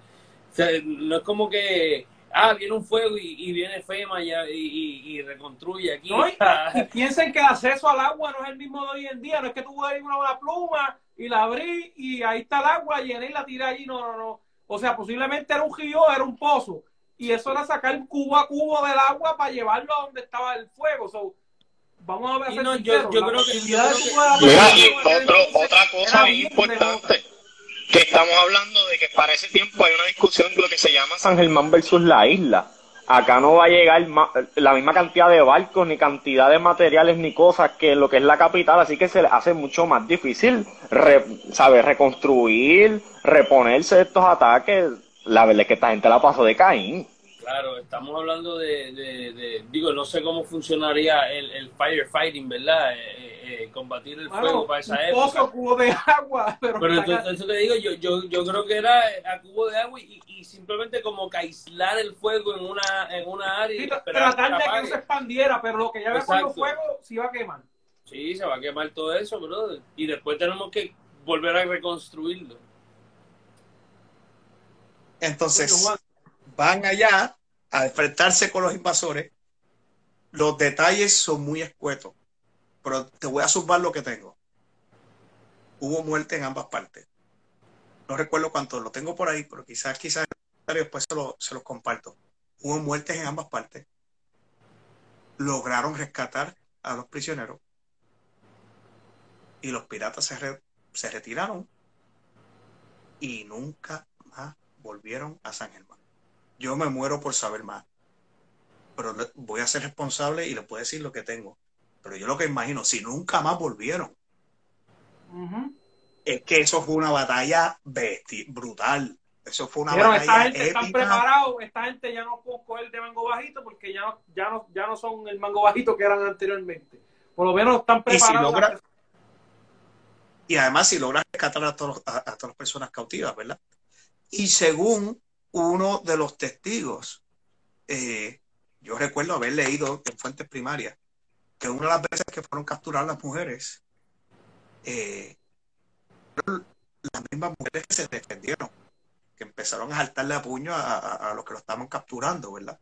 no es como que ah, viene un fuego y, viene FEMA y, y, reconstruye aquí. y, piensen que el acceso al agua no es el mismo de hoy en día, no es que tú ir una, una pluma y la abrí y ahí está el agua, llené y la tiré allí, no, no, no. O sea, posiblemente era un río, era un pozo. Y eso era sacar cubo a cubo del agua para llevarlo a donde estaba el fuego. So, vamos a ver. yo, yo, creo que, otra cosa importante que estamos hablando de que para ese tiempo hay una discusión de lo que se llama San Germán versus la isla. Acá no va a llegar la misma cantidad de barcos, ni cantidad de materiales, ni cosas que lo que es la capital, así que se le hace mucho más difícil saber reconstruir, reponerse estos ataques. La verdad es que esta gente la pasó de Caín. Claro, estamos hablando de, digo, no sé cómo funcionaría el, el firefighting, ¿verdad? Eh, eh, eh, combatir el fuego para esa época. Pozo, cubo de agua. Pero, pero entonces, eso te digo, yo, yo, yo creo que era a cubo de agua y, y simplemente como que aislar el fuego en una, en una área. y tratar de que no se expandiera, pero lo que ya ve con el fuego se iba a quemar. Sí, se va a quemar todo eso, brother. Y después tenemos que volver a reconstruirlo. Entonces, van allá a enfrentarse con los invasores, los detalles son muy escuetos, pero te voy a sumar lo que tengo. Hubo muerte en ambas partes. No recuerdo cuánto, lo tengo por ahí, pero quizás, quizás después se, lo, se los comparto. Hubo muertes en ambas partes. Lograron rescatar a los prisioneros y los piratas se, se retiraron y nunca más volvieron a San Germán yo me muero por saber más. Pero voy a ser responsable y les puedo decir lo que tengo. Pero yo lo que imagino, si nunca más volvieron, es que eso fue una batalla brutal. Eso fue una Pero esta gente está preparado, esta gente ya no puede coger de mango bajito porque ya no, ya no, ya no son el mango bajito que eran anteriormente. Por lo menos están preparados. Y, además si logras rescatar a, todos, a, todas las personas cautivas, ¿verdad? Y según uno de los testigos, eh, yo recuerdo haber leído en fuentes primarias que una de las veces que fueron capturadas las mujeres, eh, las mismas mujeres que se defendieron que empezaron a saltarle a puño a, los que lo estaban capturando, ¿verdad?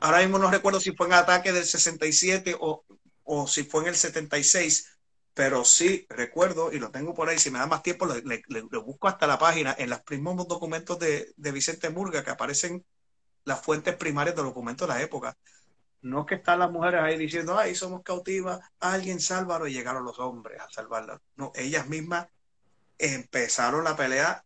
Ahora mismo no recuerdo si fue en ataque del 67 o, o si fue en el 76, pero sí recuerdo, y lo tengo por ahí, si me da más tiempo, le, busco hasta la página, en los primeros documentos de, de, Vicente Murga, que aparecen las fuentes primarias de documentos de la época. No es que están las mujeres ahí diciendo, ay, somos cautivas, alguien sálvalo, y llegaron los hombres a salvarlas. No, ellas mismas empezaron la pelea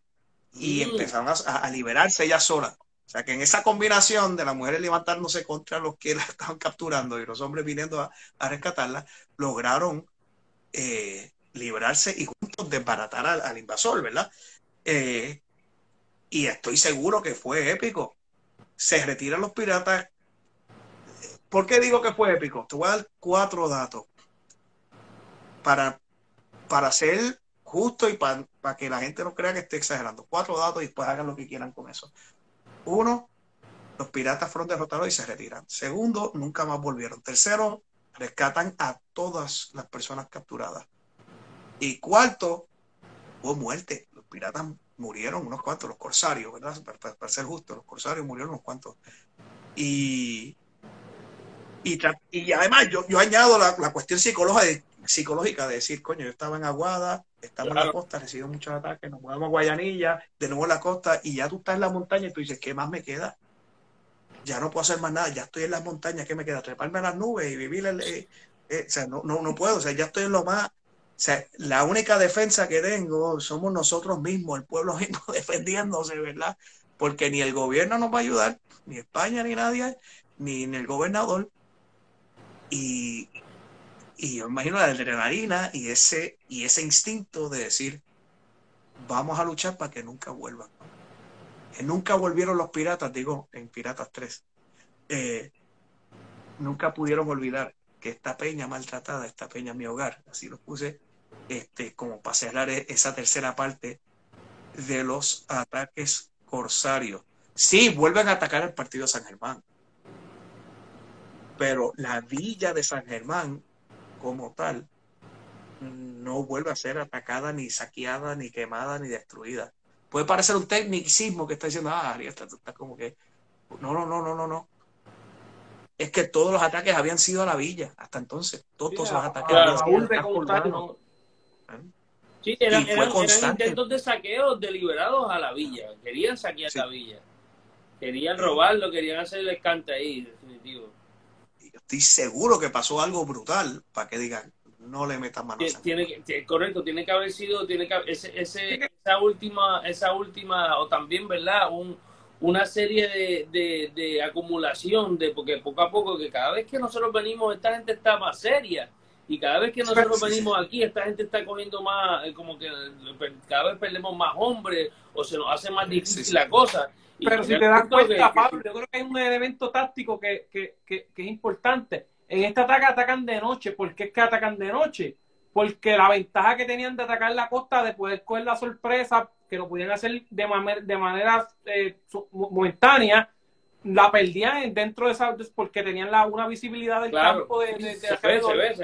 y mm. empezaron a, liberarse ellas solas. O sea que en esa combinación de las mujeres levantándose contra los que la estaban capturando y los hombres viniendo a, a rescatarla, lograron eh, librarse y juntos desbaratar al, invasor, ¿verdad? Eh, y estoy seguro que fue épico. Se retiran los piratas. ¿Por qué digo que fue épico? Te voy a dar cuatro datos para, para ser justo y para, que la gente no crea que esté exagerando. Cuatro datos y después hagan lo que quieran con eso. Uno, los piratas fueron derrotados y se retiran. Segundo, nunca más volvieron. Tercero, rescatan a todas las personas capturadas. Y cuarto, hubo muerte. Los piratas murieron unos cuantos, los corsarios, ¿verdad? Para, ser justo, los corsarios murieron unos cuantos. Y, y, además yo, yo añado la, la cuestión psicológica de, psicológica de decir, coño, yo estaba en Aguada, estamos en la costa, recibo muchos ataques, nos movemos a Guayanilla, de nuevo en la costa, y ya tú estás en la montaña y tú dices, ¿qué más me queda? Ya no puedo hacer más nada, ya estoy en las montañas, ¿qué me queda? Treparme a las nubes y vivir el... Eh, eh, o sea, no, no, no puedo, o sea, ya estoy en lo más... O sea, la única defensa que tengo somos nosotros mismos, el pueblo mismo defendiéndose, ¿verdad? Porque ni el gobierno nos va a ayudar, ni España, ni nadie, ni, ni el gobernador. Y, y yo imagino la adrenalina y ese, y ese instinto de decir, vamos a luchar para que nunca vuelvan. Que nunca volvieron los piratas, digo, en Piratas 3. Eh, nunca pudieron olvidar que esta peña maltratada, esta peña mi hogar, así lo puse, este, como para cerrar e-, esa tercera parte de los ataques corsarios. Sí, vuelven a atacar el partido de San Germán, pero la villa de San Germán como tal no vuelve a ser atacada, ni saqueada, ni quemada, ni destruida. Puede parecer un tecnicismo que está diciendo, ah, Ariel, está, está como que. No, no, no, no, no, no. Es que todos los ataques habían sido a la villa hasta entonces. Todos, los ataques habían sido Sí, eran, intentos de saqueo deliberados a la villa. Querían saquear la villa. Querían robarlo, querían hacer el escante ahí, definitivo estoy seguro que pasó algo brutal para que digan, no le metan manos. Tiene, que, correcto, tiene que haber sido, tiene que ese, ese, esa última, esa última, o también, ¿verdad? Un, una serie de, de, acumulación, de porque poco a poco, que cada vez que nosotros venimos, esta gente está más seria. Y cada vez que nosotros venimos aquí, esta gente está cogiendo más, eh, como que cada vez perdemos más hombres o se nos hace más difícil la cosa. Pero si te das cuenta, Pablo, yo creo que hay un elemento táctico que, que, que, es importante. En esta ataque atacan de noche. ¿Por qué es que atacan de noche? Porque la ventaja que tenían de atacar la costa, de poder coger la sorpresa, que lo pudieran hacer de, manera, de manera eh, momentánea, la perdían dentro de esa, porque tenían la, una visibilidad del campo de, de,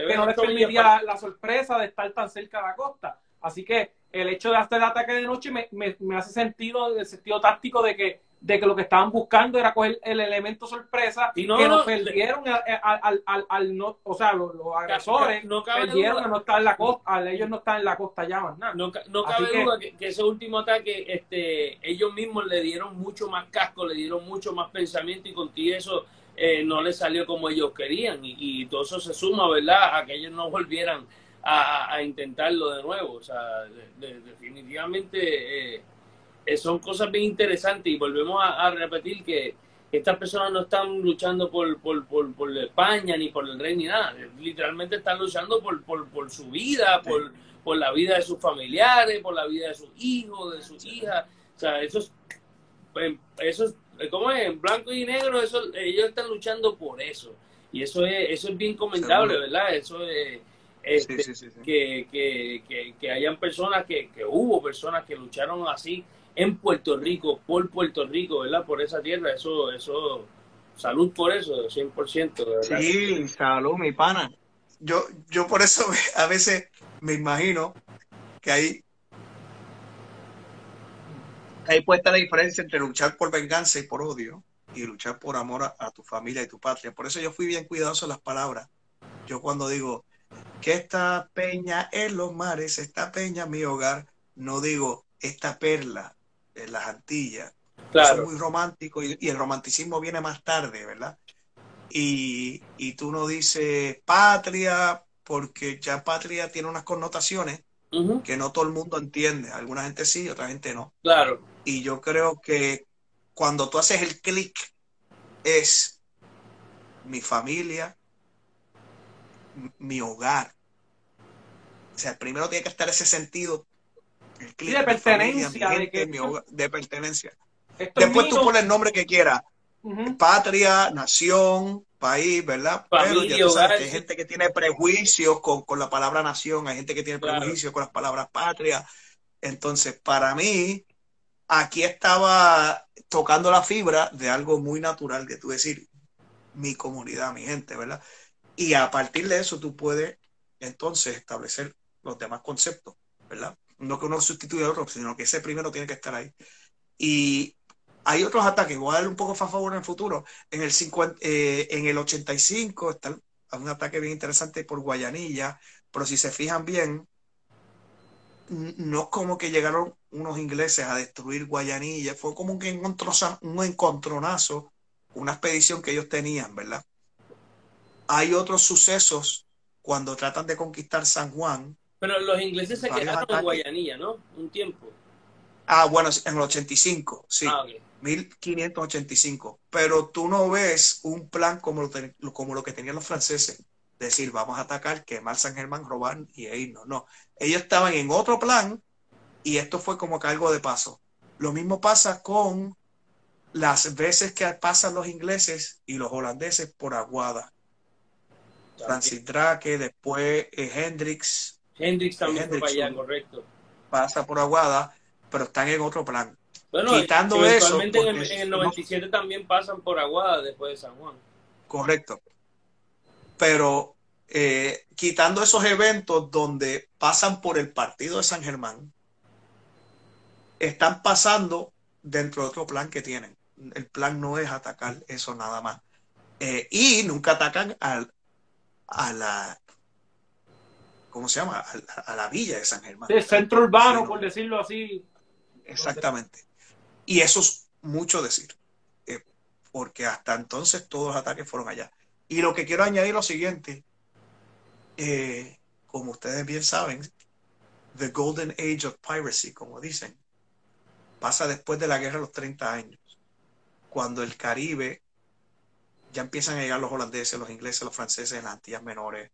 que no les permitía la sorpresa de estar tan cerca de la costa. Así que el hecho de hacer el ataque de noche me, me, me hace sentido, el sentido táctico de que de que lo que estaban buscando era coger el elemento sorpresa y no, que nos perdieron al, al, al, no, o sea, los, agresores no perdieron a no estar en la costa, ellos no están en la costa ya más nada. No, no cabe duda que, ese último ataque, este, ellos mismos le dieron mucho más casco, le dieron mucho más pensamiento y contigo eso eh, no les salió como ellos querían y, y, todo eso se suma, ¿verdad? A que ellos no volvieran a, a intentarlo de nuevo, o sea, definitivamente... Eh, son cosas bien interesantes y volvemos a, repetir que estas personas no están luchando por, por, por, por España ni por el rey ni nada, literalmente están luchando por, por, por su vida, por, por la vida de sus familiares, por la vida de sus hijos, de sus hijas, o sea, eso es, pues, eso es, ¿cómo es? En blanco y negro, eso, ellos están luchando por eso, y eso es, eso es bien comentable, ¿verdad? Eso es... Este, que, que, que, que, hayan personas, que, que hubo personas que lucharon así en Puerto Rico, por Puerto Rico, ¿verdad? Por esa tierra, eso, eso, salud por eso, 100%, ¿verdad? Sí, salud, mi pana. Yo, yo por eso a veces me imagino que ahí, ahí puede estar la diferencia entre luchar por venganza y por odio y luchar por amor a, a tu familia y tu patria. Por eso yo fui bien cuidadoso en las palabras. Yo cuando digo que esta peña en los mares, esta peña mi hogar, no digo esta perla en las Antillas. Claro. es muy romántico y, el romanticismo viene más tarde, ¿verdad? Y, y, tú no dices patria porque ya patria tiene unas connotaciones que no todo el mundo entiende. Alguna gente sí, otra gente no. Claro. Y yo creo que cuando tú haces el clic es mi familia, mi hogar. O sea, primero tiene que estar ese sentido de pertenencia. de, pertenencia. Después tú pones el nombre que quieras. Patria, nación, país, ¿verdad? Pero ya tú sabes que hay gente que tiene prejuicios con, con, la palabra nación, hay gente que tiene prejuicios con las palabras patria. Entonces, para mí, aquí estaba tocando la fibra de algo muy natural que tú decir, mi comunidad, mi gente, ¿verdad? Y a partir de eso tú puedes entonces establecer los demás conceptos, ¿verdad? No que uno sustituya a otro, sino que ese primero tiene que estar ahí. Y hay otros ataques, voy a darle un poco a favor en el futuro. En el, 50, eh, en el 85 está un ataque bien interesante por Guayanilla, pero si se fijan bien, no es como que llegaron unos ingleses a destruir Guayanilla, fue como un, un encontronazo, una expedición que ellos tenían, ¿verdad? Hay otros sucesos cuando tratan de conquistar San Juan, pero los ingleses se quedaron en Guayanilla, ¿no? Un tiempo. Ah, bueno, en el 85, sí. Ah, 1585. Pero tú no ves un plan como lo, como lo que tenían los franceses. Decir, vamos a atacar, quemar San Germán, robar y irnos. No. Ellos estaban en otro plan y esto fue como que algo de paso. Lo mismo pasa con las veces que pasan los ingleses y los holandeses por Aguada. Francis Drake, después eh, Hendrix, Hendrix también fue para allá, correcto. Pasa por Aguada, pero están en otro plan. Bueno, Quitando eso. En el, en el 97 también pasan por Aguada después de San Juan. Correcto. Pero eh, quitando esos eventos donde pasan por el partido de San Germán, están pasando dentro de otro plan que tienen. El plan no es atacar eso nada más. Eh, y nunca atacan al, a la ¿cómo se llama? A, la villa de San Germán. El centro urbano, por decirlo así. Exactamente. Y eso es mucho decir, eh, porque hasta entonces todos los ataques fueron allá. Y lo que quiero añadir es lo siguiente, eh, como ustedes bien saben, The Golden Age of Piracy, como dicen, pasa después de la guerra de los 30 años, cuando el Caribe ya empiezan a llegar los holandeses, los ingleses, los franceses en las Antillas Menores,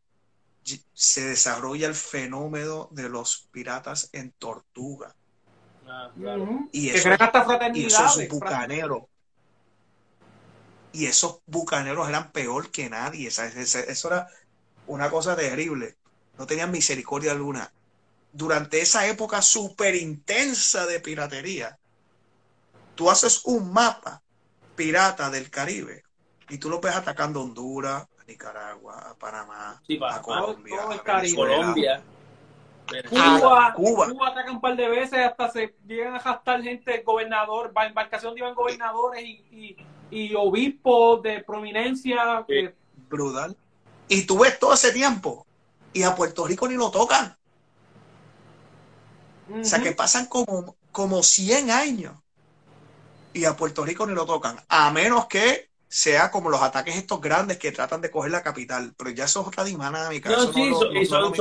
se desarrolla el fenómeno de los piratas en Tortuga. Ah, y, esos, bucaneros. Y esos bucaneros eran peor que nadie. Eso era una cosa terrible. No tenían misericordia alguna. Durante esa época súper intensa de piratería, tú haces un mapa pirata del Caribe y tú lo ves atacando Honduras, Nicaragua, a Panamá, a Colombia, a Colombia. Cuba, Cuba. Cuba ataca un par de veces, hasta se llegan a gastar gente, gobernador, embarcación iban gobernadores y, y, obispos de prominencia. Brutal. Y tú ves todo ese tiempo y a Puerto Rico ni lo tocan. O sea que pasan como, como 100 años y a Puerto Rico ni lo tocan, a menos que sea como los ataques estos grandes que tratan de coger la capital, pero ya eso es otra dinámica. No, sí, son,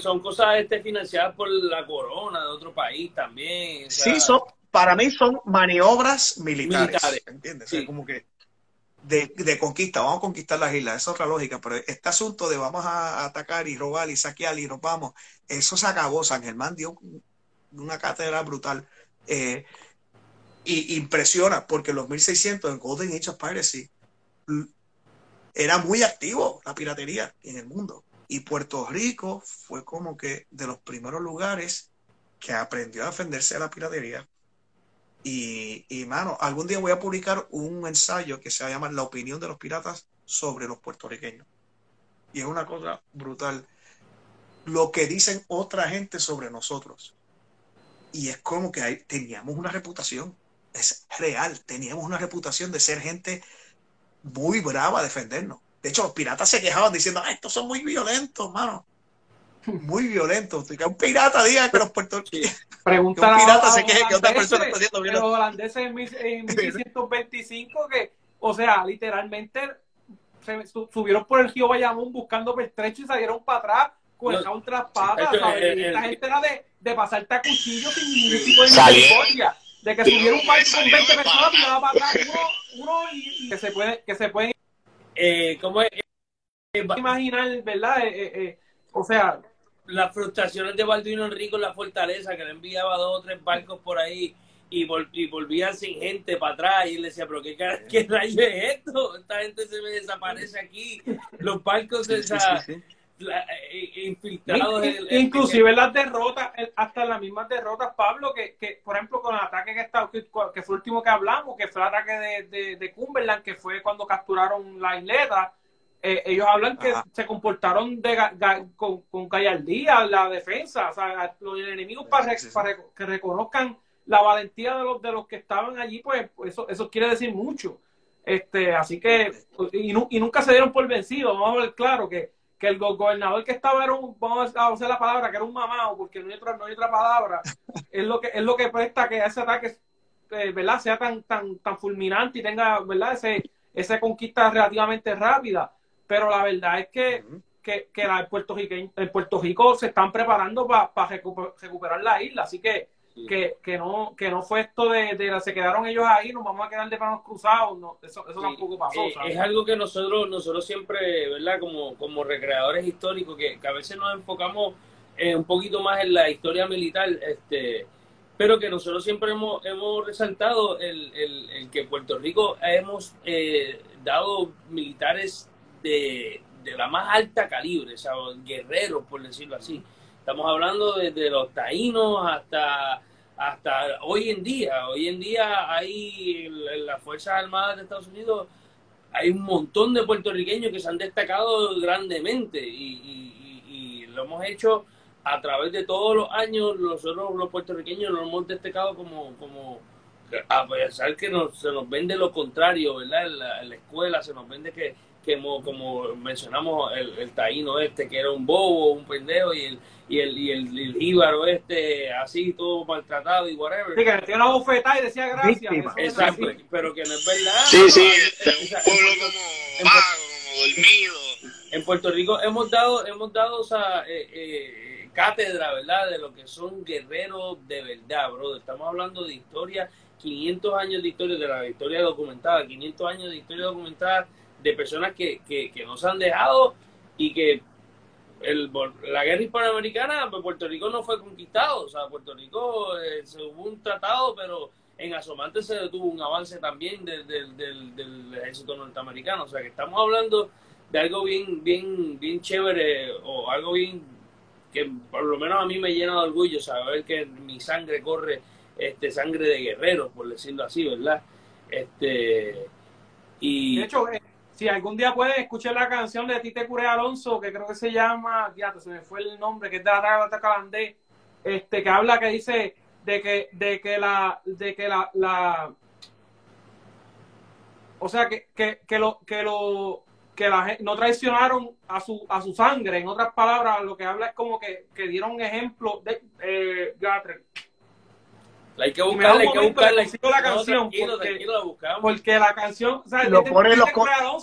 son, cosas este, financiadas por la corona de otro país también. Sí, son, para mí son maniobras militares, ¿entiendes? como que de, conquista, vamos a conquistar las islas, esa es otra lógica, pero este asunto de vamos a atacar y robar y saquear y nos vamos, eso se acabó, San Germán dio una cátedra brutal. Eh, y impresiona, porque los 1600 en Golden Age of Piracy era muy activo la piratería en el mundo. Y Puerto Rico fue como que de los primeros lugares que aprendió a defenderse de la piratería. Y, y, mano, algún día voy a publicar un ensayo que se llama La opinión de los piratas sobre los puertorriqueños. Y es una cosa brutal. Lo que dicen otra gente sobre nosotros. Y es como que teníamos una reputación. Es real. Teníamos una reputación de ser gente muy brava a defendernos. De hecho, los piratas se quejaban diciendo, ah, estos son muy violentos, mano. Muy violentos. Que un pirata diga que los puertorriqueños. Preguntar un pirata se queje que otra persona está haciendo Los holandeses en, 1625 que, o sea, literalmente se subieron por el río Bayamón buscando pertrecho y salieron para atrás con el un traspada. Esta gente era de, de pasarte a cuchillo sin ningún tipo de misericordia. De que subieron un barco con 20 personas y para atrás uno, uno y, que se puede, que se pueden eh, ¿cómo es? Eh, imaginar, ¿verdad? Eh, eh, o sea, las frustraciones de Balduino Enrico en la fortaleza, que le enviaba dos o tres barcos por ahí y, volvían sin gente para atrás y él decía, pero qué, qué rayo es esto? Esta gente se me desaparece aquí, los barcos de esa... infiltrados inclusive las derrotas hasta las mismas derrotas Pablo que, que por ejemplo con el ataque que, está, que, fue el último que hablamos que fue el ataque de, de, de Cumberland que fue cuando capturaron la isleta eh, ellos hablan que se comportaron de, con, con gallardía la defensa, o sea, los enemigos para, para que reconozcan la valentía de los, de los que estaban allí, pues eso, eso quiere decir mucho. Este, así que, y, y nunca se dieron por vencidos, vamos a ver claro que, que el gobernador que estaba era un, vamos a usar la palabra, que era un mamado, porque no hay otra, no hay otra palabra, es lo que, es lo que presta que ese ataque, eh, ¿verdad? sea tan, tan, tan fulminante y tenga, ¿verdad? Ese, esa conquista relativamente rápida pero la verdad es que, que, que la, Puerto, Rico, en Puerto Rico se están preparando para recuperar la isla, así que, que, que, no, que no fue esto de, de, se quedaron ellos ahí, nos vamos a quedar de manos cruzados, no, eso, eso tampoco pasó. Eh, es algo que nosotros, nosotros siempre, ¿verdad? Como, como recreadores históricos, que, a veces nos enfocamos eh, un poquito más en la historia militar, este pero que nosotros siempre hemos, hemos resaltado el, el, el que Puerto Rico hemos eh, dado militares de, la más alta calibre, o sea, guerreros, por decirlo así. Estamos hablando desde los taínos hasta, hasta hoy en día. Hoy en día hay en las Fuerzas Armadas de Estados Unidos, hay un montón de puertorriqueños que se han destacado grandemente y, lo hemos hecho a través de todos los años. Nosotros los puertorriqueños lo hemos destacado como, como a pesar que se nos vende lo contrario, ¿verdad? en la escuela se nos vende que que como, mencionamos el, el, taíno este que era un bobo, un pendejo y el y el, y el, jíbaro este así todo maltratado y whatever. Sí, que metía una bofetada y decía gracias. Exacto, pero que no es verdad. Sí, sí, un pueblo como vago, como dormido. En Puerto Rico hemos dado, hemos dado o sea, eh, eh, cátedra, ¿verdad? De lo que son guerreros de verdad, bro. Estamos hablando de historia, 500 años de historia, de la historia documentada, 500 años de historia documentada de personas que, que, nos han dejado y que el, la guerra hispanoamericana, pues Puerto Rico no fue conquistado, o sea, Puerto Rico eh, se hubo un tratado, pero en Asomante se detuvo un avance también del, del, ejército norteamericano, o sea, que estamos hablando de algo bien, bien, bien chévere o algo bien que por lo menos a mí me llena de orgullo saber que mi sangre corre este sangre de guerreros, por decirlo así, ¿verdad? Este y de hecho, eh, si algún día pueden escuchar la canción de Tite Curé Alonso, que creo que se llama, ya se me fue el nombre, que es de la Calandé, este, que habla, que dice de que, de que la, de que la, la o sea que, que, que lo, que lo, que la no traicionaron a su, a su sangre, en otras palabras, lo que habla es como que, que dieron ejemplo de eh, hay que buscarla, hay que buscarla. la canción. porque, la canción. lo pone en los,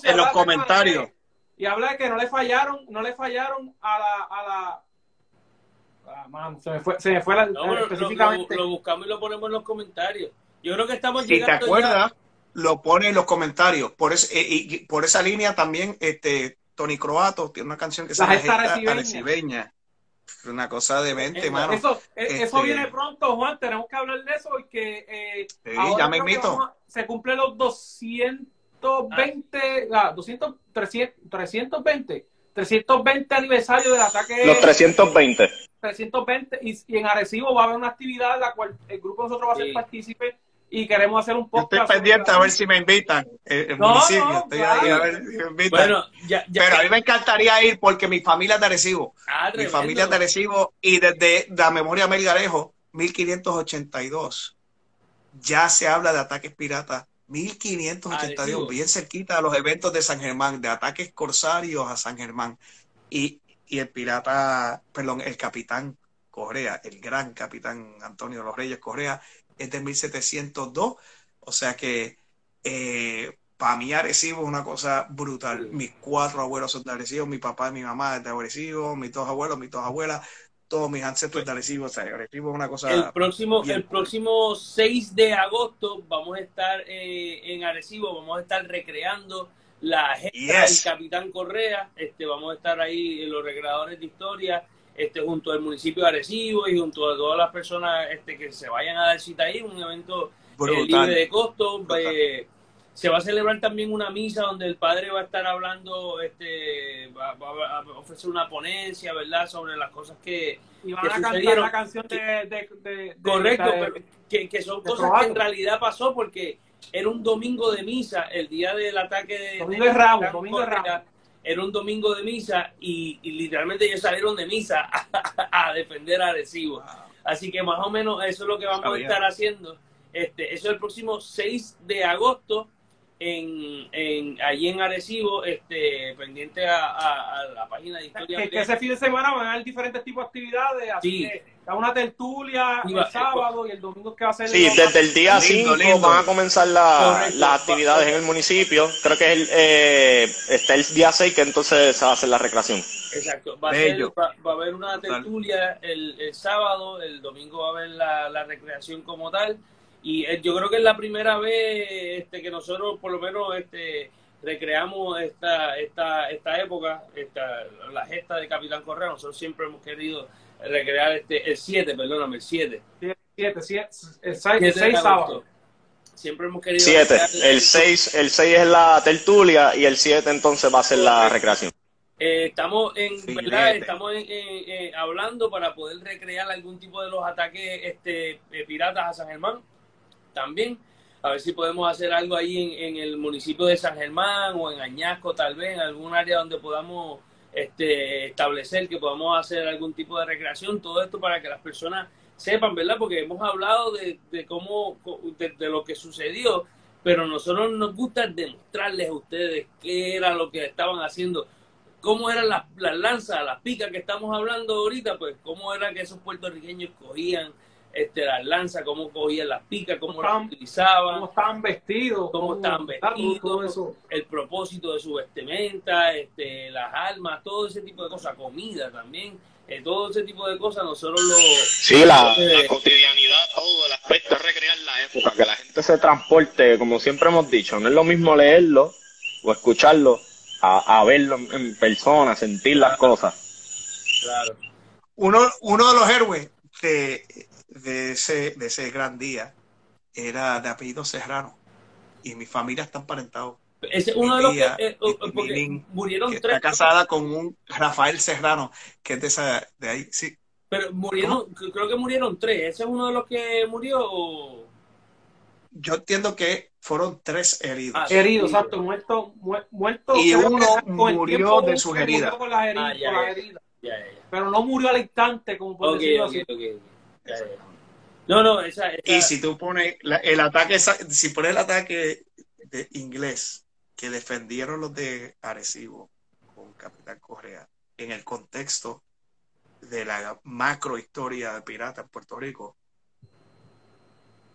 en los comentarios. y habla de que no le fallaron, no le fallaron a la. A la ah, se me fue, se me fue la, específicamente. Lo, buscamos y lo ponemos en los comentarios. Yo creo que estamos llegando. ¿Y te acuerdas? lo pone en los comentarios. Por, ese, eh, y, por esa línea también este, Tony Croato tiene una canción que se llama Arecibeña. Una cosa de mente, eh, mano. Eso, eh, eso este viene pronto, Juan. Tenemos que hablar de eso porque eh, ya me invito. se cumplen los 220, ah. 200, 300, 320, 320 aniversario del ataque. Los 320. 320 y, y, en Arecibo va a haber una actividad en la cual el grupo de nosotros va a ser partícipe y queremos hacer un podcast. estoy pendiente a ver si me invitan. El, municipio. estoy ahí a ver si me invitan. Bueno, ya, ya, Pero a mí me encantaría ir porque mi familia es de Arecibo. Ah, mi familia es de Arecibo y desde la memoria Melgarejo, 1582, ya se habla de ataques piratas. 1582, bien cerquita a los eventos de San Germán, de ataques corsarios a San Germán. Y, y el pirata, perdón, el capitán Correa, el gran capitán Antonio Los Reyes Correa, es de 1702, o sea que eh, para mí Arecibo es una cosa brutal. Mis cuatro abuelos son de Arecibo, mi papá y mi mamá es de Arecibo, mis dos abuelos, mis dos abuelas, todos mis ancestros de Arecibo, o sea, Arecibo es una cosa... El próximo, el próximo 6 de agosto vamos a estar eh, en Arecibo, vamos a estar recreando la agenda del Capitán Correa, este, vamos a estar ahí en los recreadores de historia, este, junto al municipio de Arecibo y junto a todas las personas este, que se vayan a dar cita ahí, un evento eh, libre de costo. Eh, se va a celebrar también una misa donde el padre va a estar hablando, este, va, a ofrecer una ponencia, ¿verdad?, sobre las cosas que, y van a cantar la canción de, correcto, que, son cosas que en realidad pasó porque era un domingo de misa, el día del ataque de... Domingo de Ramos, domingo de Ramos era un domingo de misa y, literalmente ellos salieron de misa a, defender a Arecibo. Así que más o menos eso es lo que vamos a estar haciendo. Este, eso es el próximo 6 de agosto en, en allí en Arecibo, este, pendiente a, la página de historia. Que, ese fin de semana van a haber diferentes tipos de actividades, así que una tertulia el sábado y el domingo que va a ser. Sí, desde el día 5 van a comenzar las actividades en el municipio. Creo que el, eh, está el día 6 que entonces se va a hacer la recreación. Exacto. Va, a, va, a haber una tertulia el, el, sábado, el domingo va a haber la, la recreación como tal. Y eh, yo creo que es la primera vez este, que nosotros, por lo menos, este, recreamos esta, esta, esta época, esta, la gesta de Capitán Correa. Nosotros siempre hemos querido recrear este, el 7, perdóname, el 7. 7, 7, el 6 sábado. Siempre hemos querido. 7, el 6 el 6 es la tertulia y el 7 entonces va a ser la recreación. Eh, estamos en, ¿verdad? Estamos en, eh, hablando para poder recrear algún tipo de los ataques este, eh, piratas a San Germán también. A ver si podemos hacer algo ahí en, el municipio de San Germán o en Añasco, tal vez, en algún área donde podamos este, establecer que podamos hacer algún tipo de recreación, todo esto para que las personas sepan, ¿verdad? Porque hemos hablado de, de cómo, de, lo que sucedió, pero nosotros nos gusta demostrarles a ustedes qué era lo que estaban haciendo, cómo eran las, las lanzas, las picas que estamos hablando ahorita, pues cómo era que esos puertorriqueños cogían este, las lanzas, cómo cogían las picas, cómo, las utilizaban, cómo estaban vestidos, cómo, estaban vestidos, el propósito de su vestimenta, este, las armas, todo ese tipo de cosas, comida también, eh, todo ese tipo de cosas nosotros lo... Sí, la, cotidianidad, todo el aspecto es recrear la época, que la gente se transporte, como siempre hemos dicho, no es lo mismo leerlo o escucharlo a, verlo en, persona, sentir las cosas. Claro. Uno, uno de los héroes de de ese, de ese gran día era de apellido Serrano y mi familia está emparentados. Ese uno de los que eh, murieron tres. Está casada con un Rafael Serrano, que es de, esa, de ahí, sí. Pero murieron, creo que murieron tres. ¿Ese es uno de los que murió? Yo entiendo que fueron tres heridos. Ah, heridos, exacto, muertos. Muerto, y uno murió de sus heridas. Ah, Pero no murió al instante, como por decirlo así. No, no, esa, Y si tú pones el ataque, si pones el ataque de inglés que defendieron los de Arecibo con Capitán Correa en el contexto de la macro historia de pirata en Puerto Rico,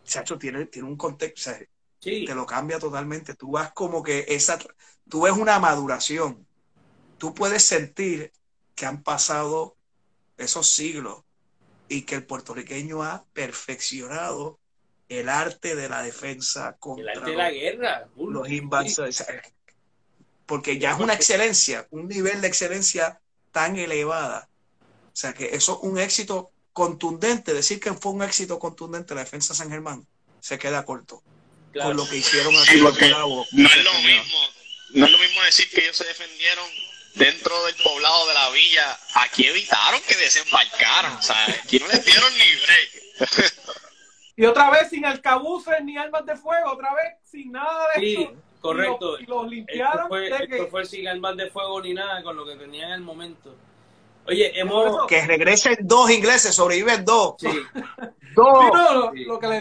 Chacho tiene, tiene un contexto, te lo cambia totalmente. Tú vas como que esa, tú ves una maduración. Tú puedes sentir que han pasado esos siglos y que el puertorriqueño ha perfeccionado el arte de la defensa contra el arte de la guerra. los invasores. Porque ya es una excelencia, un nivel de excelencia tan elevada. O sea que eso es un éxito contundente. Decir que fue un éxito contundente la defensa de San Germán se queda corto con lo que hicieron aquí. no es lo mismo, no es lo mismo decir que ellos se defendieron dentro del poblado de la villa. Aquí evitaron que desembarcaran, o sea, aquí no les dieron ni break. y otra vez sin alcabuces ni armas de fuego, otra vez sin nada de sí, eso. Correcto. Y los, limpiaron. Esto fue, esto fue sin armas de fuego ni nada, con lo que tenían en el momento. Oye, hemos... Que regresen dos ingleses, sobreviven dos. Sí. dos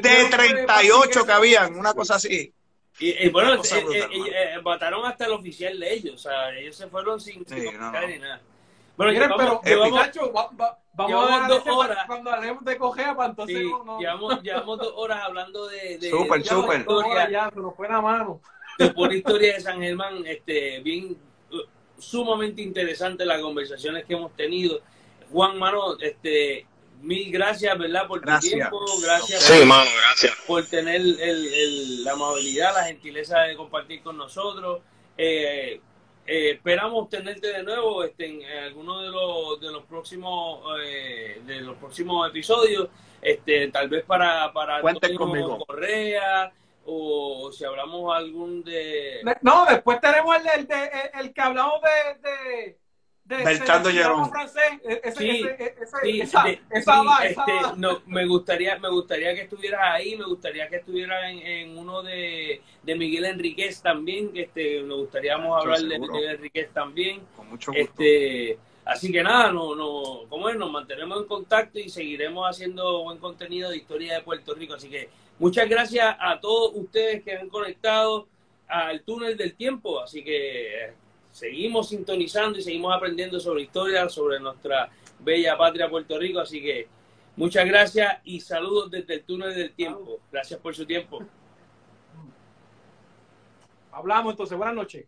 de 38 que habían, una cosa así. Y, bueno, eh, eh, eh, mataron hasta el oficial de ellos, o sea, ellos se fueron sin, sí, no, no. ni nada. Bueno, llevamos, pero, llevamos, Pikachu, va, va, vamos a dos horas. cuando hablemos de cogea para entonces sí, no, llevamos, llevamos dos horas hablando de, de super, de super. Historia, ya, se nos fue la mano. de por historia de San Germán, este, bien sumamente interesante las conversaciones que hemos tenido. Juan Mano, este, mil gracias, ¿verdad? Por tu gracias. tiempo, gracias, sí, por, mano, gracias. por tener el, el, la amabilidad, la gentileza de compartir con nosotros. Eh, eh, esperamos tenerte de nuevo este, en, alguno de los, de los próximos eh, de los próximos episodios, este, tal vez para, para Cuenten conmigo. Correa o si hablamos algún de... No, después tenemos el, el, el, el que hablamos de... de... De, Llerón. este, no, me gustaría, me gustaría que estuvieras ahí, me gustaría que estuvieras en, en uno de, de Miguel Enríquez también, este, me gustaríamos hablar de. Miguel Enríquez también, Con mucho gusto. este, así que nada, no, no, como es, nos mantenemos en contacto y seguiremos haciendo buen contenido de historia de Puerto Rico, así que muchas gracias a todos ustedes que han conectado al túnel del tiempo, así que seguimos sintonizando y seguimos aprendiendo sobre historia, sobre nuestra bella patria Puerto Rico, así que muchas gracias y saludos desde el túnel del tiempo. Gracias por su tiempo. Hablamos entonces, buenas noches.